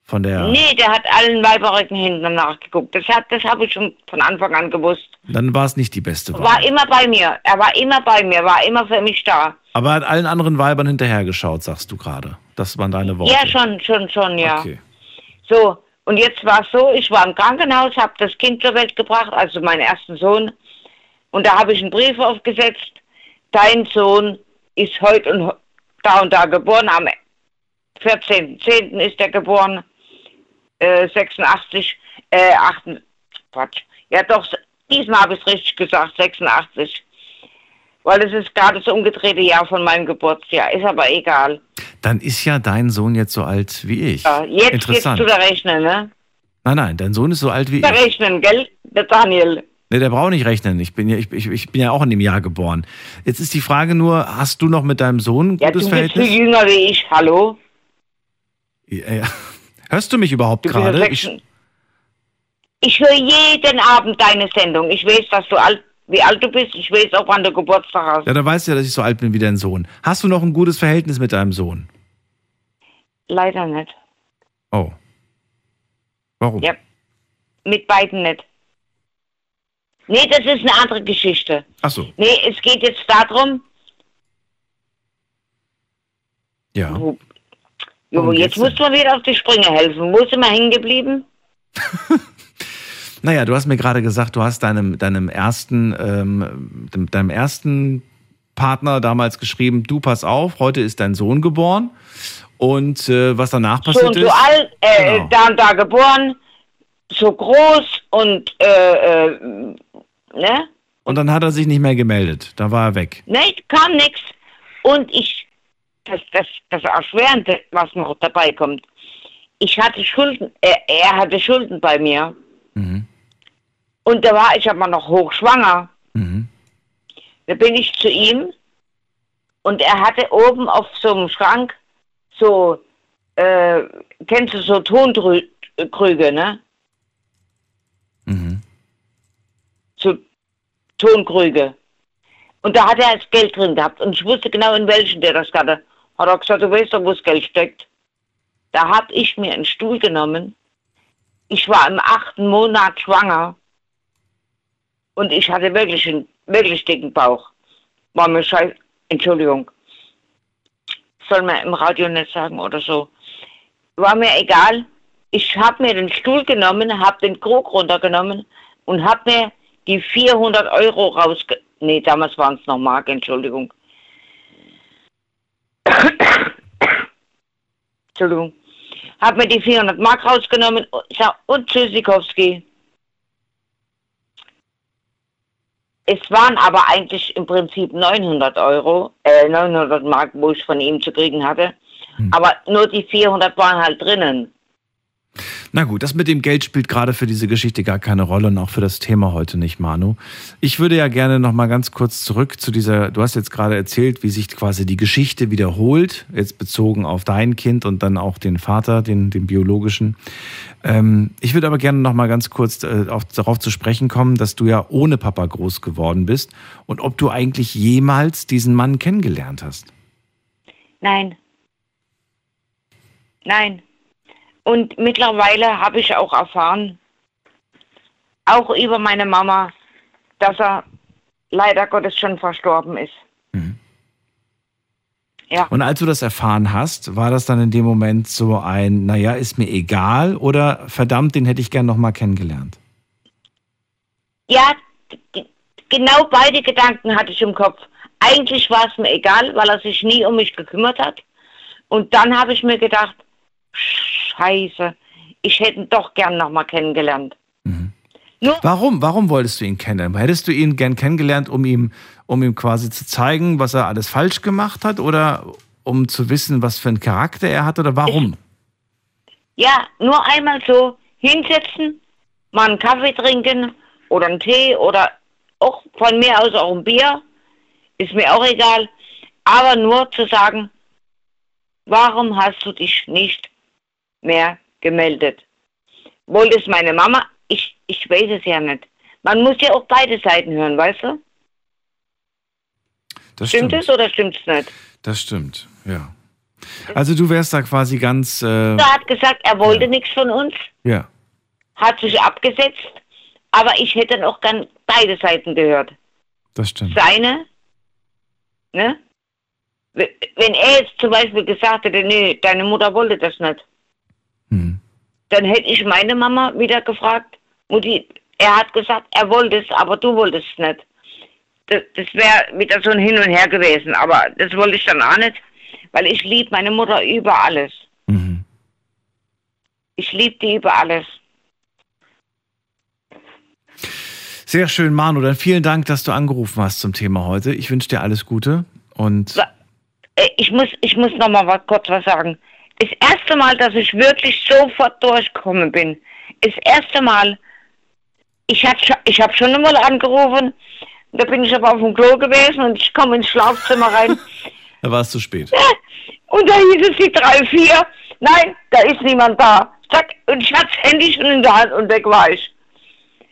von der. Nee, der hat allen Weiberrücken hinten nachgeguckt. Das, hat- das habe ich schon von Anfang an gewusst. Dann war es nicht die beste Wahl. War immer bei mir. Er war immer bei mir, war immer für mich da. Aber hat allen anderen Weibern hinterhergeschaut, sagst du gerade. Das waren deine Worte. Ja, schon, schon, schon, ja. Okay. So, und jetzt war es so, ich war im Krankenhaus, habe das Kind zur Welt gebracht, also meinen ersten Sohn. Und da habe ich einen Brief aufgesetzt. Dein Sohn ist heute und da und da geboren. Am 14.10. ist er geboren. Äh, 86, äh, 8, Quatsch. Ja doch, diesmal habe ich es richtig gesagt, 86. Weil es ist gerade das umgedrehte Jahr von meinem Geburtsjahr. Ist aber egal. Dann ist ja dein Sohn jetzt so alt wie ich. Ja, jetzt Interessant. zu der Rechnen, ne? Nein, nein, dein Sohn ist so alt wie Der ich. Rechnen, gell? Der Daniel. Ne, der braucht nicht rechnen. Ich bin ja, ich, ich, ich bin ja auch in dem Jahr geboren. Jetzt ist die Frage nur, hast du noch mit deinem Sohn ein Ja, gutes du bist viel jünger wie ich, hallo? Ja, ja. Hörst du mich überhaupt bist ja gerade? Ich, Ich höre jeden Abend deine Sendung. Ich weiß, dass du alt, wie alt du bist. Ich weiß auch, wann du Geburtstag hast. ja, da weißt du ja, dass ich so alt bin wie dein Sohn. Hast du noch ein gutes Verhältnis mit deinem Sohn? Leider nicht. Oh. Warum? Ja. Mit beiden nicht. Nee, das ist eine andere Geschichte. Ach so. Nee, es geht jetzt darum, Ja. Jo, jetzt du mir wieder auf die Sprünge helfen. Wo sind wir hängen geblieben? Naja, du hast mir gerade gesagt, du hast deinem, deinem ersten, ähm, deinem ersten Partner damals geschrieben, du pass auf, heute ist dein Sohn geboren. Und äh, was danach So passiert so ist. alt, äh, Genau. da und da geboren, so groß und, äh, äh, ne? Und dann hat er sich nicht mehr gemeldet. Da war er weg. Ne, kam nix. Und ich, das, das, das Erschwerende, was noch dabei kommt, ich hatte Schulden, er, er hatte Schulden bei mir. Und da war ich aber noch hochschwanger. Mhm. Da bin ich zu ihm und er hatte oben auf so einem Schrank so, äh, kennst du so Tonkrüge, ne? Mhm. So Tonkrüge. Und da hat er das Geld drin gehabt und ich wusste genau, in welchen der das hatte. Hat er gesagt, du weißt doch, wo das Geld steckt. Da habe ich mir einen Stuhl genommen. Ich war im achten Monat schwanger. Und ich hatte wirklich einen wirklich dicken Bauch. War mir scheiß. Entschuldigung. Soll man im Radio nicht sagen oder so. War mir egal. Ich habe mir den Stuhl genommen, habe den Krug runtergenommen und habe mir die 400 Euro rausge... Nee, damals waren es noch Mark, Entschuldigung. Entschuldigung. Habe mir die 400 Mark rausgenommen und, und Tschüssikowski. Es waren aber eigentlich im Prinzip 900 Euro, äh, 900 Mark, wo ich von ihm zu kriegen hatte. Aber nur die 400 waren halt drinnen. Na gut, das mit dem Geld spielt gerade für diese Geschichte gar keine Rolle und auch für das Thema heute nicht, Manu. Ich würde ja gerne noch mal ganz kurz zurück zu dieser, du hast jetzt gerade erzählt, wie sich quasi die Geschichte wiederholt, jetzt bezogen auf dein Kind und dann auch den Vater, den, den biologischen. Ähm, ich würde aber gerne noch mal ganz kurz äh, auf, darauf zu sprechen kommen, dass du ja ohne Papa groß geworden bist und ob du eigentlich jemals diesen Mann kennengelernt hast. Nein. Nein. Und mittlerweile habe ich auch erfahren, auch über meine Mama, dass er leider Gottes schon verstorben ist. Ja. Und als du das erfahren hast, war das dann in dem Moment so ein, naja, ist mir egal oder verdammt, den hätte ich gern noch mal kennengelernt? Ja, genau beide Gedanken hatte ich im Kopf. Eigentlich war es mir egal, weil er sich nie um mich gekümmert hat. Und dann habe ich mir gedacht, scheiße, ich hätte ihn doch gern noch mal kennengelernt. Warum? Warum wolltest du ihn kennenlernen? Hättest du ihn gern kennengelernt, um ihm, um ihm quasi zu zeigen, was er alles falsch gemacht hat oder um zu wissen, was für einen Charakter er hat oder warum? Ja, nur einmal so hinsetzen, mal einen Kaffee trinken oder einen Tee oder auch von mir aus auch ein Bier, ist mir auch egal. Aber nur zu sagen, warum hast du dich nicht mehr gemeldet? Wollte es meine Mama? Ich, ich weiß es ja nicht. Man muss ja auch beide Seiten hören, weißt du? Das stimmt, es oder stimmt es nicht? Das stimmt, ja. Also du wärst da quasi ganz, äh, Er hat gesagt, er wollte nichts von uns, ja. hat sich abgesetzt, aber ich hätte dann auch gern beide Seiten gehört. Das stimmt. seine, ne? Wenn er jetzt zum Beispiel gesagt hätte, nee, deine Mutter wollte das nicht, dann hätte ich meine Mama wieder gefragt, Mutti, er hat gesagt, er wollte es, aber du wolltest es nicht. Das, das wäre wieder so ein Hin und Her gewesen, aber das wollte ich dann auch nicht, weil ich liebe meine Mutter über alles. Ich liebe die über alles. Sehr schön, Manu. Dann vielen Dank, dass du angerufen hast zum Thema heute. Ich wünsche dir alles Gute und Äh, Ich muss, ich muss noch mal was, kurz was sagen. Das erste Mal, dass ich wirklich sofort durchgekommen bin, das erste Mal, ich habe ich hab schon einmal angerufen, da bin ich aber auf dem Klo gewesen und ich komme ins Schlafzimmer rein Da war es zu spät. und da hieß es die drei, vier. Nein, da ist niemand da. Zack, und ich hatte das Handy schon in der Hand und weg war ich.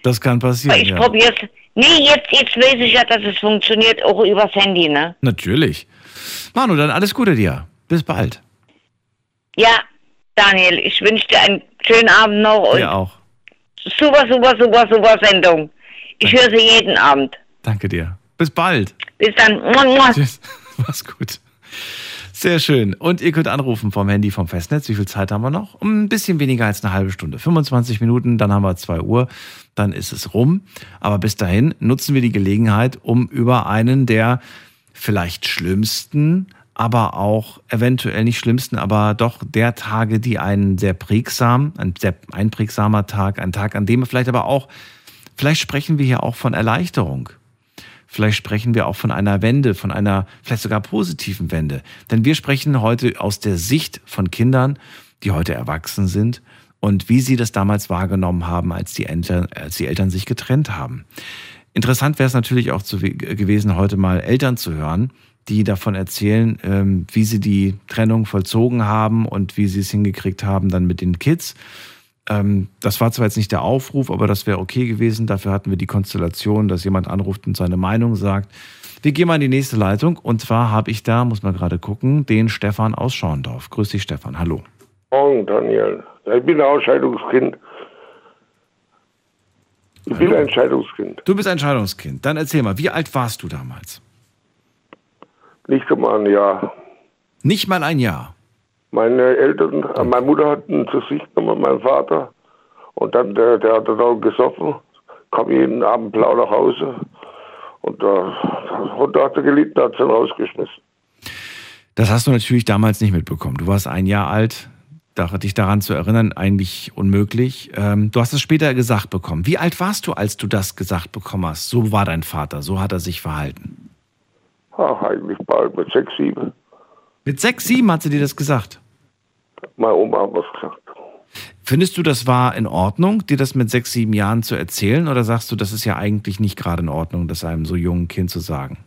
Das kann passieren. ich ja. probier's. Nee, jetzt, jetzt weiß ich ja, dass es funktioniert, auch übers Handy, ne? Natürlich. Manu, dann alles Gute dir. Bis bald. Ja, Daniel, ich wünsche dir einen schönen Abend noch und Dir auch. super, super, super, super Sendung. Ich höre sie jeden Abend. Danke dir. Bis bald. Bis dann. Tschüss. Mach's gut. Sehr schön. Und ihr könnt anrufen vom Handy vom Festnetz. Wie viel Zeit haben wir noch? Um ein bisschen weniger als eine halbe Stunde. 25 Minuten, dann haben wir 2 Uhr, dann ist es rum. Aber bis dahin nutzen wir die Gelegenheit, um über einen der vielleicht schlimmsten, aber auch eventuell nicht schlimmsten, aber doch der Tage, die einen sehr prägsam, ein sehr einprägsamer Tag, ein Tag, an dem vielleicht aber auch, vielleicht sprechen wir hier auch von Erleichterung. Vielleicht sprechen wir auch von einer Wende, von einer vielleicht sogar positiven Wende. Denn wir sprechen heute aus der Sicht von Kindern, die heute erwachsen sind und wie sie das damals wahrgenommen haben, als die Eltern, als die Eltern sich getrennt haben. Interessant wäre es natürlich auch zu, gewesen, heute mal Eltern zu hören, die davon erzählen, ähm, wie sie die Trennung vollzogen haben und wie sie es hingekriegt haben dann mit den Kids. Ähm, das war zwar jetzt nicht der Aufruf, aber das wäre okay gewesen. Dafür hatten wir die Konstellation, dass jemand anruft und seine Meinung sagt. Wir gehen mal in die nächste Leitung und zwar habe ich da, muss man gerade gucken, den Stefan aus Schorndorf. Grüß dich, Stefan. Hallo. Morgen, Daniel. Ich bin ein Scheidungskind. Ich bin ein Scheidungskind. Du bist ein Scheidungskind. Dann erzähl mal, wie alt warst du damals? Nicht einmal ein Jahr. Nicht mal ein Jahr. Meine Eltern, äh, meine Mutter hat ihn zu sich genommen, mein Vater. Und dann, der, der hat dann auch gesoffen, kam jeden Abend blau nach Hause. Und da, da hat er gelitten, hat sie ihn rausgeschmissen. Das hast du natürlich damals nicht mitbekommen. Du warst ein Jahr alt. Da, dich daran zu erinnern, eigentlich unmöglich. Ähm, du hast es später gesagt bekommen. Wie alt warst du, als du das gesagt bekommen hast? So war dein Vater, so hat er sich verhalten. Ach, eigentlich bald mit sechs, sieben. Mit sechs, sieben hat sie dir das gesagt. Meine Oma hat was gesagt. Findest du, das war in Ordnung, dir das mit sechs, sieben Jahren zu erzählen? Oder sagst du, das ist ja eigentlich nicht gerade in Ordnung, das einem so jungen Kind zu sagen?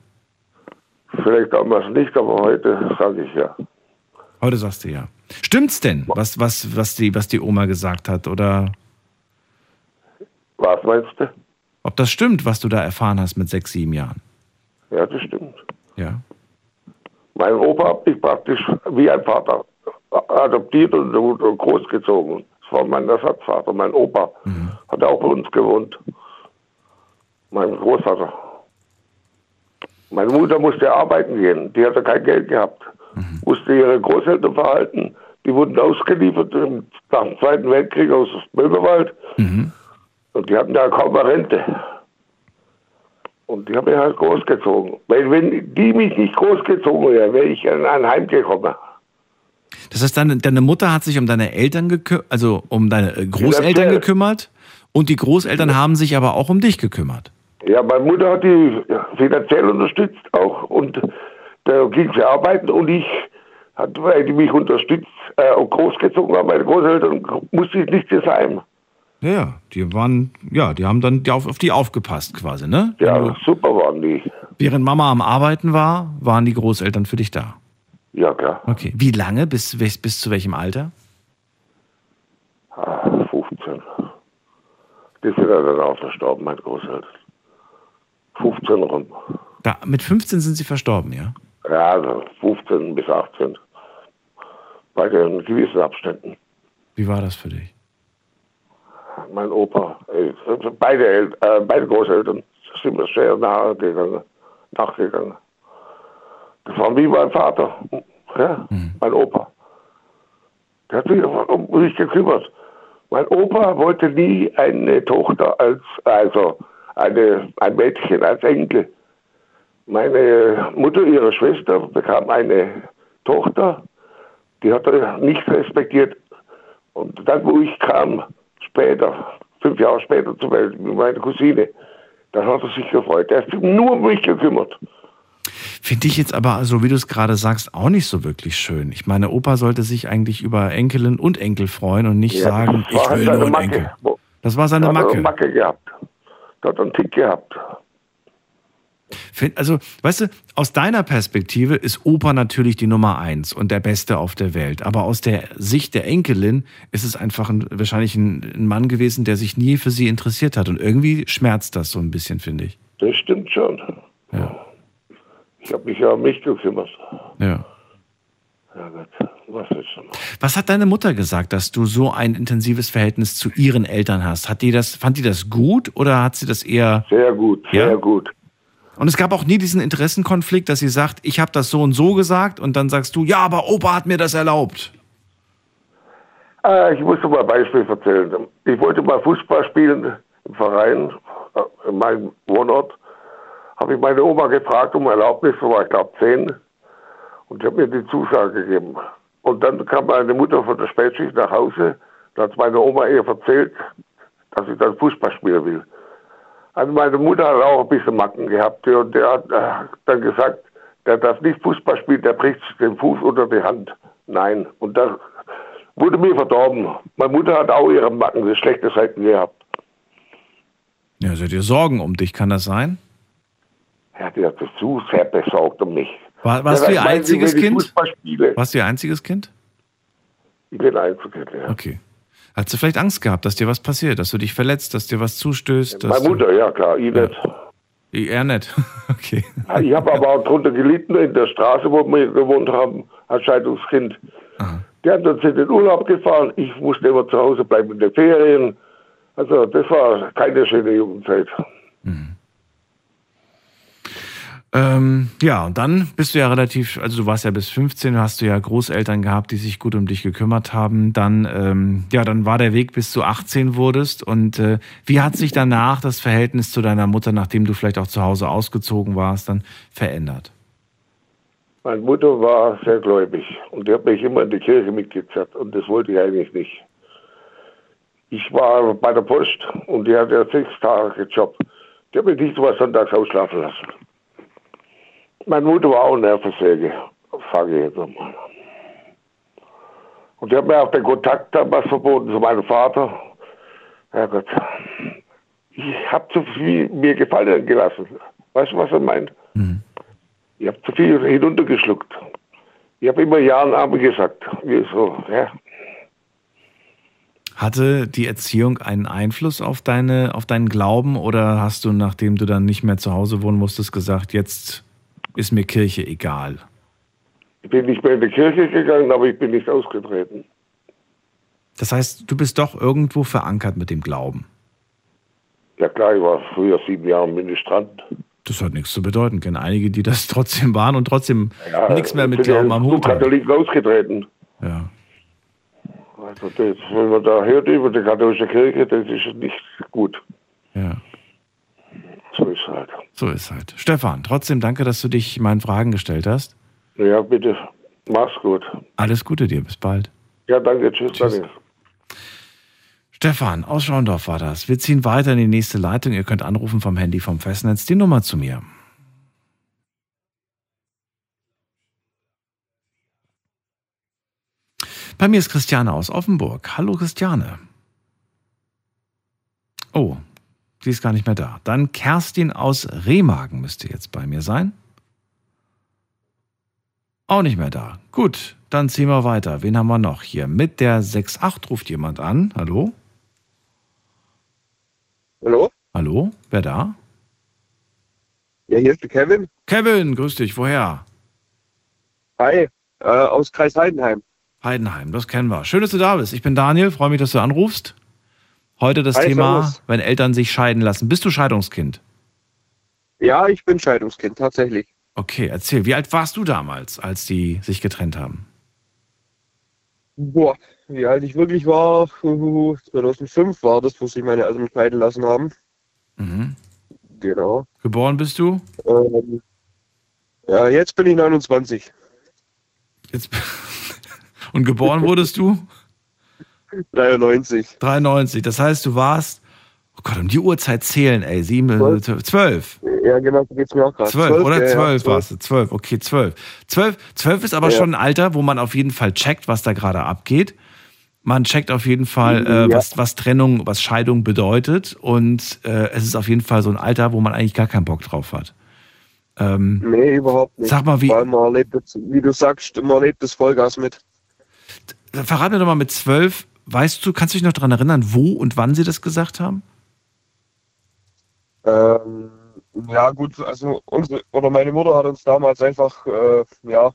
Vielleicht damals nicht, aber heute sage ich ja. Heute sagst du ja. Stimmt's denn, was, was, was, die, was die Oma gesagt hat? Oder Was meinst du? ob das stimmt, was du da erfahren hast mit sechs, sieben Jahren? Ja, das stimmt. Ja. Mein Opa hat mich praktisch wie ein Vater adoptiert und großgezogen. Das war mein Ersatzvater, mein Opa. Hat auch bei uns gewohnt. Mein Großvater. Meine Mutter musste arbeiten gehen. Die hatte kein Geld gehabt. Musste ihre Großeltern verhalten. Die wurden ausgeliefert im- nach dem Zweiten Weltkrieg aus Böhmerwald. Und die hatten ja kaum eine Rente. Und die haben mich halt großgezogen. Weil wenn die mich nicht großgezogen wäre, wäre ich in ein Heim gekommen. Das heißt, deine, deine Mutter hat sich um deine Eltern gekümmert, also um deine äh, Großeltern Finanziell. gekümmert und die Großeltern haben sich aber auch um dich gekümmert. Ja, meine Mutter hat die finanziell unterstützt auch und da ging sie arbeiten und ich, hat, weil die mich unterstützt äh, und großgezogen haben, meine Großeltern, musste ich nicht ins Heim. Ja, ja, die waren, ja, die haben dann auf, auf die aufgepasst quasi, ne? Ja, super waren die. Während Mama am Arbeiten war, waren die Großeltern für dich da. Ja, klar. Okay. Wie lange? Bis, bis, bis zu welchem Alter? Ah, 15. Die sind ja dann auch verstorben, meine Großeltern. 15 rum. Da, mit 15 sind sie verstorben, ja? Ja, also 15 bis 18. Bei den gewissen Abständen. Wie war das für dich? Mein Opa, äh, beide, El äh, beide Großeltern sind mir sehr nahe gegangen, nachgegangen. Das war wie mein Vater, ja, mein Opa. Der hat sich um mich gekümmert. Mein Opa wollte nie eine Tochter als, also eine, ein Mädchen als Enkel. Meine Mutter, ihre Schwester, bekam eine Tochter, die hat er nicht respektiert. Und dann, wo ich kam, später, fünf Jahre später zur Welt, mit meiner Cousine, dann hat er sich gefreut. Er hat sich nur um mich gekümmert. Finde ich jetzt aber, so wie du es gerade sagst, auch nicht so wirklich schön. Ich meine, Opa sollte sich eigentlich über Enkelin und Enkel freuen und nicht Ja, sagen, ich will nur einen Macke. Enkel. Das war seine Er hat Macke. eine Macke gehabt. Der hat einen Tick gehabt. Also, weißt du, aus deiner Perspektive ist Opa natürlich die Nummer eins und der Beste auf der Welt. Aber aus der Sicht der Enkelin ist es einfach ein, wahrscheinlich ein, ein Mann gewesen, der sich nie für sie interessiert hat. Und irgendwie schmerzt das so ein bisschen, finde ich. Das stimmt schon. Ja. Ich habe mich ja um mich gekümmert. Ja. Ja Gott, was? Was hat deine Mutter gesagt, dass du so ein intensives Verhältnis zu ihren Eltern hast? Hat die das, fand die das gut oder hat sie das eher. Sehr gut, Ja? sehr gut. Und es gab auch nie diesen Interessenkonflikt, dass sie sagt, ich habe das so und so gesagt und dann sagst du, ja, aber Opa hat mir das erlaubt. Äh, ich muss dir mal ein Beispiel erzählen. Ich wollte mal Fußball spielen im Verein, äh, in meinem Wohnort. Habe ich meine Oma gefragt um Erlaubnis, da war ich glaube zehn. Und ich habe mir die Zusage gegeben. Und dann kam meine Mutter von der Spätschicht nach Hause. Da hat meine Oma ihr erzählt, dass ich dann Fußball spielen will. Also meine Mutter hat auch ein bisschen Macken gehabt und der hat äh, dann gesagt, der darf nicht Fußball spielen, der bricht den Fuß unter die Hand. Nein. Und das wurde mir verdorben. Meine Mutter hat auch ihre Macken, die schlechte Seiten gehabt. Ja, seid ihr Sorgen um dich, kann das sein? Ja, die hat sich zu sehr besorgt um mich. War, warst Ja, du ihr sie, einziges Kind? Warst du ihr einziges Kind? Ich bin Einzelkind, ja. Okay. Hast du vielleicht Angst gehabt, dass dir was passiert, dass du dich verletzt, dass dir was zustößt? Meine Mutter, ja klar, ich nicht. Du, eher nicht. Okay. Ich habe aber auch drunter gelitten in der Straße, wo wir gewohnt haben, als Scheidungskind. Die hat uns in den Urlaub gefahren, ich musste immer zu Hause bleiben in den Ferien. Also das war keine schöne Jugendzeit. Ähm, ja, und dann bist du ja relativ, also du warst ja bis 15, hast du ja Großeltern gehabt, die sich gut um dich gekümmert haben. Dann, ähm, ja, dann war der Weg, bis du 18 wurdest. Und äh, wie hat sich danach das Verhältnis zu deiner Mutter, nachdem du vielleicht auch zu Hause ausgezogen warst, dann verändert? Meine Mutter war sehr gläubig und die hat mich immer in die Kirche mitgezerrt und das wollte ich eigentlich nicht. Ich war bei der Post und die hat ja sechs Tage Job. Die hat mich nicht mal sonntags ausschlafen lassen. Meine Mutter war auch Nervensäge, sage ich jetzt einmal. Und die hat mir auch den Kontakt damals verboten zu meinem Vater. Herrgott, ich habe zu viel mir gefallen gelassen. Weißt du, was er meint? Ich habe zu viel hinuntergeschluckt. Ich habe immer Ja und Amen gesagt. So, ja. Hatte die Erziehung einen Einfluss auf, deine, auf deinen Glauben oder hast du, nachdem du dann nicht mehr zu Hause wohnen musstest, gesagt, jetzt ist mir Kirche egal? Ich bin nicht mehr in die Kirche gegangen, aber ich bin nicht ausgetreten. Das heißt, du bist doch irgendwo verankert mit dem Glauben. Ja klar, ich war früher sieben Jahre Ministrant. Das hat nichts zu bedeuten. Ich kenne einige, die das trotzdem waren und trotzdem Ja, nichts mehr mit Glauben ja am Hut haben. Katholiken ausgetreten. Ja. Also das, wenn man da hört über die katholische Kirche, das ist nicht gut. Ja. So ist halt. So ist halt. Stefan, trotzdem danke, dass du dich meinen Fragen gestellt hast. Ja, bitte. Mach's gut. Alles Gute dir, bis bald. Ja, danke. Tschüss. Danke. Stefan aus Schorndorf war das. Wir ziehen weiter in die nächste Leitung. Ihr könnt anrufen vom Handy vom Festnetz die Nummer zu mir. Bei mir ist Christiane aus Offenburg. Hallo Christiane. Oh, sie ist gar nicht mehr da. Dann Kerstin aus Remagen müsste jetzt bei mir sein. Auch nicht mehr da. Gut, dann ziehen wir weiter. Wen haben wir noch hier? Mit der 68 ruft jemand an. Hallo? Hallo? Hallo? Wer da? Ja, hier ist der Kevin. Kevin, grüß dich. Woher? Hi, äh, aus Kreis Heidenheim. Heidenheim, das kennen wir. Schön, dass du da bist. Ich bin Daniel, freue mich, dass du anrufst. Heute das Hi, Thema, servus. wenn Eltern sich scheiden lassen. Bist du Scheidungskind? Ja, ich bin Scheidungskind, tatsächlich. Okay, erzähl. Wie alt warst du damals, als die sich getrennt haben? Boah, wie alt ich wirklich war, 2005 war das, wo sich meine Eltern scheiden lassen haben. Mhm. Genau. Geboren bist du? Ähm, ja, jetzt bin ich 29. Jetzt Und geboren wurdest du? 93. 93. Das heißt, du warst, oh Gott, um die Uhrzeit zählen, ey. Sieben, zwölf. Ja, genau, so geht's mir auch gerade. Zwölf, oder ja, ja, zwölf warst du? Zwölf, okay, zwölf. Zwölf, zwölf ist aber Ja. schon ein Alter, wo man auf jeden Fall checkt, was da gerade abgeht. Man checkt auf jeden Fall, äh, Ja. was, was Trennung, was Scheidung bedeutet. Und äh, es ist auf jeden Fall so ein Alter, wo man eigentlich gar keinen Bock drauf hat. Ähm, Nee, überhaupt nicht. Sag mal, wie- Weil man erlebt das, wie du sagst, man erlebt das Vollgas mit. verrat mir doch mal mit zwölf, weißt du, kannst du dich noch daran erinnern, wo und wann sie das gesagt haben? Ähm, ja, gut, also unsere, oder meine Mutter hat uns damals einfach, äh, ja,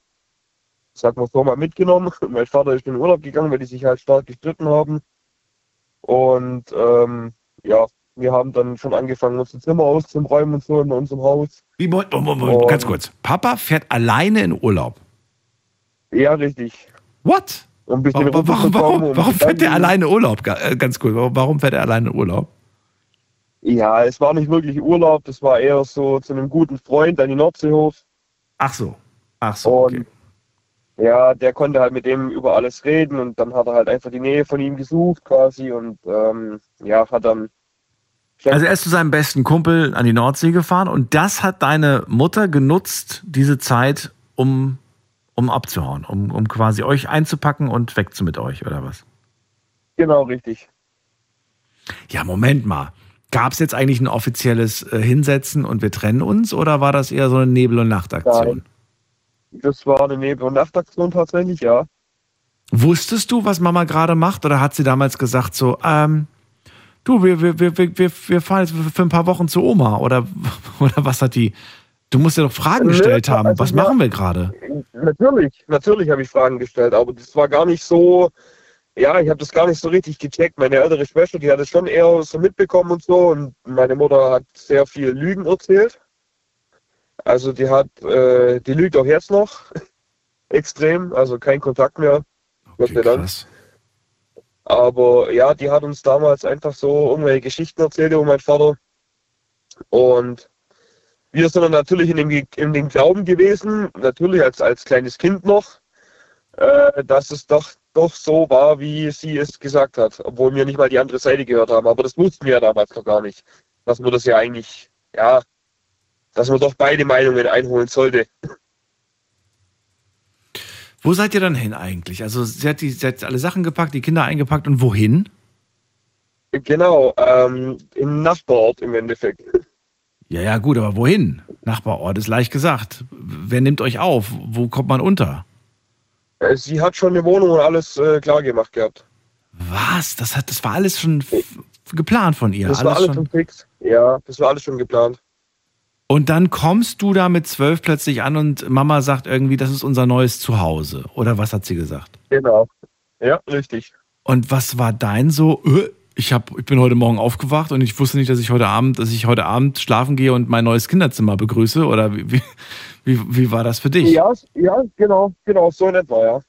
sag mal so, mal mitgenommen. Mein Vater ist in den Urlaub gegangen, weil die sich halt stark gestritten haben. Und ähm, ja, wir haben dann schon angefangen, unser Zimmer auszuräumen und so in unserem Haus. Wie, Moment, Moment, Moment, ganz kurz. Papa fährt alleine in Urlaub. Ja, richtig. What? Um ein bisschen Warum, warum, warum, fährt der alleine Urlaub? Äh, Ganz cool. Warum, fährt er alleine in Urlaub? Ja, es war nicht wirklich Urlaub, das war eher so zu einem guten Freund an die Nordsee hoch. Ach so. Ach so. Und ja, der konnte halt mit dem über alles reden und dann hat er halt einfach die Nähe von ihm gesucht quasi und ähm, ja, hat dann Also er ist zu seinem besten Kumpel an die Nordsee gefahren und das hat deine Mutter genutzt, diese Zeit, um, um abzuhauen, um, um quasi euch einzupacken und weg zu mit euch, oder was? genau richtig. Ja, Moment mal. Gab es jetzt eigentlich ein offizielles äh, Hinsetzen und wir trennen uns oder war das eher so eine Nebel- und Nachtaktion? Das war eine Nebel- und Nachtaktion tatsächlich, ja. Wusstest du, was Mama gerade macht oder hat sie damals gesagt so, ähm, du, wir, wir, wir, wir, wir wir fahren jetzt für ein paar Wochen zu Oma oder, oder was hat die, du musst ja doch Fragen gestellt haben, also was machen wir gerade? Natürlich, natürlich habe ich Fragen gestellt, aber das war gar nicht so, ja, ich habe das gar nicht so richtig gecheckt. Meine ältere Schwester, die hat es schon eher so mitbekommen und so und meine Mutter hat sehr viel Lügen erzählt. Also die hat, äh, die lügt auch jetzt noch extrem, also kein Kontakt mehr. Gott sei Dank. Aber ja, die hat uns damals einfach so irgendwelche Geschichten erzählt über meinen Vater. Und wir sind dann natürlich in dem, in dem Glauben gewesen, natürlich als, als kleines Kind noch, äh, dass es doch, doch so war, wie sie es gesagt hat, obwohl wir nicht mal die andere Seite gehört haben. Aber das wussten wir ja damals noch gar nicht, dass man das ja eigentlich, ja, dass man doch beide Meinungen einholen sollte. Wo seid ihr dann hin eigentlich? Also sie hat, die, sie hat alle Sachen gepackt, die Kinder eingepackt und wohin? Genau, ähm, im Nachbarort im Endeffekt. Ja, ja, gut, aber wohin? Nachbarort ist leicht gesagt. Wer nimmt euch auf? Wo kommt man unter? Äh, Sie hat schon eine Wohnung und alles äh, klar gemacht gehabt. Was? Das, hat, das war alles schon geplant von ihr? das war alles schon. schon fix. Ja, das war alles schon geplant. Und dann kommst du da mit zwölf plötzlich an und Mama sagt irgendwie, das ist unser neues Zuhause. Oder was hat sie gesagt? Genau. Ja, richtig. Und was war dein so? äh, Ich, hab, ich bin heute Morgen aufgewacht und ich wusste nicht, dass ich heute Abend, dass ich heute Abend schlafen gehe und mein neues Kinderzimmer begrüße. Oder wie, wie, wie, wie war das für dich? Ja, ja, genau, genau, so in etwa, ja.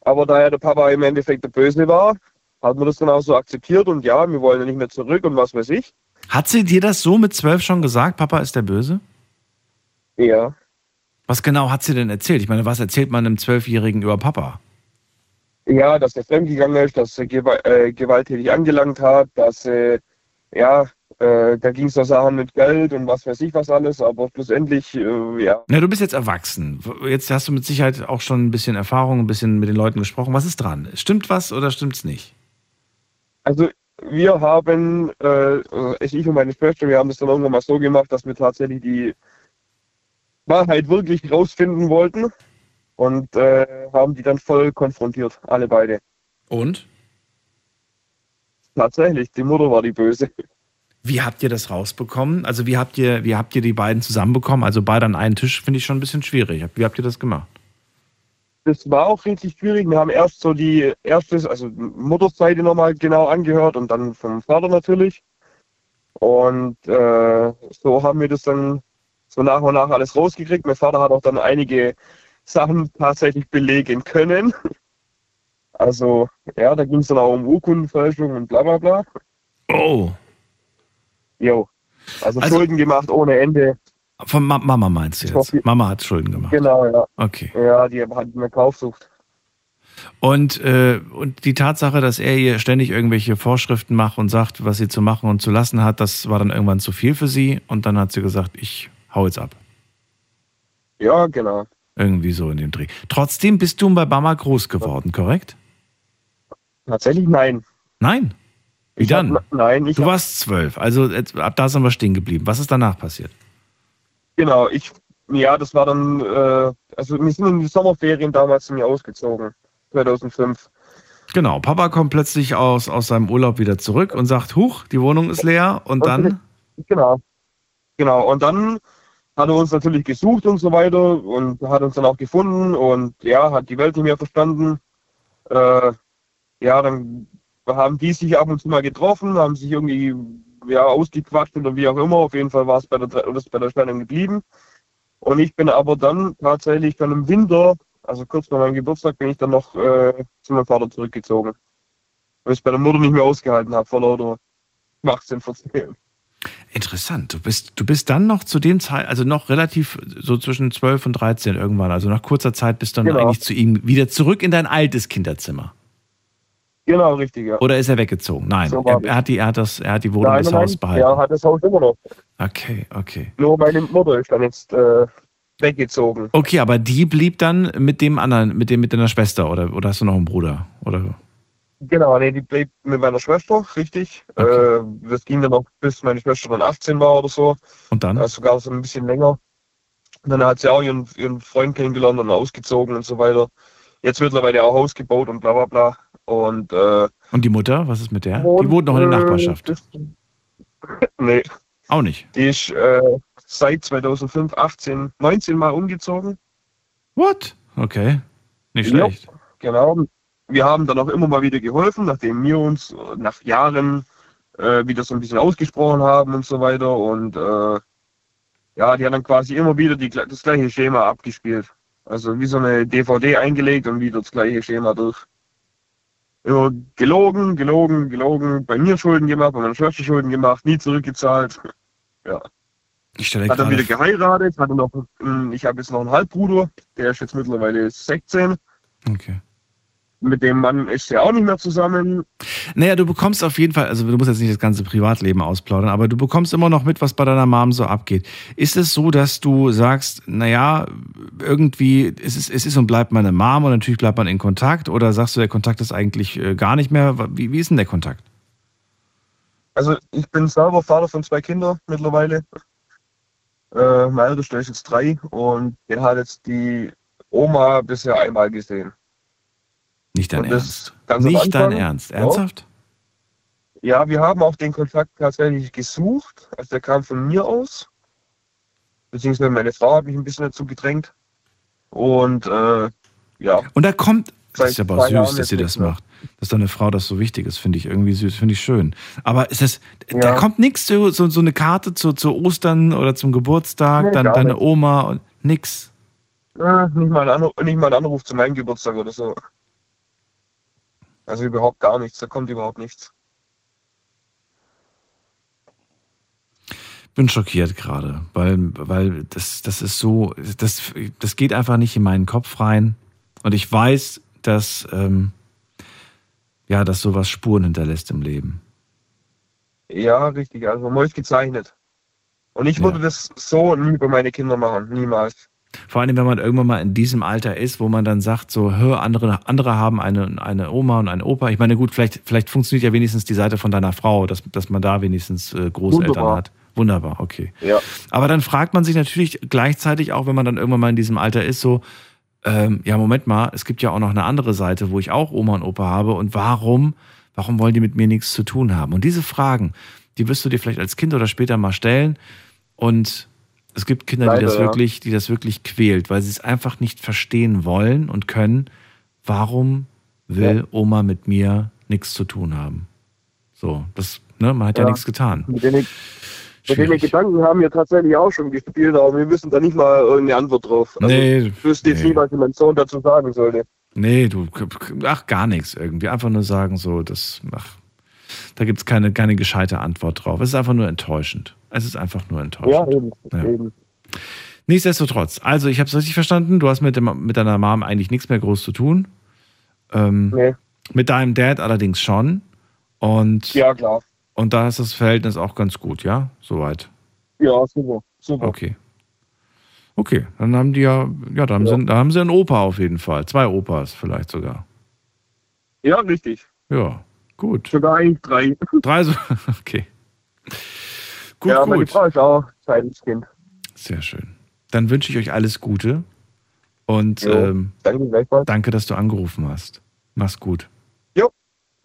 Aber da ja der Papa im Endeffekt der Böse war, hat man das dann auch so akzeptiert und ja, wir wollen ja nicht mehr zurück und was weiß ich. Hat sie dir das so mit zwölf schon gesagt? Papa ist der Böse? Ja. Was genau hat sie denn erzählt? Ich meine, was erzählt man einem Zwölfjährigen über Papa? Ja, dass er fremdgegangen ist, dass er gewa- äh, gewalttätig angelangt hat, dass äh, ja, äh, da ging es um Sachen mit Geld und was weiß ich was alles, aber schlussendlich, äh, ja. Na, du bist jetzt erwachsen. Jetzt hast du mit Sicherheit auch schon ein bisschen Erfahrung, ein bisschen mit den Leuten gesprochen. Was ist dran? Stimmt was oder stimmt's nicht? Also wir haben, äh, also ich und meine Schwester, wir haben es dann irgendwann mal so gemacht, dass wir tatsächlich die Wahrheit wirklich rausfinden wollten und äh, haben die dann voll konfrontiert, alle beide. Und? Tatsächlich, die Mutter war die Böse. Wie habt ihr das rausbekommen? Also wie habt ihr, wie habt ihr die beiden zusammenbekommen? Also beide an einen Tisch finde ich schon ein bisschen schwierig. Wie habt ihr das gemacht? Das war auch richtig schwierig. Wir haben erst so die erste, also Mutterseite nochmal genau angehört und dann vom Vater natürlich. Und äh, so haben wir das dann so nach und nach alles rausgekriegt. Mein Vater hat auch dann einige Sachen tatsächlich belegen können. Also, ja, da ging es dann auch um Urkundenfälschung und bla bla bla. Oh. Jo. Also, Also- Schulden gemacht ohne Ende. Von Ma Mama meinst du jetzt? Mama hat Schulden gemacht. Genau, ja. Okay. Ja, die hat eine Kaufsucht. Und, äh, und die Tatsache, dass er ihr ständig irgendwelche Vorschriften macht und sagt, was sie zu machen und zu lassen hat, das war dann irgendwann zu viel für sie. Und dann hat sie gesagt, ich hau jetzt ab. Ja, genau. Irgendwie so in dem Dreh. Trotzdem bist du bei Mama groß geworden, korrekt? Tatsächlich nein. Nein? Wie Ich dann? hab- nein, ich du hab- warst zwölf, also ab da sind wir stehen geblieben. Was ist danach passiert? Genau, ich, ja, das war dann, äh, also wir sind in die Sommerferien damals zu mir ausgezogen, 2005. Genau, Papa kommt plötzlich aus, aus seinem Urlaub wieder zurück und sagt, huch, die Wohnung ist leer und dann, Genau, genau. Und dann hat er uns natürlich gesucht und so weiter und hat uns dann auch gefunden und ja, hat die Welt nicht mehr verstanden. Äh, ja, dann haben die sich ab und zu mal getroffen, haben sich irgendwie ja, ausgequatscht oder wie auch immer. Auf jeden Fall war es bei der, oder bei der Trennung geblieben. Und ich bin aber dann tatsächlich dann im Winter, also kurz nach meinem Geburtstag, bin ich dann noch äh, zu meinem Vater zurückgezogen. Weil ich es bei der Mutter nicht mehr ausgehalten habe, vor lauter Schwachsinn verzählen. Interessant, du bist, du bist dann noch zu dem Zeit, also noch relativ so zwischen 12 und 13 irgendwann, also nach kurzer Zeit bist du dann Genau. eigentlich zu ihm wieder zurück in dein altes Kinderzimmer. Genau, richtig, ja. Oder ist er weggezogen? Nein, So er, das. er, hat die, er, hat das, er hat die Wohnung Nein, des nein, Hauses behalten. Er hat das Haus immer noch. Okay, okay. Nur meine Mutter ist dann jetzt äh, weggezogen. Okay, aber die blieb dann mit dem anderen, mit dem mit deiner Schwester oder, oder hast du noch einen Bruder? Oder Genau, nee, die blieb mit meiner Schwester, richtig. Äh, das ging dann noch bis meine Schwester dann 18 war oder so. und dann? Also sogar so ein bisschen länger. Und dann hat sie auch ihren, ihren Freund kennengelernt und ausgezogen und so weiter. Jetzt mittlerweile auch Haus gebaut und bla bla bla. Und äh, Und die Mutter, was ist mit der? Und, die wohnt noch in der äh, Nachbarschaft. nee, Auch nicht. die ist äh, seit 2005, 18, 19 Mal umgezogen. What? Okay. Nicht Ja, schlecht. Genau. Wir haben dann auch immer mal wieder geholfen, nachdem wir uns äh, nach Jahren äh, wieder so ein bisschen ausgesprochen haben und so weiter. Und äh, ja, die haben dann quasi immer wieder die, das gleiche Schema abgespielt. Also wie so eine DVD eingelegt und wieder das gleiche Schema durch. Immer gelogen, gelogen, gelogen, bei mir Schulden gemacht, bei meiner Schwester Schulden gemacht, nie zurückgezahlt. Ja. Ich stelle Hat dann wieder geheiratet, hatte noch, einen- ich habe jetzt noch einen Halbbruder, der ist jetzt mittlerweile 16. Okay. Mit dem Mann ist er auch nicht mehr zusammen. Naja, du bekommst auf jeden Fall, also du musst jetzt nicht das ganze Privatleben ausplaudern, aber du bekommst immer noch mit, was bei deiner Mom so abgeht. Ist es so, dass du sagst, naja, irgendwie, es ist, es ist und bleibt meine Mom und natürlich bleibt man in Kontakt oder sagst du, der Kontakt ist eigentlich äh, gar nicht mehr? Wie, wie ist denn der Kontakt? Also ich bin selber Vater von zwei Kindern mittlerweile. Äh, mein ältester ist jetzt drei und der hat jetzt die Oma bisher einmal gesehen. Nicht dein Ernst. Nicht dein Ernst. Ernsthaft? Ja, wir haben auch den Kontakt tatsächlich gesucht. Also der kam von mir aus. Beziehungsweise meine Frau hat mich ein bisschen dazu gedrängt. Und äh, ja. Und da kommt, das ist aber Jahren süß, dass sie das macht. Dass deine Frau das so wichtig ist, finde ich irgendwie süß, finde ich schön. Aber ist das, da Ja. kommt nichts, so, so, eine Karte zu, zu Ostern oder zum Geburtstag, Nee, dann deine nicht. Oma und nix. Äh, nicht, mal ein Anruf, nicht mal ein Anruf zu meinem Geburtstag oder so. Also überhaupt gar nichts. Da kommt überhaupt nichts. Bin schockiert gerade, weil, weil das, das ist so, das, das geht einfach nicht in meinen Kopf rein. Und ich weiß, dass, ähm, ja, dass sowas Spuren hinterlässt im Leben. Ja, richtig. Also man ist gezeichnet. Und ich würde das so nie bei meine Kinder machen. Niemals. Vor allem, wenn man irgendwann mal in diesem Alter ist, wo man dann sagt, so, hör, andere, andere haben eine, eine Oma und einen Opa. Ich meine, gut, vielleicht, vielleicht funktioniert ja wenigstens die Seite von deiner Frau, dass, dass man da wenigstens äh, Großeltern Wunderbar. hat. Wunderbar, okay. Ja. Aber dann fragt man sich natürlich gleichzeitig auch, wenn man dann irgendwann mal in diesem Alter ist, so, ähm, ja, Moment mal, es gibt ja auch noch eine andere Seite, wo ich auch Oma und Opa habe und warum, warum wollen die mit mir nichts zu tun haben? Und diese Fragen, die wirst du dir vielleicht als Kind oder später mal stellen und es gibt Kinder, die Leider, das ja. wirklich, die das wirklich quält, weil sie es einfach nicht verstehen wollen und können. Warum will Oma mit mir nichts zu tun haben? So, das, ne, man hat ja, Ja. nichts getan. Mit den, mit den. Gedanken haben wir tatsächlich auch schon gespielt, aber wir wissen da nicht mal irgendeine Antwort drauf. Also, Nee, Ich wüsste jetzt nee. nie, was mein Sohn dazu sagen sollte. Nee, du, ach, gar nichts irgendwie. Einfach nur sagen, so, das, ach, da gibt es keine, keine gescheite Antwort drauf. Es ist einfach nur enttäuschend. Es ist einfach nur enttäuschend. Ja, eben. Ja. eben. Nichtsdestotrotz, also ich habe es richtig verstanden, du hast mit, dem, mit deiner Mom eigentlich nichts mehr groß zu tun. Ähm, Nee. Mit deinem Dad allerdings schon. Und, Ja, klar. und da ist das Verhältnis auch ganz gut, ja? Soweit. Ja, super. Super. Okay. Okay, dann haben die ja, ja, da haben, Sie, da haben sie einen Opa auf jeden Fall. Zwei Opas vielleicht sogar. Ja, richtig. Ja, gut. Sogar eigentlich drei. Drei, so, okay. Gut, ja, meine gut. Frau ist auch Scheidungskind. Sehr schön. Dann wünsche ich euch alles Gute und Jo, ähm, danke danke, dass du angerufen hast. Mach's gut. Jo,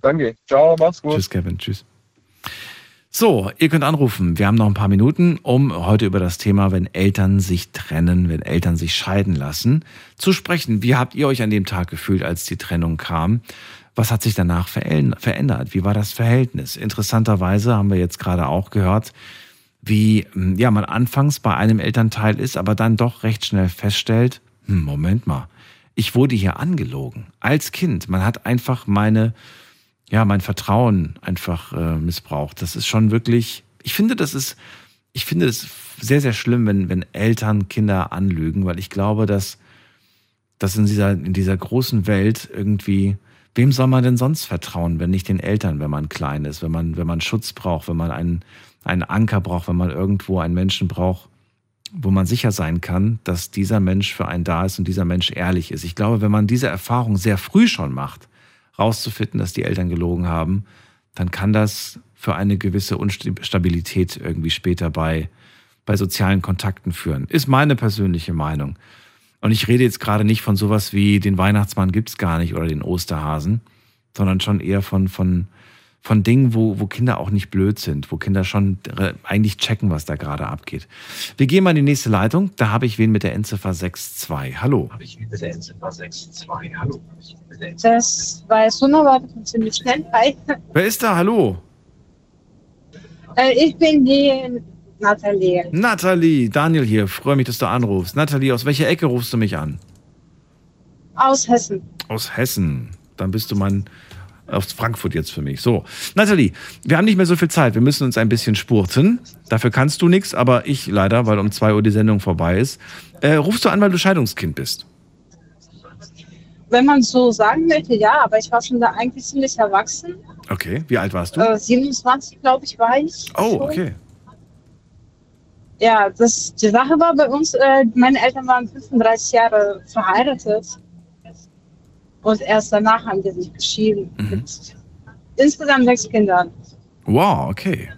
danke. Ciao, mach's gut. Tschüss, Kevin. Tschüss. So, ihr könnt anrufen. Wir haben noch ein paar Minuten, um heute über das Thema, wenn Eltern sich trennen, wenn Eltern sich scheiden lassen, zu sprechen. Wie habt ihr euch an dem Tag gefühlt, als die Trennung kam? Was hat sich danach verändert? Wie war das Verhältnis? Interessanterweise haben wir jetzt gerade auch gehört, wie hm, ja, man anfangs bei einem Elternteil ist, aber dann doch recht schnell feststellt, hm, Moment mal, ich wurde hier angelogen. Als Kind. Man hat einfach meine, ja, mein Vertrauen einfach äh, missbraucht. Das ist schon wirklich, ich finde, das ist, ich finde das sehr, sehr schlimm, wenn, wenn Eltern Kinder anlügen, weil ich glaube, dass, dass in dieser, in dieser großen Welt irgendwie, wem soll man denn sonst vertrauen, wenn nicht den Eltern, wenn man klein ist, wenn man, wenn man Schutz braucht, wenn man einen, einen Anker braucht, wenn man irgendwo einen Menschen braucht, wo man sicher sein kann, dass dieser Mensch für einen da ist und dieser Mensch ehrlich ist. Ich glaube, wenn man diese Erfahrung sehr früh schon macht, rauszufinden, dass die Eltern gelogen haben, dann kann das für eine gewisse Unstabilität irgendwie später bei, bei sozialen Kontakten führen. Ist meine persönliche Meinung. Und ich rede jetzt gerade nicht von sowas wie den Weihnachtsmann gibt's gar nicht oder den Osterhasen, sondern schon eher von, von, von Dingen, wo, wo Kinder auch nicht blöd sind, wo Kinder schon eigentlich checken, was da gerade abgeht. Wir gehen mal in die nächste Leitung. Da habe ich wen mit der Endziffer 6.2. Hallo. Das war jetzt unerwartet und ziemlich schnell. Hi. Wer ist da? Hallo. Äh, ich bin die Nathalie. Nathalie, Daniel hier. Freue mich, dass du anrufst. Nathalie, aus welcher Ecke rufst du mich an? Aus Hessen. Aus Hessen. Dann bist du mein aus Frankfurt jetzt für mich. So, Nathalie, wir haben nicht mehr so viel Zeit. Wir müssen uns ein bisschen spurten. Dafür kannst du nichts, aber ich leider, weil um 2 Uhr die Sendung vorbei ist. Äh, rufst du an, weil du Scheidungskind bist? Wenn man so sagen möchte, ja, aber ich war schon da eigentlich ziemlich erwachsen. Okay, wie alt warst du? Äh, 27, glaube ich, war ich. oh, schon. okay. Ja, das, die Sache war bei uns, äh, meine Eltern waren 35 Jahre verheiratet. Und erst danach haben die sich geschieden. Mit insgesamt sechs Kindern. Wow, okay.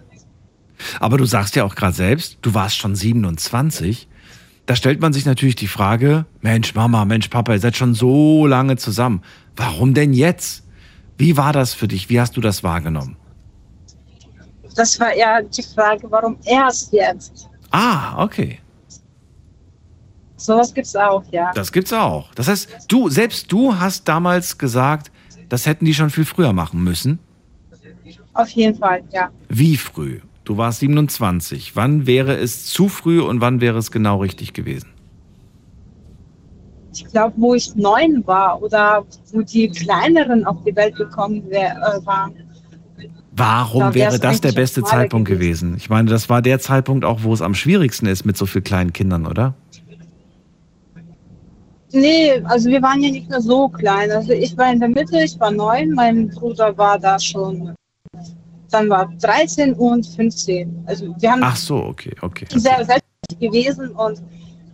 Aber du sagst ja auch gerade selbst, du warst schon 27. Da stellt man sich natürlich die Frage, Mensch, Mama, Mensch, Papa, ihr seid schon so lange zusammen. Warum denn jetzt? Wie war das für dich? Wie hast du das wahrgenommen? Das war eher die Frage, warum erst jetzt? Ah, okay. Sowas gibt's auch, ja. Das gibt's auch. Das heißt, du, selbst du hast damals gesagt, das hätten die schon viel früher machen müssen. Auf jeden Fall, ja. Wie früh? Du warst 27. Wann wäre es zu früh und wann wäre es genau richtig gewesen? Ich glaube, wo ich neun war oder wo die kleineren auf die Welt gekommen wär, äh, waren. Warum Da wäre das der beste Zeitpunkt gewesen? Ich meine, das war der Zeitpunkt auch, wo es am schwierigsten ist mit so vielen kleinen Kindern, oder? Nee, also wir waren ja nicht mehr so klein. Also ich war in der Mitte, ich war neun, mein Bruder war da schon. Dann war 13 und 15. Also wir haben Ach so, okay, okay. sehr selbstständig gewesen und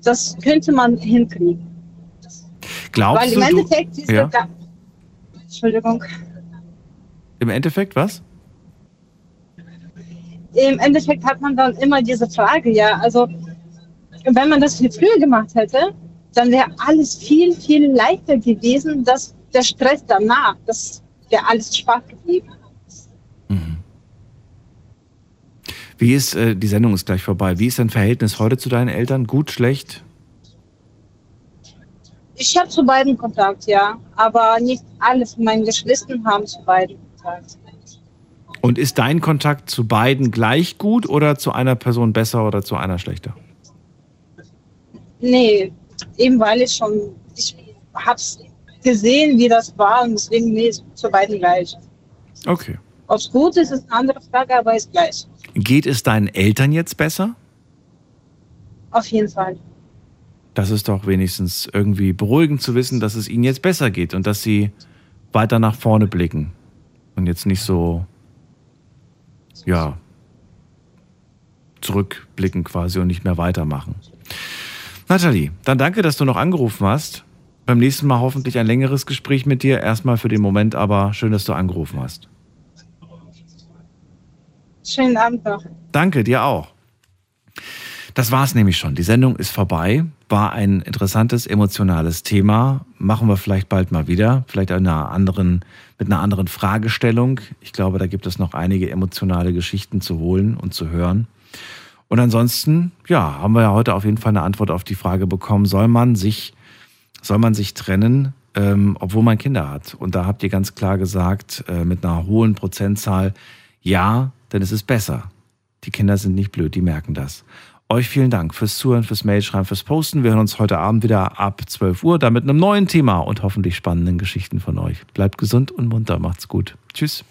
das könnte man hinkriegen. Glaubst Weil du, im du Endeffekt ist ja? da, Entschuldigung. im Endeffekt was? Im Endeffekt hat man dann immer diese Frage, ja, also wenn man das viel früher gemacht hätte, dann wäre alles viel, viel leichter gewesen, dass der Stress danach, das wäre alles Spaß geblieben. Wie ist, äh, die Sendung ist gleich vorbei. Wie ist dein Verhältnis heute zu deinen Eltern? Gut, schlecht? Ich habe zu beiden Kontakt, ja, aber nicht alle von meinen Geschwistern haben zu beiden Kontakt. Und ist dein Kontakt zu beiden gleich gut oder zu einer Person besser oder zu einer schlechter? Nee, eben weil ich schon, ich hab's gesehen, wie das war und deswegen nee, ist zu beiden gleich. Okay. Ob es gut ist, ist eine andere Frage, aber ist gleich. Geht es deinen Eltern jetzt besser? Auf jeden Fall. Das ist doch wenigstens irgendwie beruhigend zu wissen, dass es ihnen jetzt besser geht und dass sie weiter nach vorne blicken und jetzt nicht so, ja, zurückblicken quasi und nicht mehr weitermachen. Nathalie, dann danke, dass du noch angerufen hast Beim nächsten Mal hoffentlich ein längeres Gespräch mit dir. Erstmal für den Moment, aber schön, dass du angerufen hast. Schönen Abend noch. Danke, dir auch. Das war's nämlich schon. Die Sendung ist vorbei. War ein interessantes, emotionales Thema. Machen wir vielleicht bald mal wieder. Vielleicht einer anderen, mit einer anderen Fragestellung. Ich glaube, da gibt es noch einige emotionale Geschichten zu holen und zu hören. Und ansonsten, ja, haben wir ja heute auf jeden Fall eine Antwort auf die Frage bekommen, soll man sich, soll man sich trennen, ähm, obwohl man Kinder hat? Und da habt ihr ganz klar gesagt, äh, mit einer hohen Prozentzahl, ja, denn es ist besser. Die Kinder sind nicht blöd, die merken das. Euch vielen Dank fürs Zuhören, fürs Mailschreiben, fürs Posten. Wir hören uns heute Abend wieder ab 12 Uhr, dann mit einem neuen Thema und hoffentlich spannenden Geschichten von euch. Bleibt gesund und munter, macht's gut. Tschüss.